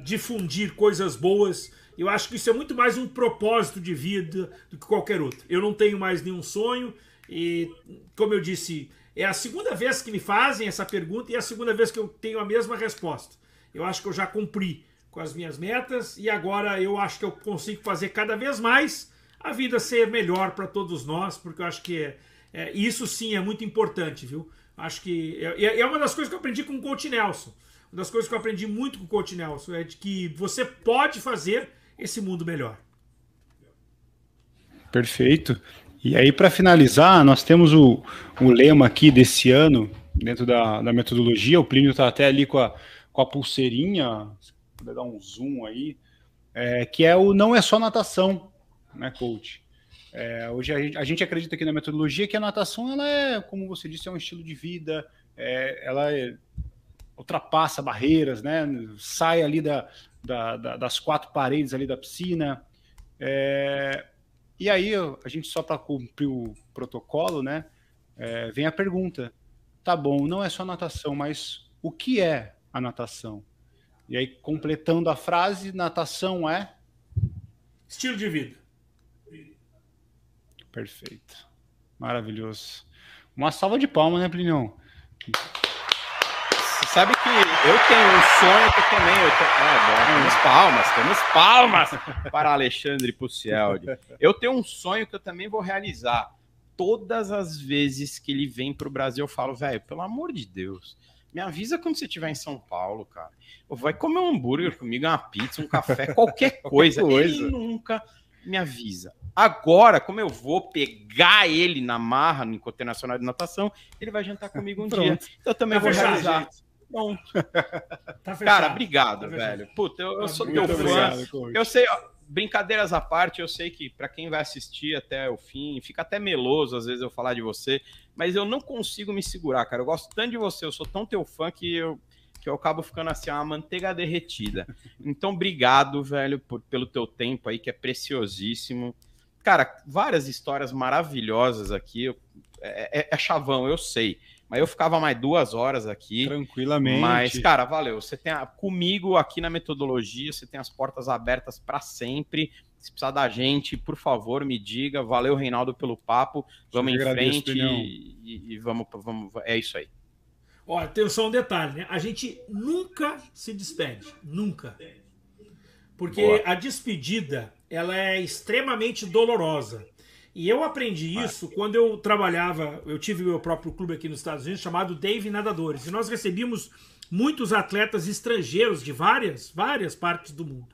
difundir coisas boas. Eu acho que isso é muito mais um propósito de vida do que qualquer outro. Eu não tenho mais nenhum sonho e, como eu disse, é a segunda vez que me fazem essa pergunta e é a segunda vez que eu tenho a mesma resposta. Eu acho que eu já cumpri com as minhas metas e agora eu acho que eu consigo fazer cada vez mais a vida ser melhor para todos nós, porque eu acho que é, é, isso sim é muito importante, viu? Acho que é, é uma das coisas que eu aprendi com o Coach Nelson. Uma das coisas que eu aprendi muito com o Coach Nelson é de que você pode fazer esse mundo melhor. Perfeito. E aí, para finalizar, nós temos o, o lema aqui desse ano, dentro da, da metodologia. O Plínio está até ali com a, com a pulseirinha, se puder dar um zoom aí, é, que é o não é só natação né, coach? É, hoje a gente, a gente, acredita aqui na metodologia que a natação, ela é, como você disse, é um estilo de vida, é, ela é, ultrapassa barreiras, né, sai ali da, da, da, das quatro paredes ali da piscina. É, e aí a gente só para cumprir o protocolo, né, é, vem a pergunta: tá bom, não é só natação, mas o que é a natação? E aí completando a frase, natação é estilo de vida. Perfeito. Maravilhoso. Uma salva de palmas, né, Plinião? Que eu tenho um sonho que também. Eu tenho... é, bom, temos palmas, temos palmas para Alexandre Pucieldi. Eu tenho um sonho que eu também vou realizar. Todas as vezes que ele vem para o Brasil, eu falo, velho, pelo amor de Deus, me avisa quando você estiver em São Paulo, cara. Vai comer um hambúrguer comigo, uma pizza, um café, qualquer coisa. qualquer coisa. Ele nunca me avisa. Agora, como eu vou pegar ele na marra no Encontro Nacional de Natação, ele vai jantar comigo um dia. Eu também vou realizar. Gente. Bom. Tá Cara, obrigado, tá velho. Puta, eu, eu sou Muito teu fã. eu sei, ó, brincadeiras à parte, eu sei que para quem vai assistir até o fim, fica até meloso às vezes eu falar de você, mas eu não consigo me segurar, cara. Eu gosto tanto de você, eu sou tão teu fã que eu que eu acabo ficando assim, uma manteiga derretida. Então, obrigado, velho, por, pelo teu tempo aí, que é preciosíssimo. Cara, várias histórias maravilhosas aqui. É, é, é chavão, eu sei. Mas eu ficava mais duas horas aqui. Tranquilamente. Mas, cara, valeu. Você tem a, comigo aqui na metodologia, você tem as portas abertas para sempre. Se precisar da gente, por favor, me diga. Valeu, Reinaldo, pelo papo. Vamos em frente e, e, e vamos, vamos. É isso aí. Olha, tem só um detalhe, né? A gente nunca se despede. Nunca. Porque Boa. a despedida ela é extremamente dolorosa. E eu aprendi isso quando eu trabalhava, eu tive meu próprio clube aqui nos Estados Unidos chamado Dave Nadadores, e nós recebíamos muitos atletas estrangeiros de várias, várias partes do mundo.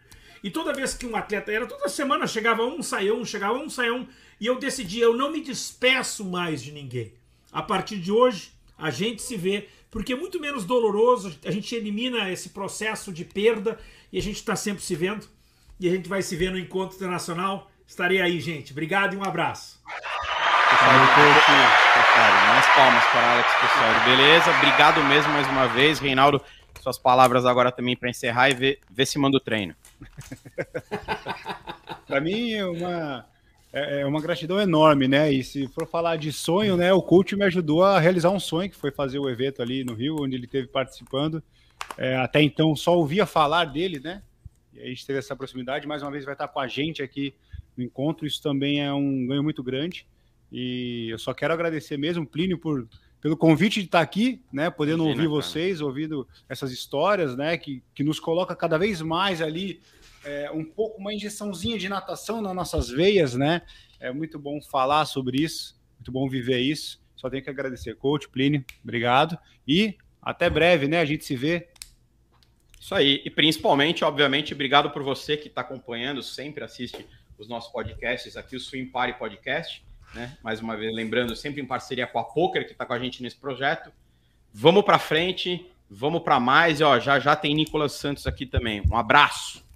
E toda vez que um atleta era, toda semana chegava um, saía um, chegava um, saía um, e eu decidi, eu não me despeço mais de ninguém. A partir de hoje, a gente se vê, porque é muito menos doloroso, a gente elimina esse processo de perda e a gente está sempre se vendo. E a gente vai se ver no encontro internacional. Estarei aí, gente. Obrigado e um abraço. Mais palmas para Alex Pessoal. Beleza? Obrigado mesmo mais uma vez, Reinaldo. Suas palavras agora também para encerrar e ver, ver se manda o treino. para mim é uma é, uma gratidão enorme, né? E se for falar de sonho, né? O coach me ajudou a realizar um sonho, que foi fazer o evento ali no Rio, onde ele teve participando. É, até então só ouvia falar dele, né? E a gente teve essa proximidade. Mais uma vez vai estar com a gente aqui no encontro. Isso também é um ganho muito grande. E eu só quero agradecer mesmo, Plínio, por, pelo convite de estar aqui, né? Podendo Imagina, ouvir cara. vocês, ouvindo essas histórias, né? Que, que nos coloca cada vez mais ali é, um pouco uma injeçãozinha de natação nas nossas veias, né? É muito bom falar sobre isso, muito bom viver isso. Só tenho que agradecer, coach Plínio, obrigado. E até breve, né? A gente se vê. Isso aí. E principalmente, obviamente, obrigado por você que está acompanhando, sempre assiste os nossos podcasts aqui, o Swim Party Podcast, né? Mais uma vez, lembrando, sempre em parceria com a Poker, que está com a gente nesse projeto. Vamos para frente, vamos para mais. E, ó, já já tem Nicolas Santos aqui também. Um abraço.